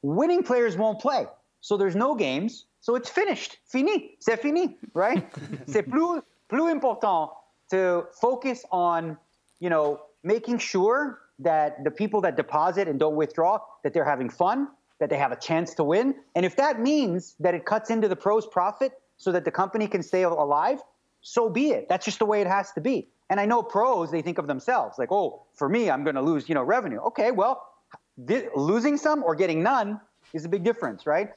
winning players won't play. So there's no games. So it's finished. Fini. C'est fini, right? [LAUGHS] C'est plus plus important to focus on, you know, making sure that the people that deposit and don't withdraw that they're having fun, that they have a chance to win. And if that means that it cuts into the pros profit so that the company can stay alive, so be it. That's just the way it has to be. And I know pros, they think of themselves like, oh, for me, I'm going to lose, you know, revenue. Okay, well, th- losing some or getting none is a big difference, right?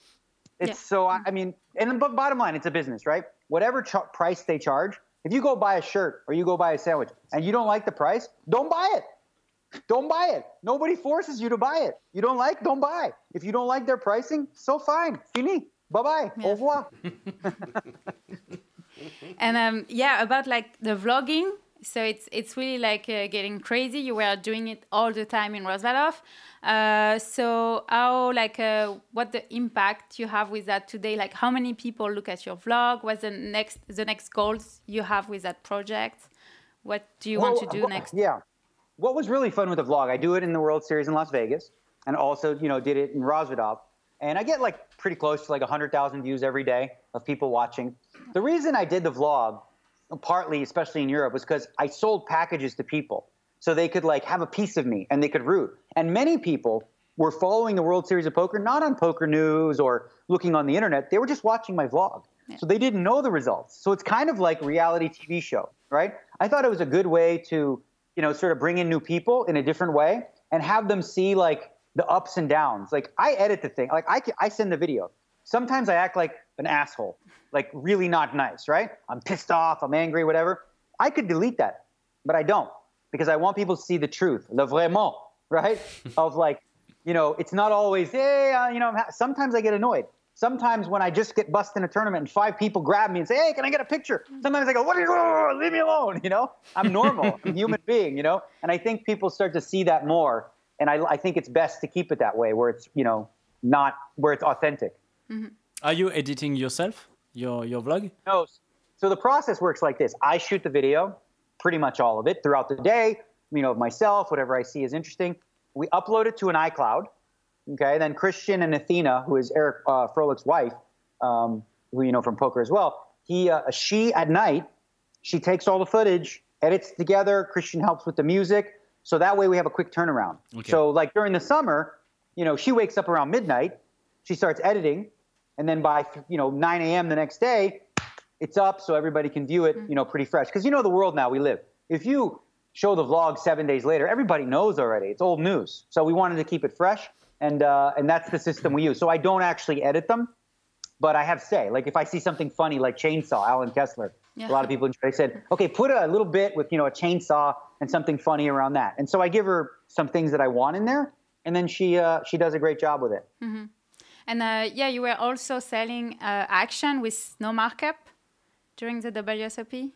It's so I mean, and but bottom line, it's a business, right? Whatever ch- price they charge, if you go buy a shirt or you go buy a sandwich and you don't like the price, don't buy it. Don't buy it. Nobody forces you to buy it. You don't like, don't buy. If you don't like their pricing, so fine. Fini. Bye bye. Au revoir. [LAUGHS] [LAUGHS] And um, yeah, about like the vlogging. So it's it's really like uh, getting crazy. You were doing it all the time in Rosvalov. Uh, so how like uh, what the impact you have with that today? Like how many people look at your vlog? What's the next the next goals you have with that project? What do you want to do well, next? Yeah. What was really fun with the vlog, I do it in the World Series in Las Vegas and also, you know, did it in Rosvedov. And I get like pretty close to like 100,000 views every day of people watching. The reason I did the vlog, partly, especially in Europe, was because I sold packages to people so they could like have a piece of me and they could root. And many people were following the World Series of Poker, not on Poker News or looking on the internet. They were just watching my vlog. So they didn't know the results. So it's kind of like reality TV show, right? I thought it was a good way to, you know, sort of bring in new people in a different way and have them see like the ups and downs. Like I edit the thing, like I, can, I send the video. Sometimes I act like an asshole, like really not nice, right? I'm pissed off, I'm angry, whatever. I could delete that, but I don't because I want people to see the truth, le vraiment, right? [LAUGHS] of like, you know, it's not always, hey, uh, you know, I'm ha-. sometimes I get annoyed. Sometimes when I just get busted in a tournament and five people grab me and say, hey, can I get a picture? Sometimes I go, what are you? Leave me alone, you know? I'm normal, I'm a human being, you know? And I think people start to see that more. And I, I think it's best to keep it that way where it's, you know, not, where it's authentic. Are you editing yourself your your vlog? No. So the process works like this. I shoot the video, pretty much all of it throughout the day, you know, of myself, whatever I see is interesting. We upload it to an iCloud. Okay. Then Christian and Athena, who is Eric uh, Froelich's wife, um, who you know from poker as well, he, uh, she at night, she takes all the footage, edits together. Christian helps with the music. So that way we have a quick turnaround. Okay. So like during the summer, you know, she wakes up around midnight, she starts editing, and then by you know 9 a.m. the next day, it's up so everybody can view it, you know, pretty fresh. Because you know the world now we live. If you show the vlog seven days later, everybody knows already. It's old news. So we wanted to keep it fresh, and uh, and that's the system we use. So I don't actually edit them, but I have say. Like if I see something funny, like chainsaw, Alan Kessler. Yeah. A lot of people enjoy. They said, okay, put a little bit with you know a chainsaw and something funny around that. And so I give her some things that I want in there, and then she uh, she does a great job with it. And uh, yeah, you were also selling uh, action with no markup during the WSOP.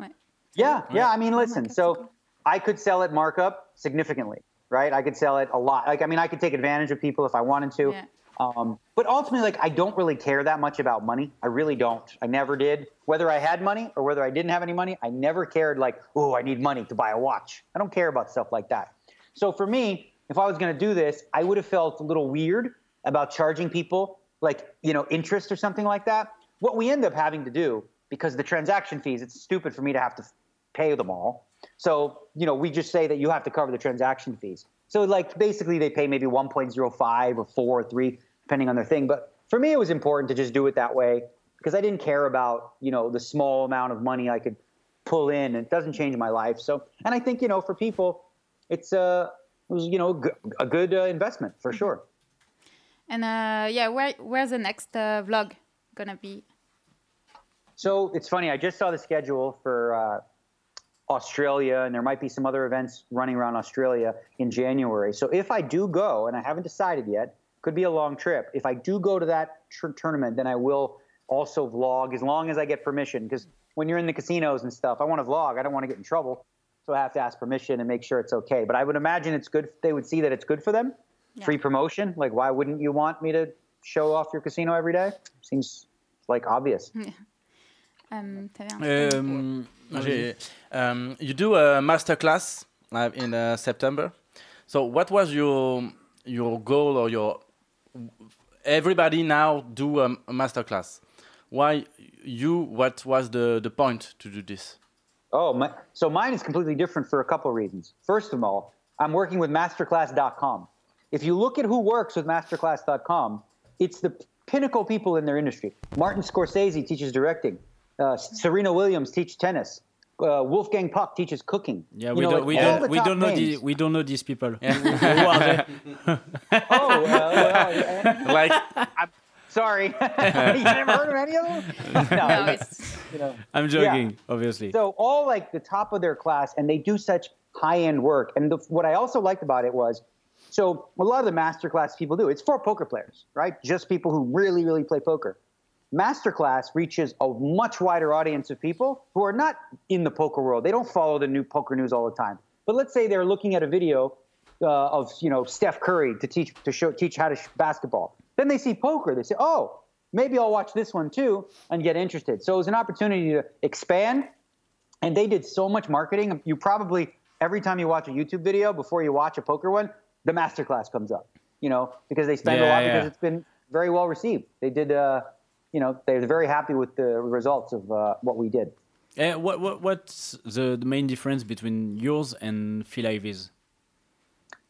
Ouais. Yeah, yeah. I mean, listen. So I could sell it markup significantly, right? I could sell it a lot. Like, I mean, I could take advantage of people if I wanted to. Yeah. Um, but ultimately, like, I don't really care that much about money. I really don't. I never did. Whether I had money or whether I didn't have any money, I never cared. Like, oh, I need money to buy a watch. I don't care about stuff like that. So for me, if I was going to do this, I would have felt a little weird about charging people like you know interest or something like that. What we end up having to do because the transaction fees, it's stupid for me to have to pay them all. So you know we just say that you have to cover the transaction fees. So like basically they pay maybe 1.05 or 4 or 3 depending on their thing. But for me it was important to just do it that way because I didn't care about you know the small amount of money I could pull in. It doesn't change my life. So and I think you know for people it's uh, it was you know a good uh, investment for sure. And uh, yeah, where where's the next uh, vlog gonna be? So it's funny. I just saw the schedule for uh, Australia, and there might be some other events running around Australia in January. So if I do go, and I haven't decided yet, could be a long trip. If I do go to that tr- tournament, then I will also vlog as long as I get permission. Because when you're in the casinos and stuff, I want to vlog. I don't want to get in trouble, so I have to ask permission and make sure it's okay. But I would imagine it's good. They would see that it's good for them. Free promotion. Like, why wouldn't you want me to show off your casino every day? Seems like obvious. [LAUGHS] Um, t'avais un truc? Um, j'ai- um, you do a masterclass uh, in uh, September. So what was your your goal or your everybody now do a, a masterclass? Why you? What was the the point to do this? Oh, my, so mine is completely different for a couple of reasons. First of all, I'm working with masterclass.com. If you look at who works with masterclass.com, it's the pinnacle people in their industry. Martin Scorsese teaches directing. Uh, Serena Williams teaches tennis. Uh, Wolfgang Puck teaches cooking. Yeah, You we know, don't like we don't we don't know the, names. we don't know these people. [LAUGHS] Who are they? [LAUGHS] Oh, well, well, Like Sorry, [LAUGHS] you never heard of any of them? No, No, it's- it's you know. I'm joking, obviously. So all like the top of their class, and they do such high-end work. And the, what I also liked about it was, so a lot of the masterclass people do. It's for poker players, right? Just people who really, really play poker. Masterclass reaches a much wider audience of people who are not in the poker world. They don't follow the new poker news all the time. But let's say they're looking at a video uh, of you know Steph Curry to teach to show teach how to sh- basketball. Then they see poker. They say, oh, maybe I'll watch this one too and get interested. So it was an opportunity to expand. And they did so much marketing. You probably every time you watch a YouTube video before you watch a poker one, the masterclass comes up. You know because they spend a lot yeah. because it's been very well received. They did. Uh, you know, they're very happy with the results of uh, what we did. Uh, what, what, what's the, the main difference between yours and Phil Ivy's?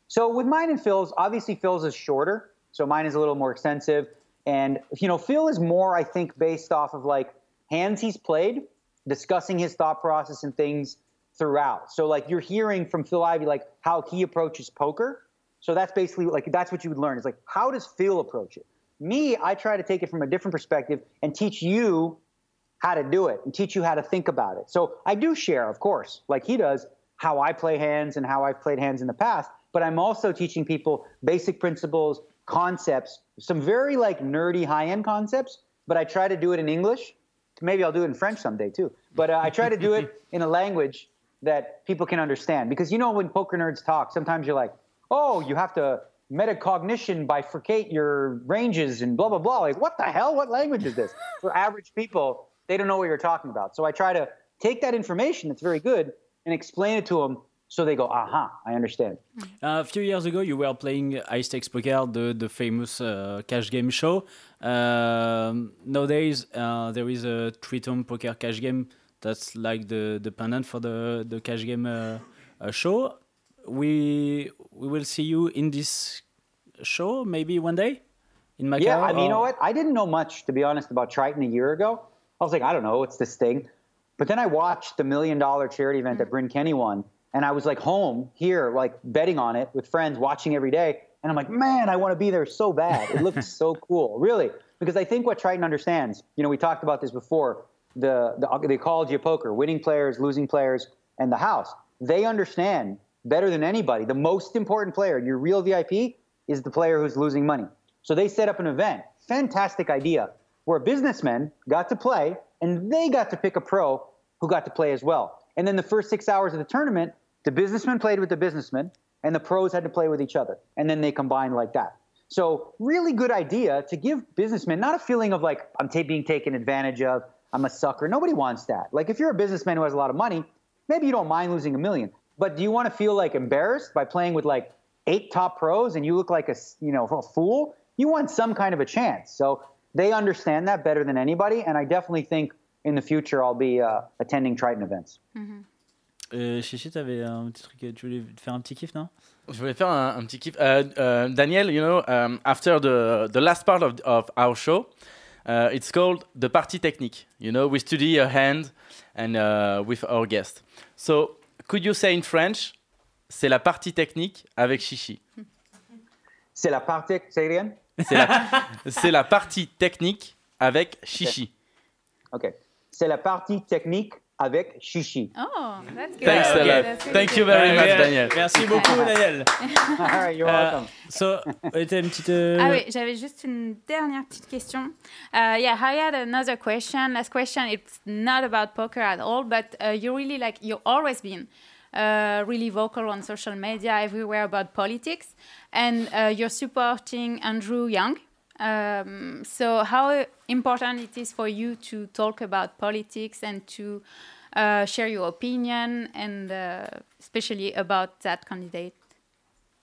So with mine and Phil's, obviously Phil's is shorter, so mine is a little more extensive. And you know, Phil is more, I think, based off of like hands he's played, discussing his thought process and things throughout. So like you're hearing from Phil Ivy like how he approaches poker. So that's basically like that's what you would learn. Is like how does Phil approach it? Me, I try to take it from a different perspective and teach you how to do it and teach you how to think about it. So I do share, of course, like he does, how I play hands and how I've played hands in the past. But I'm also teaching people basic principles, concepts, some very like nerdy high end concepts. But I try to do it in English. Maybe I'll do it in French someday too. But uh, I try to do it [LAUGHS] in a language that people can understand. Because you know, when poker nerds talk, sometimes you're like, oh, you have to metacognition bifurcate your ranges and blah, blah, blah. Like, what the hell? What language is this? [LAUGHS] For average people, they don't know what you're talking about. So I try to take that information that's very good and explain it to them so they go, aha, I understand. Uh, a few years ago, you were playing High Stakes Poker, the, the famous uh, cash game show. Um, nowadays, uh, there is a three-tone poker cash game that's like the, the pendant for the, the cash game uh, uh, show. We we will see you in this show maybe one day in Macau. Yeah, I mean, you know what? I didn't know much, to be honest, about Triton a year ago. I was like, I don't know, what's this thing? But then I watched the million dollar charity event that mm. Bryn Kenny won, and I was like home here, like betting on it with friends, watching every day. And I'm like, man, I want to be there so bad. It looks [LAUGHS] so cool, really. Because I think what Triton understands, you know, we talked about this before, the, the, the ecology of poker, winning players, losing players, and the house. They understand better than anybody. The most important player, your real VIP, is the player who's losing money. So they set up an event, fantastic idea, where businessmen got to play and they got to pick a pro who got to play as well. And then the first six hours of the tournament, the businessmen played with the businessmen and the pros had to play with each other. And then they combined like that. So really good idea to give businessmen not a feeling of like I'm ta- being taken advantage of, I'm a sucker. Nobody wants that. Like if you're a businessman who has a lot of money, maybe you don't mind losing a million. But do you want to feel like embarrassed by playing with like eight top pros and you look like a s- you know a fool? You want some kind of a chance. So they understand that better than anybody, and I definitely think in the future I'll be uh, attending Triton events. Euh, Chichi, t'avais un petit truc, tu voulais te faire un petit kiff, non Je voulais faire un, un petit kiff. Uh, uh, Daniel, you know, um, after the, the last part of, of our show, uh, it's called the party technique. You know, we study a hand and uh, with our guest. So, could you say in French, c'est la partie technique avec Chichi C'est la partie? C'est la, la partie technique avec Chichi. Ok. C'est la partie technique avec Chichi. Oh, that's good. Thanks a Okay, lot. that's really Thank you very much, Daniel. Merci beaucoup, Daniel. All right, [LAUGHS] you're welcome. so, ouais, t'as une petite. euh, Ah oui, j'avais juste une dernière petite question. Uh, yeah, I had another question. Last question. It's not about poker at all, but uh, you really like you've always been uh, really vocal on social media everywhere about politics, and uh, you're supporting Andrew Young. Um, so how important it is for you to talk about politics and to uh, share your opinion, and uh, especially about that candidate.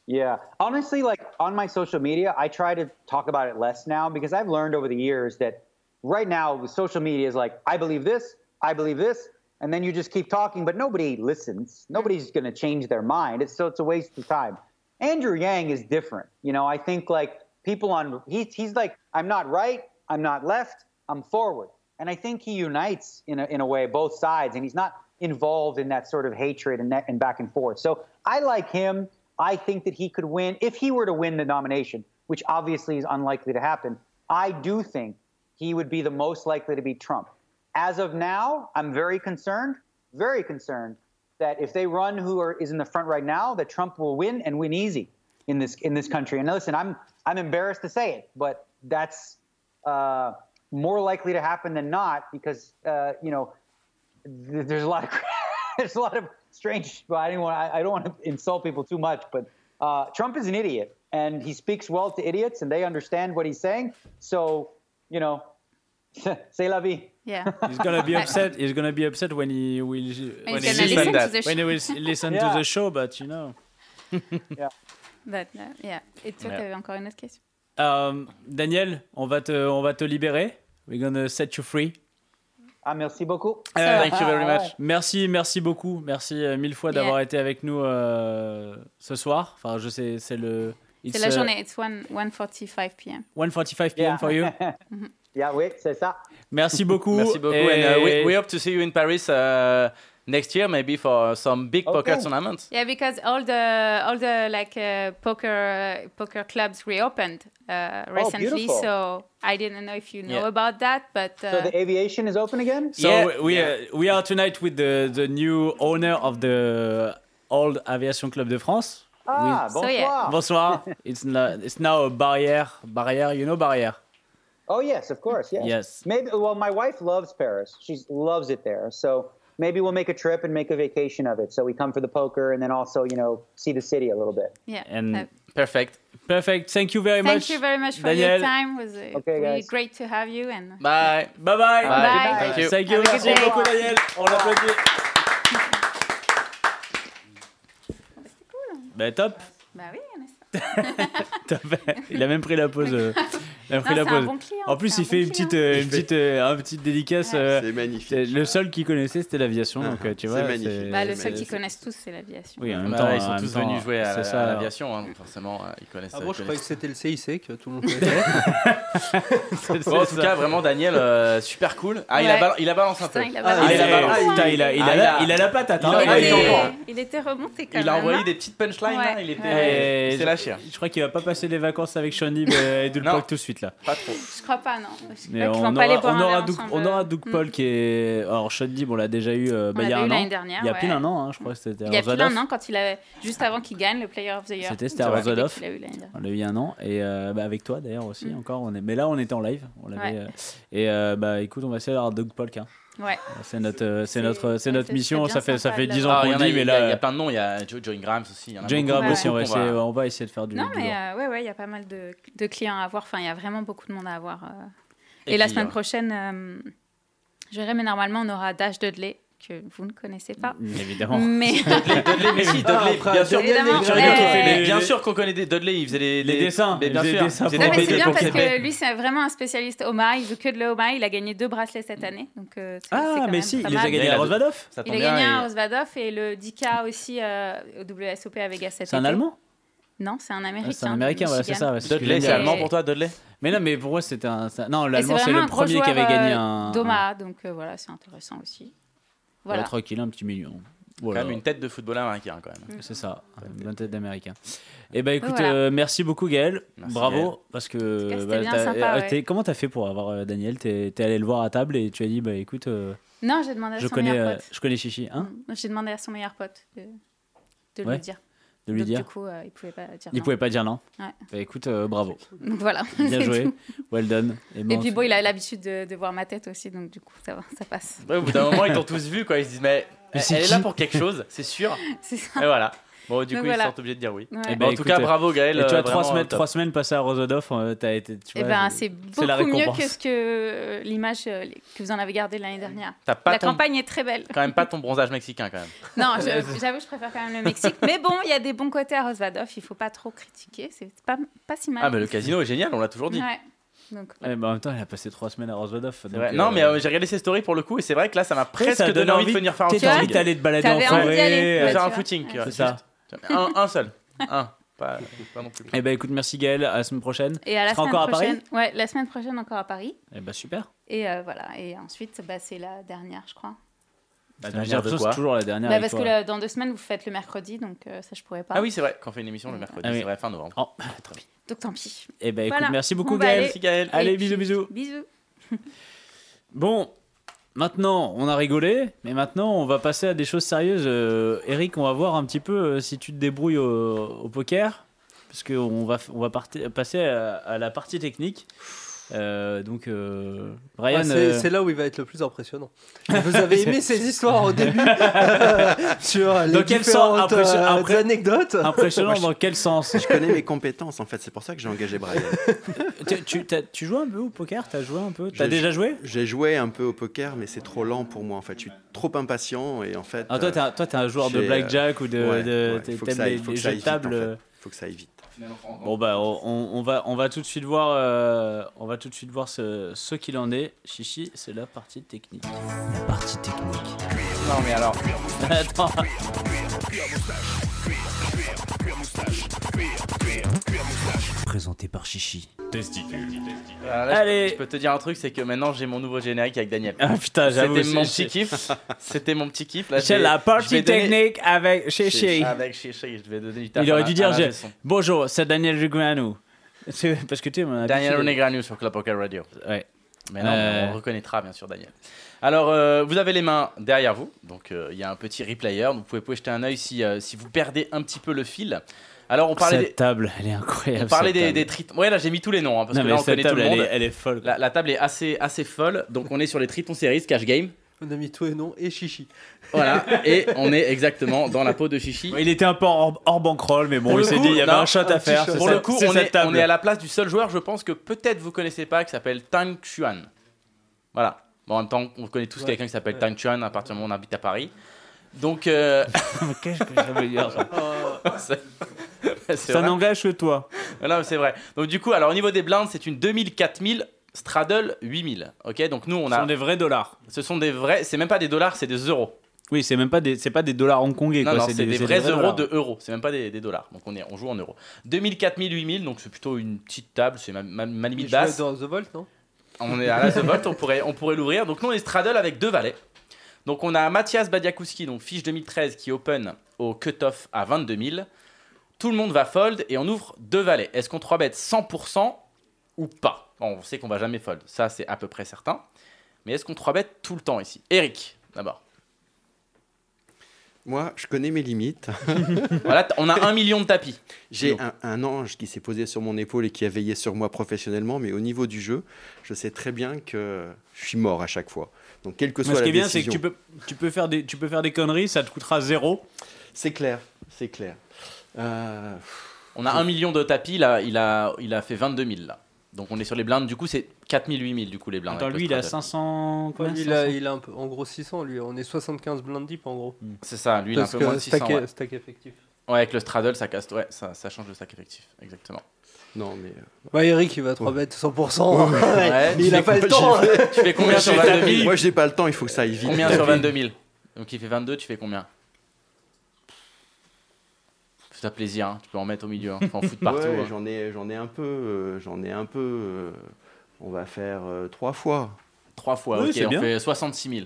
Yeah. Honestly, like on my social media, I try to talk about it less now because I've learned over the years that right now with social media is like, I believe this, I believe this, and then you just keep talking, but nobody listens. Nobody's going to change their mind. It's so it's a waste of time. Andrew Yang is different. You know, I think like people on he, he's like, I'm not right, I'm not left, I'm forward. And I think he unites in a, in a way both sides, and he's not involved in that sort of hatred and, that, and back and forth. So I like him. I think that he could win if he were to win the nomination, which obviously is unlikely to happen. I do think he would be the most likely to beat Trump. As of now, I'm very concerned, very concerned that if they run who are, is in the front right now, that Trump will win and win easy in this in this country. And listen, I'm I'm embarrassed to say it, but that's uh, more likely to happen than not because uh, you know th- there's a lot of [LAUGHS] there's a lot of strange. Well, I don't want I, I don't want to insult people too much, but uh, Trump is an idiot and he speaks well to idiots and they understand what he's saying. So you know, [LAUGHS] say la vie. Yeah. [LAUGHS] He's gonna be upset. He's gonna be upset when he will when he's he listen listen that. to the when he will listen Yeah. to the show. But you know, But, uh, yeah. Et toi, Yeah. t'avais encore une autre question? Um, Daniel, on va te on va te libérer. We're gonna set you free. Ah, merci beaucoup. Euh, Thank you very much. Merci, merci beaucoup. Merci euh, mille fois Yeah. d'avoir été avec nous euh, ce soir. Enfin, je sais, c'est le. C'est it's, la uh, journée. It's 1 1:45 p.m. 1:45 p.m. for you. [LAUGHS] yeah, oui, c'est ça. Merci beaucoup. Merci beaucoup. Et- And uh, we, we hope to see you in Paris uh, next year, maybe for some big poker Okay. tournaments. Yeah, because all the all the like uh, poker poker clubs reopened uh, recently, beautiful. so I didn't know if you know Yeah. about that, but uh, So the aviation is open again? So Yeah. we uh, we are tonight with the the new owner of the old Aviation Club de France. Ah, So, bonsoir. yeah. Bonsoir. it's now it's now a barrière. Barrière, you know barrière. Oh yes, of course. Yes. Yes. Maybe. Well, my wife loves Paris. She loves it there. So maybe we'll make a trip and make a vacation of it. So we come for the poker and then also, you know, see the city a little bit. yeah. And Uh, Perfect. perfect. Thank you very thank much. Thank you very much for Daniel. your time. It was uh, Okay, really guys. great to have you and Bye. Bye bye. Bye. Thank you. Thank you. Have a good Merci day. beaucoup Daniel. On l'applaudit. [LAUGHS] Ben top. bah oui, n'est-ce pas [LAUGHS] Top. Il a même pris la pause. euh, [LAUGHS] Il a pris Non, la pause. bon client, en plus, il un fait bon une petite, euh, une petite, euh, un petite dédicace. Ouais. euh, C'est magnifique. le seul qui connaissait, c'était l'aviation. Donc, tu C'est vois. magnifique. c'est- Bah, le seul qu'ils connaissent tous, c'est l'aviation. Oui, en même Bah, temps, ils sont tous temps, venus jouer à, l'aviation, hein, donc forcément, ils connaissent. Ah bon, je croyais que c'était le CIC que tout le monde [LAUGHS] connaissait. En tout cas, vraiment, Daniel, super cool. Ah, il, a il balancé un peu. Il a il, il il il la, il a- il a la patate. hein. il a- Il, Ah, il était, il remonté quand Il même. a envoyé hein. des petites punchlines. Il était. C'est chire. Je crois qu'il va pas passer les vacances avec Shawnee et. Polk tout de suite là. Pas trop. Je crois pas, non. Je Mais crois qu'ils on pas aura, boire on un aura Doug, on aura Doug Mm. Qui est. Alors Shawnee, bon, on l'a déjà eu euh, bah, il y a un an. dernière, Il y a ouais. pile un an, hein, je crois que c'était Il y a Roswell. d'un an, quand il avait, juste avant qu'il gagne le Player of the Year. C'était l'année dernière. On l'a eu il y a un an et euh, bah, avec toi d'ailleurs aussi Mm. encore. On est... Mais là on était en live. On l'avait, Ouais. euh, Et euh, bah écoute, on va essayer d'avoir Doug Polk. hein. Ouais. C'est notre, euh, c'est C'est- notre, c'est ouais, notre c'est- mission. c'est Ça fait, ça fait de 10 ans Ah, qu'on il y le en a- dit, il mais y a- il y là, a plein de noms. Il y a Joe Joe Ingrams aussi. beaucoup, Graham aussi, on va, essayer, on va essayer de faire du. Non, mais euh, ouais, ouais, il y a pas mal de, de clients à avoir. Enfin, il y a vraiment beaucoup de monde à avoir. euh. Et, la semaine euh, prochaine, euh, je verrai, mais normalement, on aura Dash Dudley, que vous ne connaissez pas. Évidemment. Mais [LAUGHS] Dudley, Dudley, mais si, Dudley, bien sûr. Évidemment. Bien sûr, mais bien sûr qu'on connaît Dudley, il faisait les, Les dessins, Mais bien sûr, c'est bien parce que lui, c'est vraiment un spécialiste Oma. Il veut que de l'Oma. Il a gagné deux bracelets cette année. Donc, euh, Ah, quand mais même si, pas il les a gagnés à Rosvadov. Il a gagné un et- Rosvadov et le 10K aussi euh, au WSOP avec cet C'est un. Allemand? Non, c'est un Américain. Ah, C'est un Américain, voilà, c'est ça. Dudley, c'est allemand pour toi, Dudley? Mais non, mais pour moi, c'était un. Non, l'allemand, c'est le premier qui avait gagné euh, un. D'Oma, donc euh, voilà, c'est intéressant aussi. Voilà, Voilà. tranquille, un petit million. Quand Voilà. même une tête de footballeur américain, quand même. C'est ça, une bonne tête d'américain. Eh ben écoute, Voilà. euh, merci beaucoup Gaël, Merci, bravo, Gaël. parce que cas, bah, bien sympa, euh, ouais. comment t'as fait pour avoir euh, Daniel? T'es es allé le voir à table et tu as dit bah écoute, euh, Non, j'ai demandé à je son connais, meilleur euh, pote. je connais Chichi, hein? J'ai demandé à son meilleur pote de, de Ouais, lui dire. De lui Donc, dire. Du coup, euh, il pouvait pas dire. Il non. pouvait pas dire non. Ouais. Bah écoute, euh, bravo, [LAUGHS] Donc voilà. bien joué, tout. well done. Et, puis bon, il a l'habitude de, de voir ma tête aussi, donc du coup, ça va, ça passe. Ouais, au bout d'un moment, ils t'ont tous vu, quoi. Ils se disent, mais elle, c'est elle est là pour quelque chose, c'est sûr. [LAUGHS] C'est ça. Et voilà. Bon, du Donc coup, voilà. ils sont obligés de dire oui. Ouais. Eh ben, en tout cas, bravo, Gaël. et tu as euh, trois semaines, trois semaines passées à Rosodov, euh, t'as été, tu Eh vois, ben, c'est beaucoup mieux que ce que euh, l'image que vous en avez gardée l'année dernière. Pas La ton- campagne est très belle. quand même pas ton [LAUGHS] bronzage mexicain, quand même. Non, [LAUGHS] j'avoue, je préfère quand même le Mexique. Mais bon, il y a des bons côtés à Rosvadov. Il faut pas trop critiquer. C'est pas, pas si mal. Ah, mais le casino est génial, on l'a toujours dit. Ouais. Donc, Eh ben, en même temps, il a passé trois semaines à Rosodov. Vrai. Non, mais euh, j'ai regardé ses stories pour le coup, et c'est vrai que là, ça m'a presque ça donné envie de venir faire un T'as envie footing. d'aller te balader en forêt. Ouais, Faire un footing, Ouais. tu vois, C'est ça. Un, un seul. Un. Pas, pas non plus. Eh ben écoute, merci Gaël, à la semaine prochaine. Et à la Tu seras semaine encore à Paris prochaine. ouais, la semaine prochaine encore à Paris. Eh ben super. Et euh, voilà. Et ensuite, bah, c'est la dernière, je crois. La J'ai dernière de quoi c'est toujours la dernière. Bah, avec parce que dans deux semaines, vous faites le mercredi, donc euh, ça, je pourrais pas. Ah oui, c'est vrai, qu'on fait une émission le mercredi, Ah oui. c'est vrai, fin novembre. Oh. Très bien. Donc tant pis. Eh ben, écoute, Voilà. merci beaucoup, On va Gaël. Merci Gaël. Allez, bisous, bisous. Bisous. [LAUGHS] Bon, [LAUGHS] maintenant, on a rigolé, mais maintenant, on va passer à des choses sérieuses. Euh, Eric, on va voir un petit peu euh, si tu te débrouilles au, poker, parce qu'on va, on va passer à la partie technique. Euh, donc, euh, Brian, Ah, c'est euh, c'est là où il va être le plus impressionnant. [LAUGHS] Vous avez aimé ces histoires au début [LAUGHS] euh, sur les Dans quel sens différentes Impression- euh, impré- anecdotes? impressionnant Moi, je- dans quel sens? Je connais mes compétences en fait, c'est pour ça que j'ai engagé Brian. [LAUGHS] tu, tu, t'as- tu joues un peu au poker? T'as joué un peu? T'as déjà joué? J'ai joué un peu au poker, mais c'est trop lent pour moi en fait. Je suis trop impatient et en fait. ah, Toi, euh, t'es un, toi, t'es un joueur de blackjack ou de. ouais, de ouais, t'aimes faut que ça les, aille- faut les que ça jeux aille de vite, en table fait. euh, faut que ça aille vite. Bon bah on, on va on va tout de suite voir euh, on va tout de suite voir ce, ce qu'il en est. Chichi, c'est la partie technique. La partie technique. Non mais alors, Attends. Présenté par Chichi. Je- Allez. Je, peux te dire un truc, c'est que maintenant j'ai mon nouveau générique avec Daniel. Ah putain, j'avoue. C'était mon petit kiff. C'était mon petit kiff. Là, vais- la partie donner- technique avec Chichi. Avec Chichi, je vais donner du taf Il à aurait dû dire j'ai- bonjour, c'est Daniel Regranou. C'est- Parce que tu sais, on Daniel Renegranu sur Club Poker Radio. Ouais. Mais non, Euh. mais on reconnaîtra bien sûr Daniel. Alors, euh, vous avez les mains derrière vous, donc euh, il y a un petit replayer, donc vous pouvez, jeter un œil si, euh, si vous perdez un petit peu le fil. Alors, on parlait Cette des, table, elle est on incroyable. parlait cette des, tritons. Ouais, là j'ai mis tous les noms, hein, parce Non, que mais là on connaît tout table, le elle monde. est, elle est folle. La, la table est assez, assez folle, donc on est sur les Tritons Series Cash Game. On a mis tous les noms et chichi. Voilà, [LAUGHS] et on est exactement dans la peau de Chichi. Il était un peu hors, hors bankroll, mais bon, Pour il le s'est dit il y avait non, un shot un à faire. shot. Pour ça- le coup, on est, on est à la place du seul joueur, je pense que peut-être vous connaissez pas, qui s'appelle Tang Chuan. Voilà. Bon, en même temps, on connaît tous Ouais. quelqu'un qui s'appelle Tang Chuan à partir du moment où on habite à Paris. Donc, euh, [LAUGHS] Qu'est-ce que ça veut dire ça Ça vrai. n'engage que toi. Voilà, c'est vrai. Donc, du coup, alors au niveau des blindes, c'est une 2000, 4000, Straddle 8000. Ok, donc nous, on Ce a. sont des vrais dollars. Ce sont des vrais. C'est même pas des dollars, c'est des euros. Oui, c'est même pas des, c'est pas des dollars hongkongais. Non, quoi. non, c'est des, vrais euros dollars. de euros. C'est même pas des, des dollars. Donc on, est, on joue en euros. 2000, 4000, 8000. Donc c'est plutôt une petite table. C'est ma, ma, ma limite basse. dans The Vault, non? On est à la The Vault, on pourrait, on pourrait l'ouvrir. Donc nous, on est straddle avec deux valets. Donc on a Mathias Badiakouski, donc fiche 2013, qui open au cut-off à 22 000. Tout le monde va fold et on ouvre deux valets. Est-ce qu'on 3 bet 100% ou pas? Bon, On sait qu'on va jamais fold, ça c'est à peu près certain. Mais est-ce qu'on 3 bet tout le temps ici? Eric, d'abord. Moi, je connais mes limites. [LAUGHS] Voilà, on a un million de tapis. J'ai un ange qui s'est posé sur mon épaule et qui a veillé sur moi professionnellement, mais au niveau du jeu, je sais très bien que je suis mort à chaque fois. Donc, quelle que Mais soit ce la qui est bien, c'est décision, que tu peux, tu peux faire des, tu peux faire des conneries, ça te coûtera zéro. c'est clair, c'est clair. Euh, On a un million de tapis, là, il a, il a fait 22 000 là. Donc on est sur les blindes, du coup c'est 4 000, 8 000 du coup les blindes. Attends, avec le lui, il a straddle. 500. Combien il, a, 500? il a un peu, en gros 600, lui. On est 75 blind deep, en gros. C'est ça, lui il a un Parce peu moins de 600. stack, ouais. stack effectif. Ouais, avec le straddle, ça casse, ouais, ça, ça change le stack effectif, exactement. Non, mais Ouais, Eric, il va te remettre 100%. [LAUGHS] Ouais. Ouais, mais il a fais pas le temps. Tu fais combien [LAUGHS] sur 22 000 moi, j'ai pas le temps, il faut que ça aille vite. Combien sur 22 000 Donc il fait 22, tu fais combien Fais-toi plaisir, hein, tu peux en mettre au milieu, hein, tu peux en foutre partout. Ouais, hein. j'en ai, j'en ai un peu, euh, j'en ai un peu. euh, on va faire euh, trois fois. Trois fois, Oui, ok, c'est on bien. fait 66 000.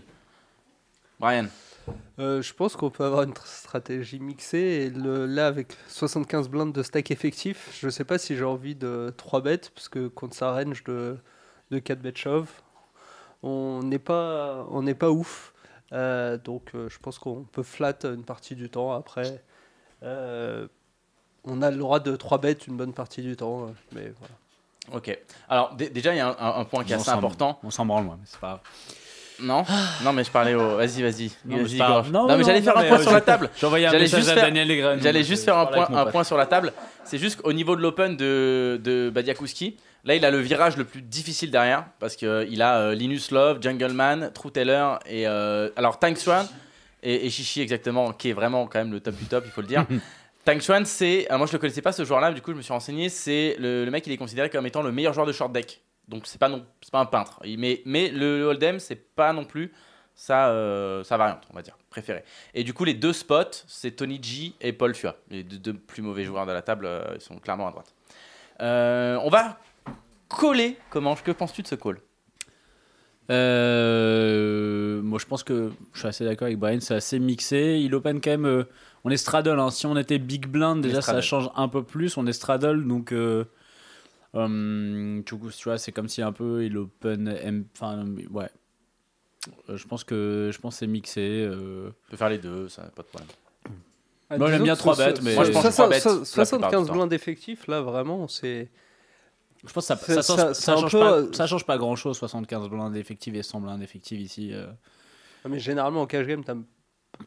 Brian, Euh, je pense qu'on peut avoir une tr- stratégie mixée. Et le, là, avec 75 blindes de stack effectif, je sais pas si j'ai envie de 3 bêtes, parce que contre sa range de, de 4 bêtes shove, on n'est pas, on n'est pas ouf. Euh, donc euh, je pense qu'on peut flat une partie du temps. Après, euh, on a le droit de 3 bêtes une bonne partie du temps. Mais voilà. ok. Alors dé- déjà, il y a un, point qui est assez important. On s'en branle, moi, mais c'est pas grave. Non Non, mais je parlais au. Vas-y, vas-y. Non, mais Vas-y. Non, j'allais faire un point euh, sur la table. Un J'allais message juste à faire- Daniel Legren. J'allais juste euh, faire un point, un sur la table. C'est juste qu'au niveau de l'open de, de Badiakouski, là il a le virage le plus difficile derrière parce qu'il a euh, Linus Love, Jungleman, True Taylor et euh, alors Tank Swan et, et Chichi exactement, qui est vraiment quand même le top du top, il faut le dire. [LAUGHS] Tank Swan, c'est. alors moi je le connaissais pas ce joueur-là, du coup je me suis renseigné. C'est le, le mec, il est considéré comme étant le meilleur joueur de short deck. Donc c'est pas non, c'est pas un peintre. Mais, mais le, Hold'em, c'est pas non plus sa, euh, sa variante, on va dire, préférée. Et du coup, les deux spots, c'est Tony G et Paul Fua. Les deux, deux plus mauvais joueurs de la table, euh, ils sont clairement à droite. Euh, on va coller. Comment Que penses-tu de ce call? Moi, je pense que je suis assez d'accord avec Brian, c'est assez mixé. Il open quand même. on est straddle. hein. Si on était big blind, déjà ça change un peu plus. On est straddle, donc. Du coup, tu vois, c'est comme si un peu il open. M- Enfin, ouais. Euh, Je pense que je pense que c'est mixé. euh. On peut faire les deux, ça pas de problème. Ah, Moi, j'aime bien que trois ce- bêtes, ce- mais- Moi, je pense ça- trois ça- bêtes, ça- la plupart du 75 temps. blindes d'effectifs, là, vraiment, c'est. Je pense que ça, ça, ça- change, ça un change peu, pas, euh, ça change pas grand chose, 75 blindes d'effectifs et 100 blindes d'effectifs ici. euh. Ah, Mais généralement, en cash game, t'as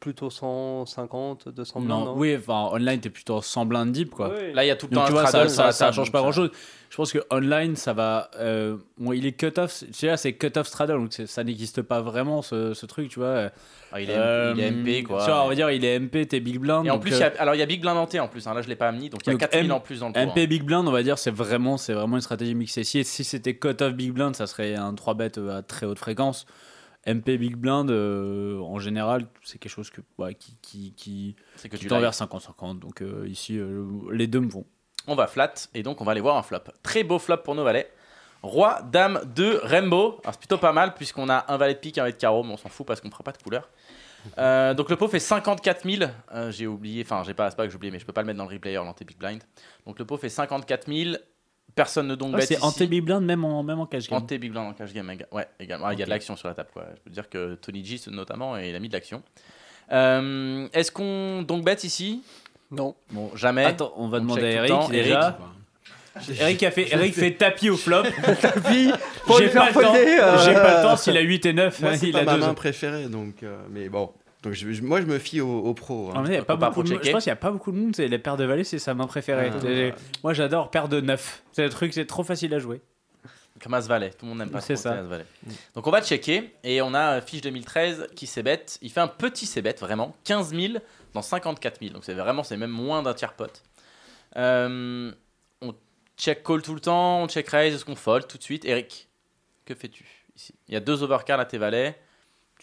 plutôt 150, 200 blindes. Non, non oui, enfin, online, t'es plutôt 100 blindes deep, quoi. Oui. Là, il y a tout le Donc temps tu un vois, ça, ça, change pas donc grand chose. Je pense que online, ça va. euh, bon, il est cut-off. Tu sais, là, c'est cut-off straddle, donc ça n'existe pas vraiment ce, ce truc, tu vois. Ah, il, est, Euh, il est MP, quoi. Tu vois, on va dire, il est MP, t'es big blind. Et en donc, plus, euh, il y a- alors il y a Big Blind en T en plus, hein, là je l'ai pas mis, donc il y a Donc, 4000 M- en plus dans le tour. hein. MP big blind, on va dire, c'est vraiment, c'est vraiment une stratégie mixée. Si, si c'était cut-off big blind, ça serait un 3 bet à très haute fréquence. MP big blind, euh, en général, c'est quelque chose que, ouais, qui, qui, qui, C'est que qui tu tend l'as. vers 50-50. Donc euh, ici, euh, les deux me vont. On va flat et donc on va aller voir un flop. Très beau flop pour nos valets. Roi, Dame, 2, Rainbow. Alors c'est plutôt pas mal puisqu'on a un valet de pique, un valet de carreau, mais on s'en fout parce qu'on fera pas de couleur. Donc le pot fait 54 000. Euh, j'ai oublié, enfin j'ai pas, c'est pas que j'ai oublié, mais je peux pas le mettre dans le replayer, l'anté big blind. Donc le pot fait 54 000. Personne ne donc bet c'est ici. anti big blind même en, même en cash game. Ante big blind en cash game, ouais, également. Ah, Il y a de l'action sur la table, quoi. Je peux dire que Tony G, notamment, il a mis de l'action. Euh, Est-ce qu'on donc bet ici? Non. Bon, jamais. Attends, on va On demander à Eric temps. déjà. [LAUGHS] Eric a fait, Eric fait tapis au flop. [LAUGHS] Pour J'ai pas faire le temps. euh, J'ai pas le temps s'il a 8 et 9. Moi, hein, c'est il pas a ma deux. main préférée, donc. euh, mais bon. Donc, je- je- moi, je me fie au, au pro. En hein. vrai, il y a Faut pas pas beaucoup de monde- pro-checker. Je pense qu'il n'y a pas beaucoup de monde. Les paires de valets, c'est sa main préférée. Ah, ouais. Moi, j'adore paire de 9. C'est le truc, c'est trop facile à jouer. Comme As Valet, tout le monde n'aime pas C'est trop ça. As Valet. Donc on va checker et on a euh, fiche 2013 qui s'ébet. Il fait un petit s'ébet vraiment, 15 000 dans 54 000. Donc c'est vraiment c'est même moins d'un tiers pot. Euh, on check call tout le temps, on check raise, est-ce qu'on fold tout de suite? Eric, que fais-tu ici? Il y a deux overcards à tes valets.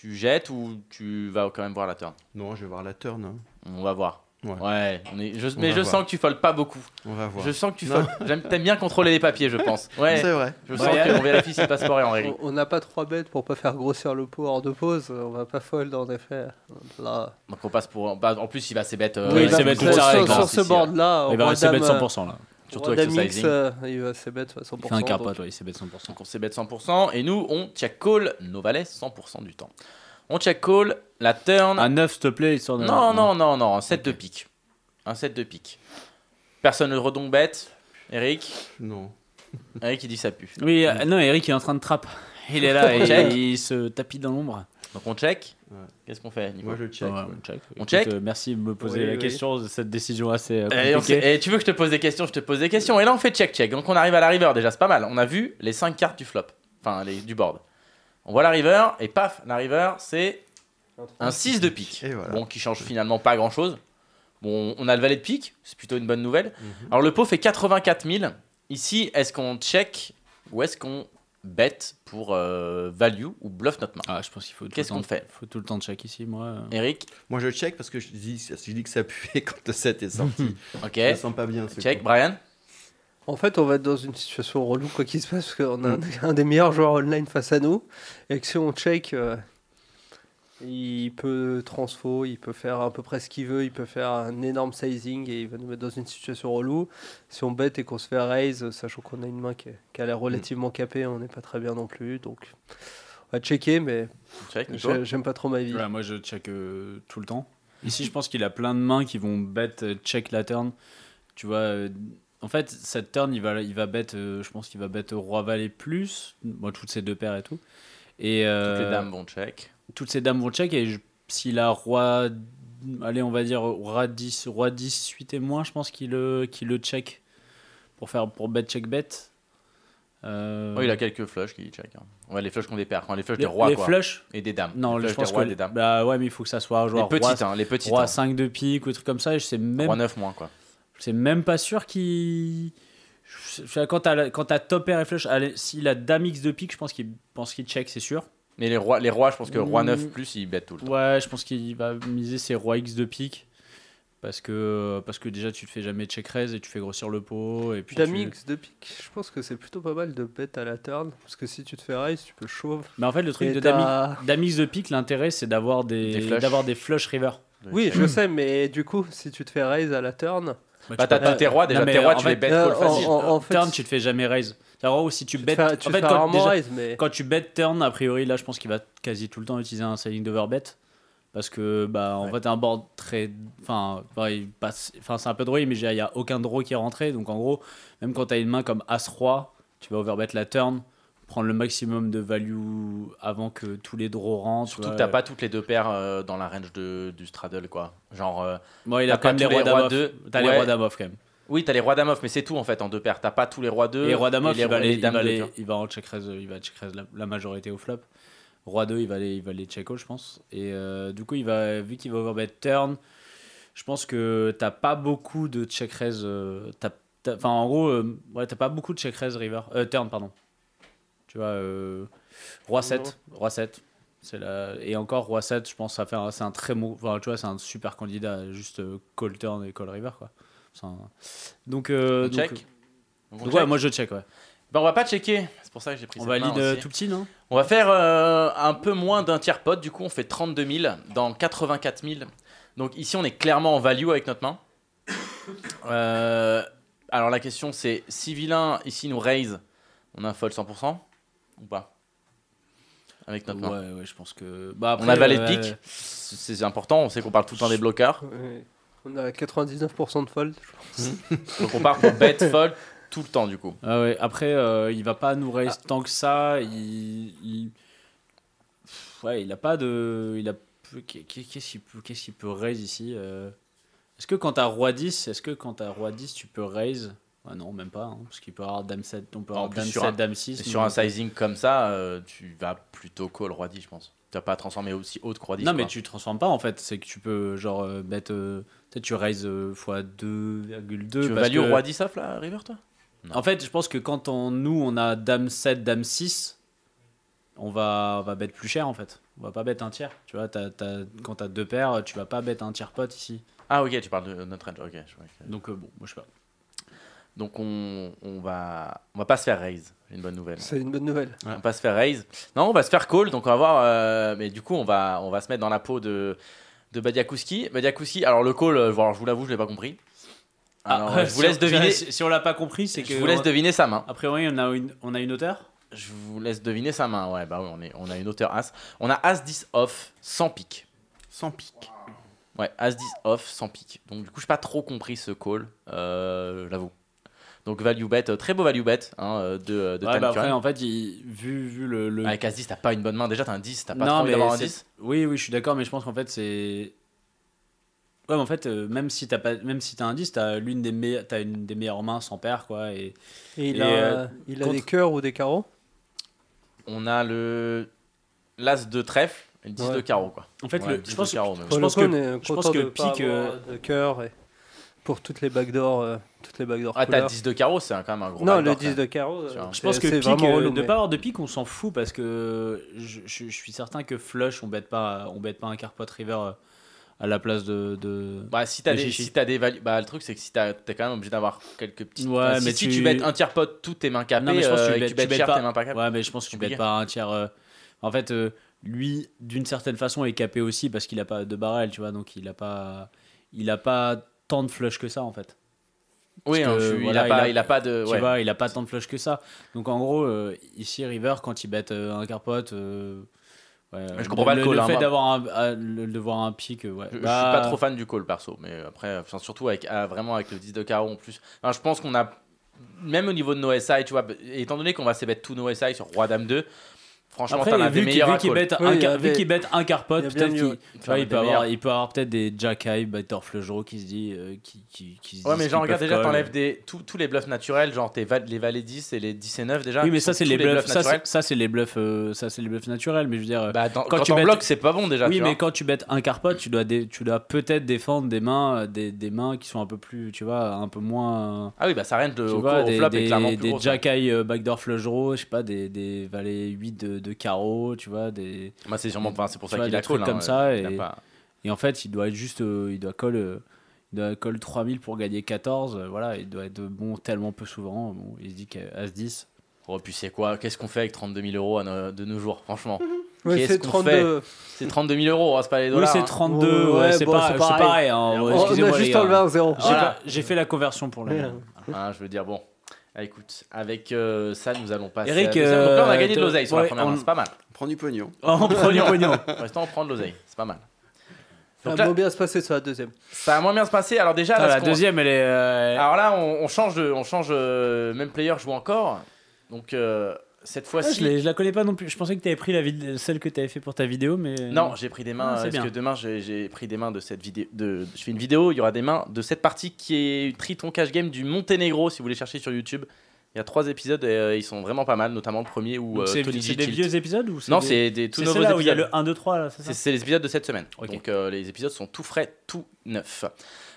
Tu jettes ou tu vas quand même voir la turn? Non, je vais voir la turn. hein. On va voir. Ouais. on est, je- On mais je voir. sens que tu foldes pas beaucoup. On va voir. Je sens que tu. J'aime- T'aimes bien contrôler les papiers, je pense. [LAUGHS] Ouais. C'est vrai. Je sens Ouais. qu'on vérifie si le passeport est en règle. On on n'a pas trois bêtes pour pas faire grossir le pot hors de pause. On va pas fold en effet. Là. Donc on passe pour. bah, en plus, il va s'ébête. euh, Oui, il va c'est bête s'ébête toute sa sur, sur hein, ce board-là, Il va roi rester bête dame, 100% là. Surtout roi avec ce sizing. euh, il va c'est bête 100%. Il fait un capote, ouais, il s'est bête 100%. Donc on s'ébête 100%. Et nous, on check call nos valets 100% du temps. On check call la turn. À 9, s'il te plaît, histoire de. non, non, non, non. Un set de pique. Un set de pique. Personne ne redonc bête. Eric. Non. [LAUGHS] Eric, il dit ça pue. Oui, euh, non, Eric est en train de trap. Il est là [LAUGHS] et il se tapit dans l'ombre. Donc on check. Qu'est-ce qu'on fait, Nico Moi, je check. Ouais. on check. On Écoute, check euh, merci de me poser Oui, la oui. question de cette décision assez euh, Et, compliquée. tu veux que je te pose des questions, je te pose des questions. Et là, on fait check-check. Donc, on arrive à la river déjà, c'est pas mal. On a vu les 5 cartes du flop, enfin les, du board. On voit la river, et paf, la river, c'est un 6 de pique. Voilà. Bon, qui change finalement pas grand-chose. Bon, on a le valet de pique, c'est plutôt une bonne nouvelle. Mhm. Alors, le pot fait 84 000. Ici, est-ce qu'on check ou est-ce qu'on bet pour euh, value ou bluff notre main Ah, je pense qu'il faut. Qu'est-ce qu'on fait faut tout le temps check ici, moi. Eric, Moi, je check parce que je dis, je dis que ça puait [LAUGHS] quand le 7 est sorti. [LAUGHS] ok. Je le sens pas bien. ce Check, coup. Brian En fait, on va être dans une situation relou quoi qu'il se passe parce qu'on a Mm. un, un des meilleurs joueurs online face à nous et que si on check, euh, il peut transfo, il peut faire à peu près ce qu'il veut, il peut faire un énorme sizing et il va nous mettre dans une situation relou. Si on bet et qu'on se fait raise, sachant qu'on a une main qui, est- qui a l'air relativement capée, on n'est pas très bien non plus. Donc, on va checker, mais Check, j'aime pas trop ma vie. Ouais, moi, je check euh, tout le temps. Ici, je pense qu'il a plein de mains qui vont bet euh, check la turn. Tu vois, euh, en fait, cette turn, il va, il va bet, euh, je pense qu'il va bet roi valet plus, moi, toutes ces deux paires et tout. Et Toutes les dames vont check. Toutes ces dames vont check et je- s'il a roi allez on va dire roi 10 roi 10 8 et moins je pense qu'il le qu'il le check pour faire pour bet check bet Euh, Oh, il a quelques flushs qui check. hein. Ouais, les flushs qui ont des paires, les flushs les, des rois les quoi. flush Et des dames. non les je flushs pense des rois que et des dames. bah ouais mais il faut que ça soit genre les petites, roi, hein, les petites. roi hein. 5 de pique ou des trucs comme ça et je sais même Roi 9 moins quoi. c'est même pas sûr qu'il je- je- quand t'as la- quand t'as top pair et flush allez, s'il a dame x de pique je pense qu'il pense qu'il check c'est sûr Mais les rois, les rois, je pense que roi Mm. 9 plus, ils bêtent tout le temps. Ouais, je pense qu'il va miser ses rois X de pique. Parce que, parce que déjà, tu te fais jamais check raise et tu fais grossir le pot. Et puis Dame tu- X de pique, je pense que c'est plutôt pas mal de bet à la turn. Parce que si tu te fais raise, tu peux chauve. Mais en fait, le truc Et de Dame Dame X de pique, l'intérêt, c'est d'avoir des, Des des flush river. Oui, je sais, mais du coup, si tu te fais raise à la turn. Bah, t'as t'as tes rois, déjà, tes rois, tu fait, les bet euh, call facile. en- en fait, turn, tu te fais jamais raise. Gros, si tu Tu te bet. fais, tu en fait, quand, rarement déjà, raise, mais. quand tu bet turn, a priori, là, je pense qu'il va quasi tout le temps utiliser un sizing d'overbet. Parce que, bah, en Ouais. fait, t'as un board très. Enfin, bah, enfin c'est un peu draw, mais il n'y a aucun draw qui est rentré. Donc, en gros, même quand t'as une main comme As-Roi, tu vas overbet la turn, prendre le maximum de value avant que tous les draws rentrent. Surtout que t'as pas toutes les deux paires euh, dans la range de, du straddle, quoi. Genre. euh, Bon, il a quand pas même les rois rois d'Amof. deux. T'as les Ouais. rois d'Amof quand même. Oui, t'as les rois d'amof, mais c'est tout en fait en deux paires. T'as pas tous les rois d'eux. Et les rois d'Amof, et il va, les, il, va les- il va en check raise, il va check raise la, la majorité au flop. Roi 2, il va les, il va les check out, je pense. Et euh, du coup, il va, vu qu'il va overbet turn, je pense que t'as pas beaucoup de check raise. euh, Enfin, en gros, ouais, t'as pas beaucoup de check raise river. Turn, pardon. Tu vois, euh, Roi 7. Roi 7. C'est la... Et encore, Roi 7, je pense un- c'est un très bon. Enfin, tu vois, c'est un super candidat. Juste euh, call turn et call river, quoi. Un- Donc, euh, donc, check Donc, on donc, check ouais, moi je check, ouais. Bah, on va pas checker. C'est pour ça que j'ai pris On cette va main lead euh, tout petit, non? On va faire euh, un peu moins d'un tiers pot, du coup on fait 32 000 dans 84 000. Donc ici on est clairement en value avec notre main. Euh, alors la question c'est si vilain ici nous raise, on a un fold 100% ou pas Avec notre main. Ouais, ouais, je pense que. Bah, on a valet de pique, c'est c'est important, on sait qu'on parle tout le temps des bloqueurs. Ouais. On a 99% de fold, je pense. [LAUGHS] Donc on part pour bet, fold tout le temps du coup. Ah ouais, après, euh, il va pas nous raise tant que ça. Il, Ouais, il a pas de. Il a. Qu'est- Qu'est-ce qu'il peut, qu'est-ce qu'il peut raise ici euh? Est-ce que quand t'as roi 10, est-ce que quand t'as roi 10, tu peux raise? Ah non, même pas. hein, parce qu'il peut avoir dame 7, on peut avoir dame sur 7, un- dame 6. Et sur un sizing comme ça, euh, tu vas plutôt call roi 10 je pense. Tu vas pas transformer aussi haut que roi 10. Non, mais tu transformes pas en fait. C'est que tu peux, genre, euh, mettre. euh, Peut-être tu raises euh, fois 2,2. Tu veux value que- roi 10 off là, River toi? Non. En fait, je pense que quand on, nous, on a dame 7, dame 6, on va, on va bet plus cher en fait. On va pas bet un tiers. Tu vois, t'as- t'as- quand t'as deux paires, tu vas pas bet un tiers pot ici. Ah ok, tu parles de notre range, ok. je vois que- Donc, euh, bon, moi je sais pas. Donc on, on va on va pas se faire raise. Une bonne nouvelle. C'est une bonne nouvelle. On va pas se faire raise. Non, on va se faire call. Donc on va voir. euh, mais du coup, on va on va se mettre dans la peau de de Badiakouski. Badiakouski. Alors le call, euh, alors, je vous l'avoue, je l'ai pas compris. Alors, je [LAUGHS] vous si laisse on- deviner. Si, si on l'a pas compris, c'est que. Je vous laisse deviner sa main. A priori, on a une, on a une hauteur. Je vous laisse deviner sa main. Ouais, bah oui, on, est, on a une hauteur As. On a As 10 off sans pique. Sans pique. Ouais, As 10 off sans pique. Donc du coup, je n'ai pas trop compris ce call, euh, j'avoue. Donc value bet, euh, très beau value bet hein, euh, de, de Ouais, bah après, en fait, il- vu, vu le. le... Avec As 10, t'as pas une bonne main. Déjà, t'as un 10, t'as pas non, trop envie mais d'avoir un c'est- 10. Oui, oui, je suis d'accord, mais je pense qu'en fait, c'est. Ouais, mais en fait, euh, même si t'as pas, même si t'as un 10, t'as l'une des meilleures, t'as une des meilleures mains sans paire, quoi. Et Et il Et, a, euh, il a contre- des cœurs ou des carreaux? On a le l'As de trèfle et le 10 Ouais. de carreau. Quoi. en fait, Ouais, le, 10 je pense, de carreau, même. je pense que, je pense que pique, euh, cœur et pour toutes les backdoors, euh, toutes les backdoors Ah, t'as couleurs. 10 de carreau, c'est quand même un gros Non, backdoor, le quand 10 même. de carreau. euh. Je pense que pique, vraiment euh, relou, de mais- pas avoir de pique, on s'en fout parce que je, je- je suis certain que flush, on bête pas, on bête pas un carpot river euh, à la place de. de... Bah, si t'as de des, si des values. Bah, le truc, c'est que si t'as, t'es quand même obligé d'avoir quelques petites. Ouais, enfin, si- mais si tu- tu bêtes un tiers pot, toutes tes mains capées, Non, mais je pense que euh, tu bêtes, tu bêtes tu bêtes cher pas. tes mains pas capées. Ouais, mais je pense que tu bêtes pas un tiers. euh, En fait, euh, lui, d'une certaine façon, est capé aussi parce qu'il a pas de barrel, tu vois, donc il a pas, il a pas tant de flush que ça en fait. Oui, Parce hein, que, je suis- voilà, il, a pas, il a- il a pas de. Tu ouais. vois, il a pas tant de flush que ça. Donc en gros, euh, ici River, quand il bête euh, un carpot, euh, ouais, Je comprends pas le call, Le hein, fait d'avoir un, ah, le- de voir un pic, ouais. Je, je Bah, suis pas trop fan du call perso, mais après, enfin, surtout avec ah, vraiment avec le 10 de carreau en plus. Enfin, je pense qu'on a même au niveau de nos SI, tu vois, étant donné qu'on va se mettre tous nos SI sur Roi Dame 2, franchement, Après, t'en as vu des qu'il meilleurs à call. bête Oui, un, il y vu qu'il bête un carpot, il y a bien peut-être qu'il mieux. tu vois, il Des peut avoir, meilleurs. il peut avoir peut-être des jack high, batter flush draw qui se dit, euh, qui, qui, qui se Ouais, disent mais qu'ils genre, regarde peuvent déjà, call. t'enlèves des, tous, tous les bluffs naturels, genre tes val- les valets 10 et les 10 et 9 déjà. Oui, mais qui ça sont c'est tous les bluffs, ça, naturels. c'est- ça c'est les bluffs, euh, ça c'est les bluffs naturels. Mais je veux dire, Bah, dans- quand quand, tu on bêtes- bloque, c'est pas bon déjà. oui, tu mais vois. quand tu bêtes un carpot, tu dois, dé- tu dois peut-être défendre des mains, euh, des, des mains qui sont un peu plus, tu vois, un peu moins. Ah oui, bah ça de, tu au, vois, au des, flop des, clairement plus des gros. jack high euh, backdoor flush draw, je sais pas, des, des valets 8 de, de carreau, tu vois, des. Moi, c'est sûrement, enfin, c'est pour ça qu'il a trucs call. comme hein, ça, et- pas- Et en fait, il doit être juste, euh, il doit call, euh, il doit call 3000 pour gagner 14. euh, voilà, il doit être bon tellement peu souvent. Bon, il se dit qu'As 10. Oh, puis c'est quoi Qu'est-ce qu'on fait avec 32 000 euros à nos- de nos jours, franchement? [LAUGHS] Ouais, c'est qu'on 32. fait C'est 32 000 euros, hein, c'est pas les Oui, dollars. c'est hein. 32, Ouais, ouais, c'est bon, pas- c'est c'est pareil. pareil. hein, On a juste enlevé un zéro. J'ai Voilà. pas- fait la conversion pour le. Hein, je veux dire, bon. Ah, écoute, avec euh, ça, nous allons passer. Eric, à. Donc là, on a euh, gagné de l'oseille sur la première main, on- c'est pas mal. On prend du pognon. [LAUGHS] En premier pognon. [LAUGHS] Pour l'instant, on prend de l'oseille, c'est pas mal. Ça Donc va là, moins bien se passer sur la deuxième. ça va moins bien se passer. Alors déjà, Ah, là, la deuxième, elle est. euh, Alors là, on, on change de, on change euh, même player joue encore. Donc cette ah, fois-ci, je, je la connais pas non plus. Je pensais que tu avais pris la vid- celle que tu avais fait pour ta vidéo, mais. non, j'ai pris des mains Ah, c'est parce bien. que demain j'ai- pris des mains de cette vidéo. De, je fais une vidéo, il y aura des mains de cette partie qui est Triton Cash Game du Monténégro. Si vous voulez chercher sur YouTube, il y a trois épisodes et euh, ils sont vraiment pas mal, notamment le premier où euh, c'est Tony c'est des vieux épisodes ou Non, des- c'est des tout C'est nouveaux celle-là où il y a épisodes. le 1, 2, 3 là, c'est ça C'est c'est les épisodes de cette semaine. Donc euh, les épisodes sont tout frais, tout neufs.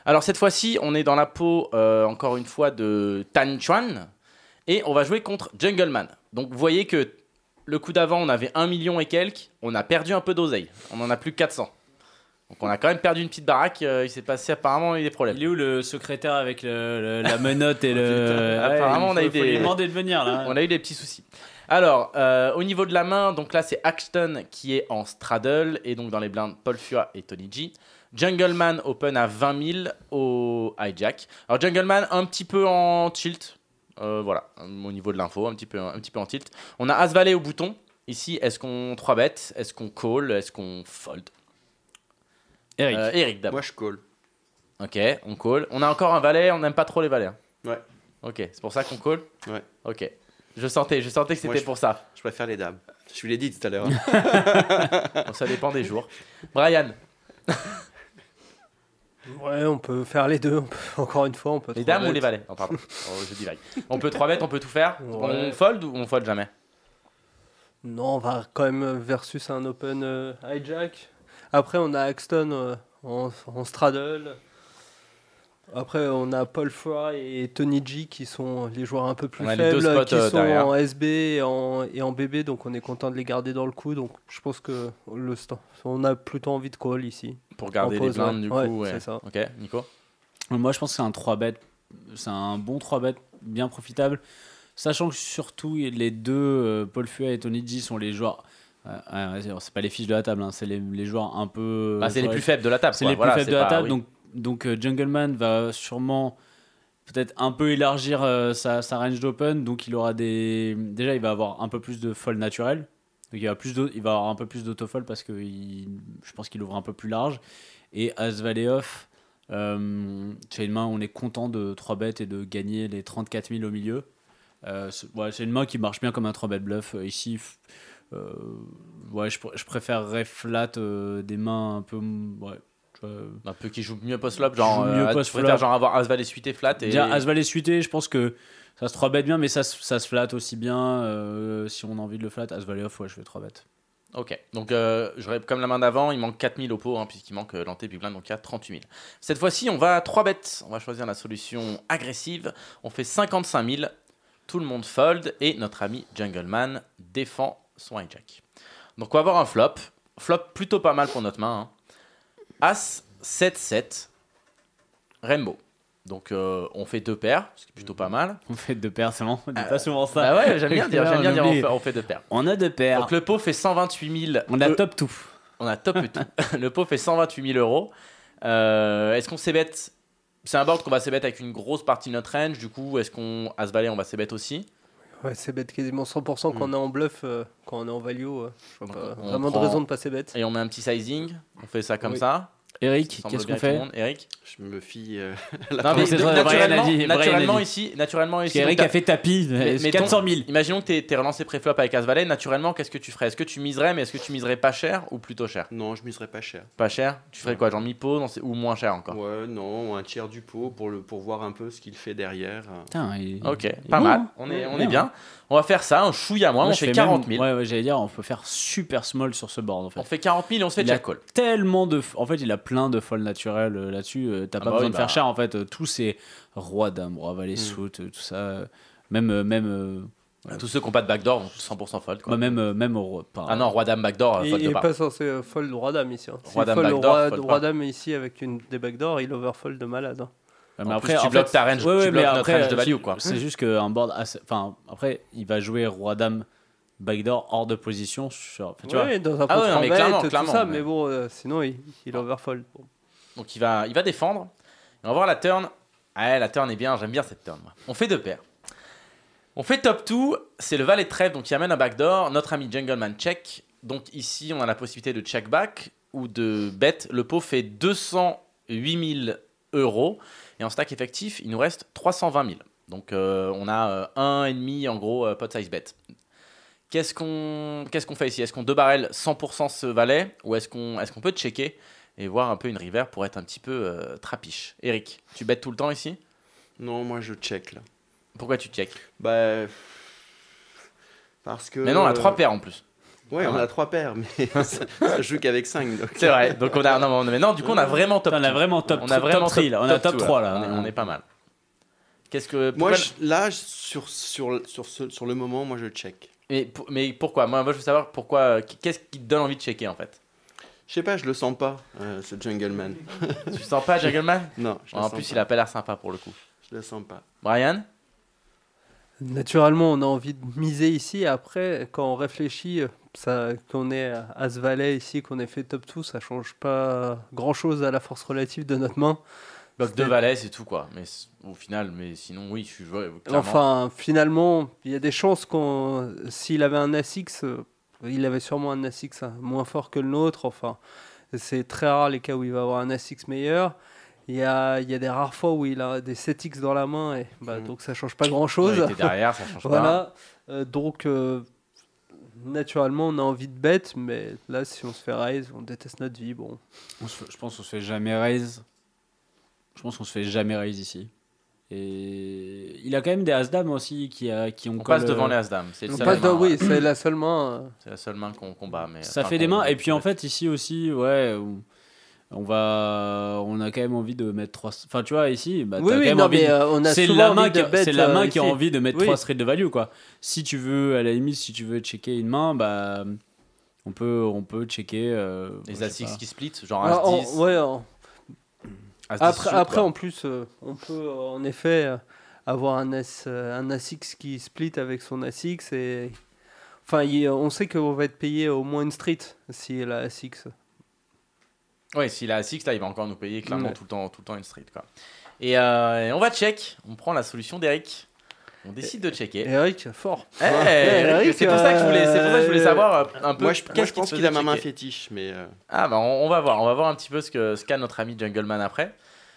Alors cette fois-ci, on est dans la peau, encore une fois, de Tan Chuan. Et on va jouer contre Jungleman. Donc vous voyez que le coup d'avant, on avait 1 million et quelques. On a perdu un peu d'oseille. On en a plus que 400. Donc on a quand même perdu une petite baraque. euh, il s'est passé apparemment a des problèmes. Il est où le secrétaire avec le- le- la menotte et [LAUGHS] le. Apparemment, il on a faut- eu faut des- lui demander de venir là. [LAUGHS] On a eu des petits soucis. Alors, euh, au niveau de la main, donc là c'est Axton qui est en straddle et donc dans les blindes Paul Fua et Tony G. Jungleman open à 20 000 au hijack. Alors Jungleman un petit peu en tilt, Euh, voilà, au niveau de l'info, un petit peu, un petit peu en tilt. On a As Valet au bouton. Ici, est-ce qu'on 3 bet Est-ce qu'on call? Est-ce qu'on fold? Eric. Euh, Eric d'abord. Moi, je call. Ok, on call. On a encore un valet, on n'aime pas trop les valets. hein. Ouais. Ok, c'est pour ça qu'on call? Ouais. Ok. Je sentais, je sentais que c'était je- pour ça. Je préfère les dames. Je vous l'ai dit tout à l'heure. hein. [LAUGHS] Bon, ça dépend des jours. Brian, [LAUGHS] Ouais, on peut faire les deux. peut- [LAUGHS] Encore une fois, on peut. les dames ou les valets Oh, pardon, [LAUGHS] Oh, je divague. On peut 3 bêtes, on peut tout faire. Ouais. On fold ou on fold jamais Non, on va quand même versus un open euh, hijack. Après, on a Axton euh, en, en straddle. Après, on a Paul Fry et Tony G qui sont les joueurs un peu plus faibles, spots, qui euh, sont derrière. en SB et en, et en BB, donc on est content de les garder dans le coup. Donc je pense que le stand, on a plutôt envie de call ici. Pour garder les blindes ouais. du Ouais, coup. ouais. c'est ça. Ok, Nico? Moi, je pense que c'est un 3 bet. C'est un bon 3 bet bien profitable. Sachant que surtout, les deux, euh, Paul Fua et Tony G, sont les joueurs. euh, euh, c'est- pas les fiches de la table, hein, c'est les, les joueurs un peu. Bah, C'est les ouais, plus faibles de la table. C'est les plus faibles de la table. oui. Donc, donc euh, Jungleman va sûrement peut-être un peu élargir euh, sa, sa range d'open. Donc il aura des. Déjà, il va avoir un peu plus de fold naturel. Donc il va, plus d'au- il va avoir un peu plus d'autofold parce que il- je pense qu'il ouvre un peu plus large. Et As Valet off, euh, c'est une main où on est content de 3 bêtes et de gagner les 34 000 au milieu. Euh, c'est ouais, une main qui marche bien comme un 3 bet bluff. Euh, Ici, euh, ouais, je, je préférerais flat des mains un peu. Ouais, Un peu qui joue mieux post-flop, genre. Mieux post-flop. préfères genre avoir As Valet suité flat et. Déjà, As Valet suité, je pense que ça se 3 bet bien, mais ça, se- flatte aussi bien. euh, si on a envie de le flat, As Valet off, ouais, je fais 3 bêtes. Ok, donc euh, comme la main d'avant, il manque 4000 au pot, hein, puisqu'il manque euh, l'anté blind, donc il y a 38 000. Cette fois-ci, on va à 3 bêtes. On va choisir la solution agressive. On fait 55 000. Tout le monde fold et notre ami Jungleman défend son hijack. Donc on va avoir un flop. Flop plutôt pas mal pour notre main. hein. As 7-7. Rainbow. Donc euh, on fait deux paires, ce qui est plutôt pas mal. On fait deux paires seulement, on dit pas souvent ça. Bah ouais, j'aime bien [LAUGHS] dire, j'aime bien dire on fait, on fait deux paires. On a deux paires. Donc le pot fait 128 000. on a Euh, top tout. on a top tout. [LAUGHS] le pot fait 128 000 euros. Euh, est-ce qu'on s'ébête? C'est un board qu'on va s'ébête avec une grosse partie de notre range. Du coup, est-ce qu'on As Valet, on va s'ébête aussi? Ouais, c'est bête quasiment 100% quand on est en bluff, euh, quand on est en value. euh, je vois pas on vraiment prend- de raison de passer bête. Et on met un petit sizing. On fait ça comme Oui. ça. Eric, qu'est-ce qu'on à fait. Eric Je me fie. euh, [LAUGHS] Non, mais c'est de- Brian a naturellement, dit, Brian a naturellement dit. ici, naturellement ici. donc, a fait tapis, Mais- euh, mais 400 ton- 000. Imaginons que tu es, relancé préflop avec As Valet. Naturellement, qu'est-ce que tu ferais? Est-ce que tu miserais, mais est-ce que tu miserais pas cher ou plutôt cher? Non, je miserais pas cher. Pas cher? Tu ferais quoi Genre mi-pot ou moins cher encore? Ouais, non, un tiers du pot pour, le, pour voir un peu ce qu'il fait derrière. Putain, il- Ok, il pas bon, mal. hein. On est, on Bien. est bien. On va faire ça, un chouïa moins. Moi, on fait fais 40 même- 000. Ouais, ouais, j'allais dire, on peut faire super small sur ce board en fait. On fait 40 000 et on se fait jack tellement de. En fait, il a plein de folds naturels euh, là-dessus. euh, T'as Ah pas bah besoin oui, de faire bah. cher en fait. euh, Tous ces roi dame, roi valet, Mm. euh, tout ça. euh, Même. euh, même euh, Tous ceux qui n'ont pas de backdoor vont 100% fold. Quoi. Bah, même, même au. Ah non, roi dame backdoor, Il fold il est pas. censé fold roi dame ici. Hein. Roi dame backdoor, roi, fold roi dame ici avec une des backdoors, il overfold de malade. hein. En mais plus, après, tu en bloques fait, ta range- ouais, tu ouais, bloques notre après, range de value, quoi. C'est juste qu'un board. assez- Enfin, après, il va jouer roi-dame backdoor hors de position. Sur, enfin, tu vois. Ouais, dans un Ah ouais, non, mais clairement, tout clairement, ça, mais- mais bon, euh, sinon il, il overfold. Bon. Donc il va, il va défendre. Et on va voir la turn. Ouais, la turn est bien, j'aime bien cette turn. moi. On fait deux paires. On fait top 2, c'est le valet de trèfle, donc il amène un backdoor. Notre ami Jungleman check. Donc ici, on a la possibilité de check back ou de bet. Le pot fait 208 000 euros. Et en stack effectif, il nous reste 320 000. Donc euh, on a euh, un et demi en gros euh, pot size bet. Qu'est-ce qu'on qu'est-ce qu'on fait ici? Est-ce qu'on deux barrel 100% ce valet ou est-ce qu'on est qu'on peut checker et voir un peu une river pour être un petit peu euh, trapiche? Eric, tu bêtes tout le temps ici? Non, moi je check là. Pourquoi tu check? Bah. Parce que. Mais non, on a trois paires en plus. Ouais, on a trois paires, mais [LAUGHS] ça, ça joue qu'avec 5. Donc... C'est vrai. Donc on a non, mais non, du coup on a vraiment top. On a vraiment top On a vraiment top three, là. On a top two, 3 là. On est, on est pas mal. Qu'est-ce que Moi, je- là, sur, sur, sur, ce- sur le moment, moi je check. Mais, pour- mais pourquoi? Moi, moi je veux savoir pourquoi euh, qu'est-ce qui te donne envie de checker en fait? Je sais pas, je le sens pas, euh, ce Jungleman. [LAUGHS] Tu sens pas Jungleman Non, je le En sens plus, pas. il a pas l'air sympa pour le coup. Je le sens pas. Brian? Naturellement, on a envie de miser ici. Après, quand on réfléchit, qu'on est à ce valet ici, qu'on ait fait top 2, ça change pas grand chose à la force relative de notre main. Bloc deux valets, c'est tout quoi. Mais au final, mais sinon, oui, je suis clairement. Enfin, finalement, il y a des chances qu'on, s'il avait un As-X, euh, il avait sûrement un As-X hein, moins fort que le nôtre. Enfin, c'est très rare les cas où il va avoir un As-X meilleur. Il y a, il y a des rares fois où il a des 7X dans la main, et bah, Mhm. donc ça change pas grand chose. Ouais, derrière, ça change [LAUGHS] pas. voilà. Euh, donc, euh, naturellement, on a envie de bet, mais là, si on se fait raise, on déteste notre vie. Bon, On se fait- je pense qu'on se fait jamais raise. Je pense qu'on se fait jamais raise ici. Et il a quand même des as-dames aussi qui, a, qui ont On passe devant euh, les as-dames. C'est le on seul passe main, oui, ouais. c'est la seule main. euh, C'est la seule main qu'on combat. Mais, Ça fait des mains. Et puis en fait, ici aussi, ouais, on- va, on a quand même envie de mettre 3. Enfin, tu vois, ici, bah, Oui, oui, de- euh, c'est la main envie qui, c'est la euh, main qui a envie de mettre Oui. 3 straight de value, quoi. Si tu veux, à la limite, si tu veux checker une main, bah, on peut, on peut checker. euh, Les pas. qui split, genre en- As-10. ouais, en- As-10 Après, suit, après quoi. en plus, euh, on peut en effet euh, avoir un, S, euh, un qui split avec son ASX. Et... Enfin, il- on sait qu'on va être payé au moins une street si la ASX. Ouais, s'il a 6 là, il va encore nous payer clairement Ouais. tout, le temps, tout le temps une street. Quoi. Et, euh, et on va check. On prend la solution d'Eric. On décide de checker. Eric, fort. Eh, Ouais, Eric, c'est pour ça que je voulais, c'est pour ça que je voulais euh, savoir euh, un peu. Moi, je, moi, qu'est-ce je qui pense qu'il a ma main fétiche, mais. euh, Ah bah on, on va voir, on va voir un petit peu ce que ce qu'a notre ami Jungleman après.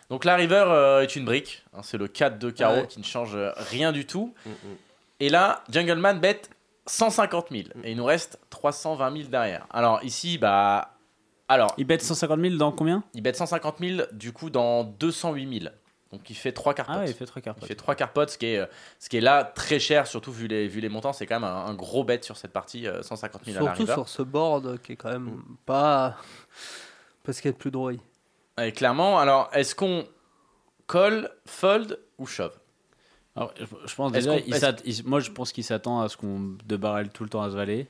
Donc la river euh, est une brique, hein, c'est le 4 de carreau Ouais. qui ne change rien du tout. mm, mm. Et là, Jungleman bet 150 000 et il nous reste 320 000 derrière. Alors ici, bah, alors Il bet 150 000 dans combien? Il bet 150 000 du coup dans 208 000. Donc il fait 3 cartes. Ah ouais, il fait 3 cartes. Il fait 3 carpotes, ce qui est, euh, ce qui est là très cher, surtout vu les, vu les montants. C'est quand même un, un gros bet sur cette partie, euh, 150 000 à la Surtout sur ce board qui est quand même pas. Parce qu'il y a plus de droit. Et clairement, alors est-ce qu'on colle, fold ou shove? Alors, je, je pense déjà, il il- moi je pense qu'il s'attend à ce qu'on de barrel tout le temps à se valer.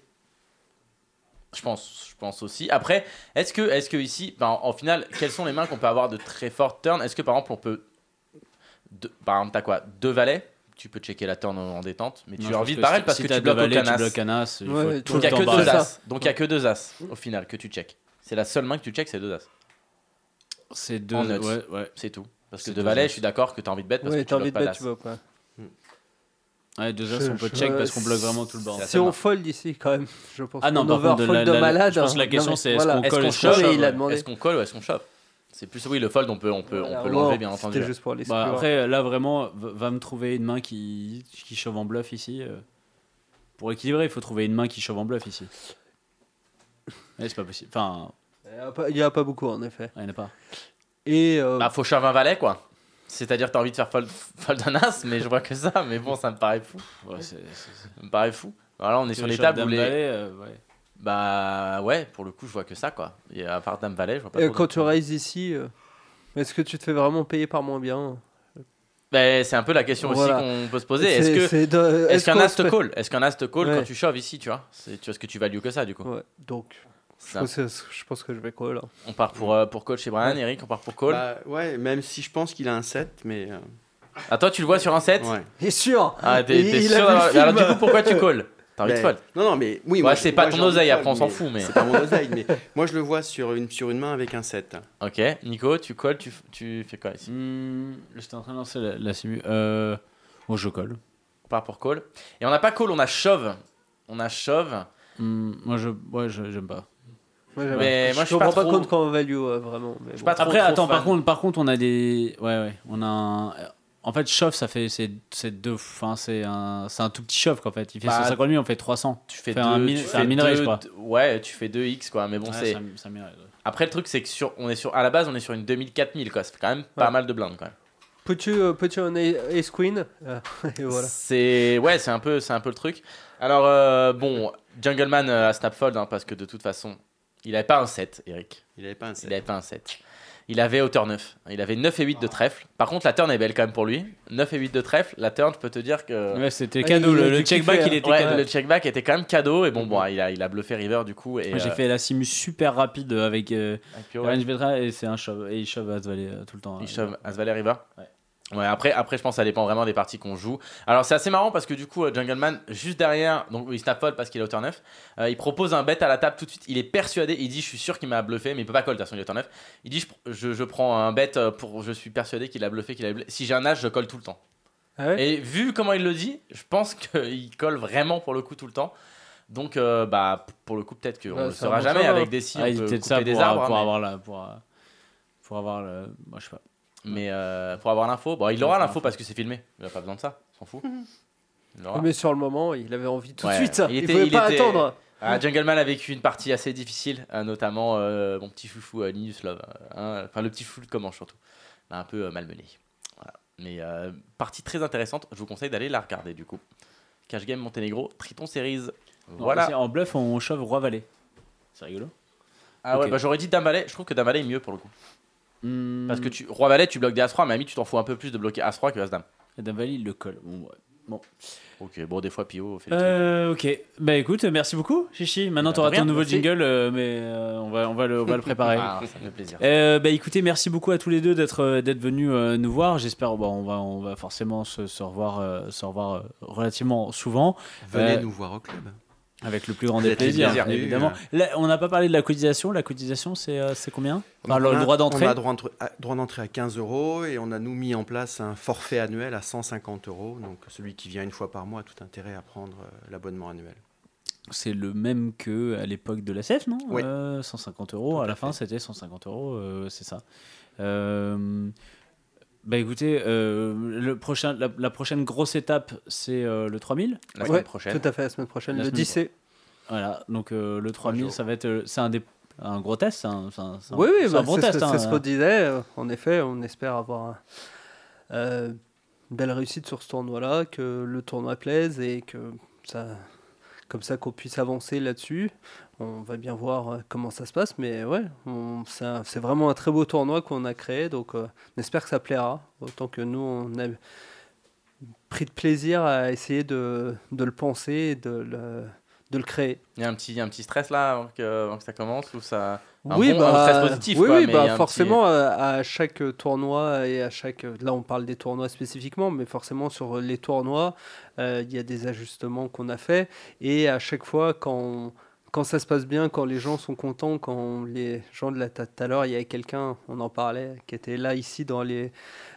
Je pense, je pense aussi. Après, est-ce que, est-ce que ici, ben, en, en final, quelles sont les mains qu'on peut avoir de très fortes turns? Est-ce que par exemple, on peut. Deux- par exemple, t'as quoi Deux valets Tu peux checker la turn en, en détente, mais tu as envie de barrel parce si que tu bloques au valets, tu canas. bloques canas. Il Ouais, faut ouais, tout Donc le il n'y a que deux as. Donc il y a que deux as au final que tu check. C'est la seule main que tu check, c'est deux as. C'est deux. Ouais, ouais. C'est tout. Parce que deux valets, as. je suis d'accord que tu as envie de bet parce Ouais, que tu t'as envie bloques de pas bet, tu vois pas. Ouais, deux as, Je- on peut je- check parce qu'on bloque vraiment tout le C'est bord. la Si on fold ici, quand même, je pense. Ah non, qu'on par contre, la- de la- malade. je pense que la hein. question, Non, mais c'est est-ce qu'on colle qu'on et shove shove, ouais. il a demandé. Est-ce qu'on colle ou est-ce qu'on shove C'est plus oui, le fold, on peut, on peut, on peut l'enlever bien entendu. C'était juste pour Bah, l'exclure. après, là vraiment, va va me trouver une main qui, qui chauffe en bluff ici. euh. Pour équilibrer, il faut trouver une main qui chauffe en bluff ici. Mais c'est pas possible. Enfin, Il y a pas- Il n'y a pas beaucoup, en effet. il n'y en a pas. Et euh, Bah, faut shove un valet, quoi. C'est-à-dire que t'as envie de faire fold, [LAUGHS] fold un as, mais je vois que ça. Mais bon, ça me paraît fou. Ouais, Ça me paraît fou. Voilà, on est Tu sur les shove tables où dame les. valet, euh, ouais. Bah ouais, pour le coup, je vois que ça, quoi. Et à part dame valet, je vois pas et trop quand tu raises ici, euh, est-ce que tu te fais vraiment payer par moins bien Ben, c'est un peu la question Voilà. aussi qu'on peut se poser. Est-ce que c'est de- qu'un as se te fait- call Est-ce qu'un as te call Ouais. quand tu shoves ici, tu vois C'est- Tu vois ce que tu values que ça du coup. Ouais, donc je pense, que, je pense que je vais call. hein. On part pour euh, pour call chez Brian, Ouais. Eric, on part pour call. Bah, ouais, même si je pense qu'il a un 7, mais. euh, Ah toi tu le vois sur un 7 ouais. Il est sûr Ah t'es Il- il a sûr vu le Alors du coup pourquoi tu [LAUGHS] call T'as envie de Ben, fold Non, non, mais oui. Ouais, moi, c'est je- pas moi, ton oseille, après, on s'en fout, mais- C'est pas mon [LAUGHS] oseille, mais moi je le vois sur une, sur une main avec un 7. Ok, Nico, tu colles, tu, tu fais quoi ici? Hmm, J'étais en train de lancer la, la simu. Euh, oh, je colle. On part pour call. Et on n'a pas call, on a shove. On a shove. Hmm, moi, je, ouais, je- j'aime pas. Moi, j'aime- Mais je moi, je suis comprends pas pas, trop- compte quand on value euh, vraiment. mais bon. pas trop- Après, trop attends, par contre, par contre, on a des. Ouais, ouais. On a un. En fait, chauffe, ça fait. C'est c'est deux. Enfin, c'est un, c'est un tout petit chauffe, qu'en fait. Il fait Bah, 150 000, on fait 300. Tu fais Fais deux, un min- tu c'est fais un minerai, deux- je crois. Ouais, tu fais 2x quoi, mais bon, Ouais, c'est. ouais. Après, le truc, c'est que sur, on est sur, à la base, on est sur une 2000-4000 quoi. Ça fait quand même pas Ouais. mal de blindes quand même. Peux-tu euh, peux-tu un ace queen Euh, [LAUGHS] Et voilà. C'est ouais, c'est un peu, c'est un peu le truc. Alors euh, bon, Jungleman euh, à Snapfold hein, parce que de toute façon, il avait pas un 7, Eric. Il avait pas un Il 7. avait pas un 7. Il avait hauteur 9. Il avait 9 et 8 de trèfle. Par contre, la turn est belle quand même pour lui. 9 et 8 de trèfle. La turn, je peux te dire que. Ouais, c'était Ouais, cadeau. Le, le check back, kiffer, il était Ouais, cadeau. le check back était quand même cadeau. Et bon, bon il, a, il a bluffé River du coup. Et, Moi, j'ai euh, fait la simu super rapide avec euh, avec ouais. Range Vetra et c'est un shove. Et il shove As Valet euh, tout le temps. Il hein. shove As-Valet River Ouais. Ouais, après, après, je pense que ça dépend vraiment des parties qu'on joue. Alors, c'est assez marrant parce que du coup, euh, Jungleman, juste derrière, donc il snap fold parce qu'il a hauteur 9, euh, il propose un bet à la table tout de suite. Il est persuadé, il dit Je suis sûr qu'il m'a bluffé, mais il peut pas call, de toute façon, il a hauteur 9. Il dit Je, je, je prends un bet euh, pour. Je suis persuadé qu'il a bluffé, qu'il a bluffé. Si j'ai un âge, je colle tout le temps. Ah ouais? Et vu comment il le dit, je pense [LAUGHS] qu'il colle vraiment pour le coup tout le temps. Donc, euh, bah, pour le coup, peut-être qu'on Ouais, ne le saura jamais avec des si, Ah, on peut couper ça des pour, arbres. pour mais- avoir la. Pour, pour avoir le. Moi, je sais pas. Mais euh, pour avoir l'info, bon, il aura l'info parce que c'est filmé. Il a pas besoin de ça, s'en fout. Il l'aura. Mais sur le moment, il avait envie tout de Ouais, suite. il Il, était- pouvait il pas était- attendre. Ah, Jungleman a vécu une partie assez difficile, euh, notamment euh, mon petit foufou euh, Linus Love. euh, hein, enfin, le petit foufou de comment surtout. L'a un peu euh, malmené. Voilà. Mais euh, partie très intéressante, je vous conseille d'aller la regarder du coup. Cash Game Monténégro, Triton Series. Voilà. Voilà. En bluff, on shove Roi Valet. C'est rigolo. Ah ouais, Ok. bah, j'aurais dit Dame Valet. Je trouve que Dame Valet est mieux pour le coup. Hmm. Parce que tu, Roi Valet, tu bloques des As-3, mais à mi, tu t'en fous un peu plus de bloquer As-3 que As-Dame. Dame Valet, il le colle. Bon, ouais. Ok, bon, des fois, Pio fait. Euh, ok. Bah écoute, merci beaucoup, Chichi. Maintenant, Bah, tu auras de ton nouveau merci. jingle, euh, mais euh, on, va, on, va le, on va le préparer. [LAUGHS] Ah, ça fait plaisir. Euh, bah écoutez, merci beaucoup à tous les deux d'être d'être venus euh, nous voir. J'espère bon, on va on va forcément se, se revoir euh, se revoir euh, relativement souvent Venez Euh, nous voir au club. Avec le plus grand des plaisirs, bienvenus, évidemment. Là, on n'a pas parlé de la cotisation. La cotisation, c'est euh, combien? Enfin, a- le droit d'entrée. On a droit, d'entrée droit d'entrée à 15 euros et on a nous mis en place un forfait annuel à 150 euros. Donc celui qui vient une fois par mois a tout intérêt à prendre euh, l'abonnement annuel. C'est le même que à l'époque de la CEF, non? Oui. Euh, 150 euros. Tout À la fin, c'était 150 euros. euh, c'est ça. Bah écoutez, euh, le prochain, la, la prochaine grosse étape, c'est euh, le 3000. La Ouais, semaine prochaine. Tout à fait, la semaine prochaine. La le semaine 10 c'est- Voilà, donc euh, le 3000, jours. ça va être. C'est un, gros test, c'est un, c'est un- Oui, oui, c'est bah, un test. ce- hein. c'est ce qu'on disait. En effet, on espère avoir un- une belle réussite sur ce tournoi-là, que le tournoi plaise et que ça, comme ça qu'on puisse avancer là-dessus. On va bien voir euh, comment ça se passe, mais ouais, c'est vraiment un très beau tournoi qu'on a créé, donc euh, on espère que ça plaira. Autant que nous, on a pris de plaisir à essayer de, de le penser et de le, de le créer. Il y a un petit, un petit stress là avant que, avant que ça commence ou ça. Un oui, bon- bah, un stress positif. oui, quoi, oui, mais bah, forcément, euh, à chaque tournoi et à chaque. Là, on parle des tournois spécifiquement, mais forcément, sur les tournois, euh, il y a des ajustements qu'on a fait. Et à chaque fois, quand, quand ça se passe bien, quand les gens sont contents, quand les gens de la. Tout à l'heure, il y avait quelqu'un, on en parlait, qui était là, ici, dans les,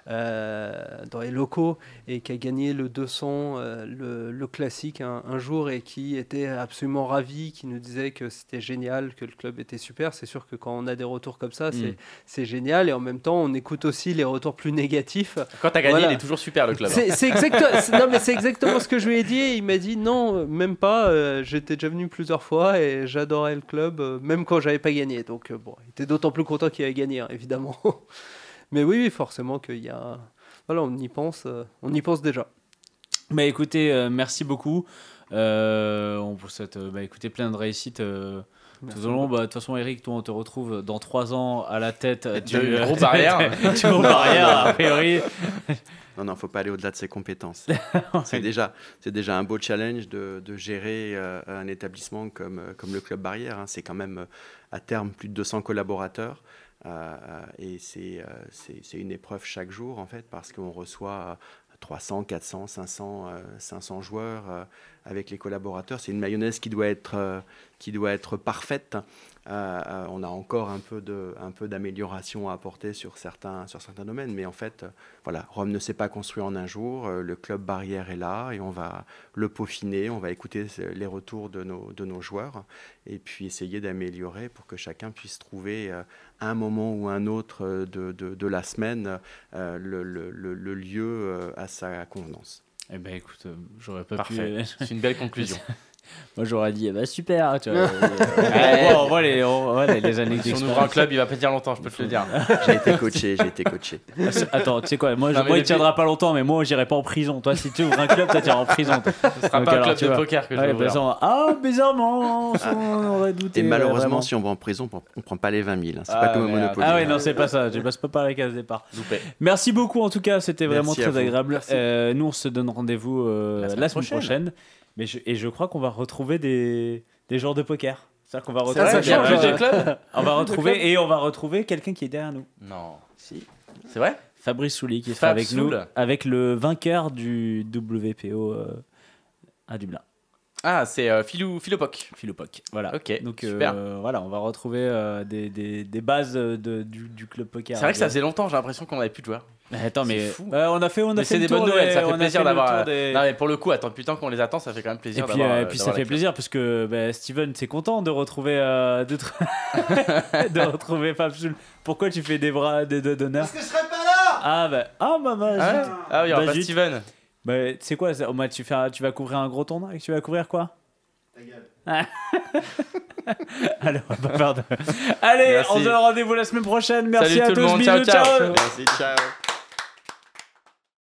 dans les locaux et qui a gagné le 200, euh, le, le classique, un, un jour et qui était absolument ravi, qui nous disait que c'était génial, que le club était super. C'est sûr que quand on a des retours comme ça, c'est Mm. c'est génial. Et en même temps, on écoute aussi les retours plus négatifs. Quand t'as gagné, Voilà. il est toujours super le club. hein. C'est c'est exact- c'est- non, mais c'est exactement ce que je lui ai dit. et Il m'a dit non, euh, même pas. euh, J'étais déjà venu plusieurs fois et j'adorais le club, euh, même quand j'avais pas gagné. Donc euh, bon, il était d'autant plus content qu'il avait gagné, hein, évidemment. Mais oui, oui, forcément qu'il y a. Voilà, on y pense. euh, on y pense déjà. Bah écoutez, euh, merci beaucoup. Euh, on vous souhaite euh, bah, écoutez, plein de réussite euh, Tout au long, bah, de toute façon, Eric, toi, on te retrouve dans trois ans à la tête du Du gros barrière. [LAUGHS] du gros barrière, a priori. [LAUGHS] Non, non, faut pas aller au-delà de ses compétences. [LAUGHS] c'est déjà, c'est déjà un beau challenge de, de gérer euh, un établissement comme, euh, comme le Club Barrière. hein. C'est quand même euh, à terme plus de 200 collaborateurs. Euh, euh, et c'est, euh, c'est, une épreuve chaque jour, en fait, parce qu'on reçoit euh, 300, 400, 500, euh, 500 joueurs avec les collaborateurs. C'est une mayonnaise qui doit être, qui doit être parfaite. Euh, euh, on a encore un peu, de, un peu d'amélioration à apporter sur certains, sur certains domaines, mais en fait, euh, voilà, Rome ne s'est pas construit en un jour. euh, le club barrière est là et on va le peaufiner. On va écouter les retours de nos, de nos joueurs et puis essayer d'améliorer pour que chacun puisse trouver euh, un moment ou un autre de, de, de la semaine euh, le, le- le- le lieu à sa convenance. Eh ben, écoute, j'aurais pas Parfait. pu. C'est une belle conclusion. [LAUGHS] Moi, j'aurais dit, eh ben, super. Tu vois, [LAUGHS] Ouais, bon, on voit les, on voit les, les années Si on d'expérience. ouvre un club, il va pas tenir longtemps, je peux te le dire. [LAUGHS] J'ai été coaché, j'ai été coaché. Attends, tu sais quoi, moi, je- Non, mais moi il tiendra pas longtemps, mais moi, j'irai pas en prison. Toi, si tu ouvres un club, toi, t'iras en prison. Ce sera pas un club de poker que je vais ouais, ouvrir. Ah, bizarrement, on aurait douté. Et ouais, malheureusement, vraiment. si on va en prison, on ne prend pas les 20 000. hein. C'est Ah, pas comme au merde. Monopoly. Ah ouais, non, c'est pas ça. Je passe pas par la case départ. Loupé. Merci beaucoup en tout cas, c'était Merci vraiment à très vous. agréable. Euh, nous, on se donne rendez-vous euh, la semaine prochaine. Mais je- et je crois qu'on va retrouver des, des joueurs de poker. C'est-à-dire qu'on va C'est retrouver, vrai, il y a Ouais, plus de ouais. clubs [LAUGHS] on va retrouver et on va retrouver quelqu'un qui est derrière nous. Non. Si. C'est vrai? Fabrice Souli qui sera Fab avec nous, avec le vainqueur du WPO euh, à Dublin. Ah, c'est euh, Philou, Philopoc. Philopoc. Voilà. Ok, Donc super. euh, voilà, on va retrouver euh, des, des, des bases de, du, du club poker. C'est vrai que ça faisait longtemps, j'ai l'impression qu'on avait plus de joueurs. Attends, mais C'est fou. euh, on a fait, on a Mais fait c'est des bonnes nouvelles, des- ça fait plaisir fait d'avoir. tour euh, des- Non, mais pour le coup, attends, temps qu'on les attend, ça fait quand même Et plaisir puis, euh, euh, puis ça d'avoir fait la plaisir parce que bah, Steven, c'est content de retrouver euh, de, tr- [LAUGHS] de retrouver Fab Soul. Pourquoi tu fais des bras des deux d'honneur? Parce que je serais pas là. Ah bah ah bah, bah, Ah, zut. ah oui, Bah, pas. Steven. Bah, tu sais quoi ça- au moins, tu fais un- tu vas couvrir un gros tournoi? Et tu vas couvrir quoi? [LAUGHS] Allez, on va pas faire de- Allez, Merci. on se donne rendez-vous la semaine prochaine. Merci Salut à tout tous. le monde, bisous, ciao, ciao. Merci, ciao.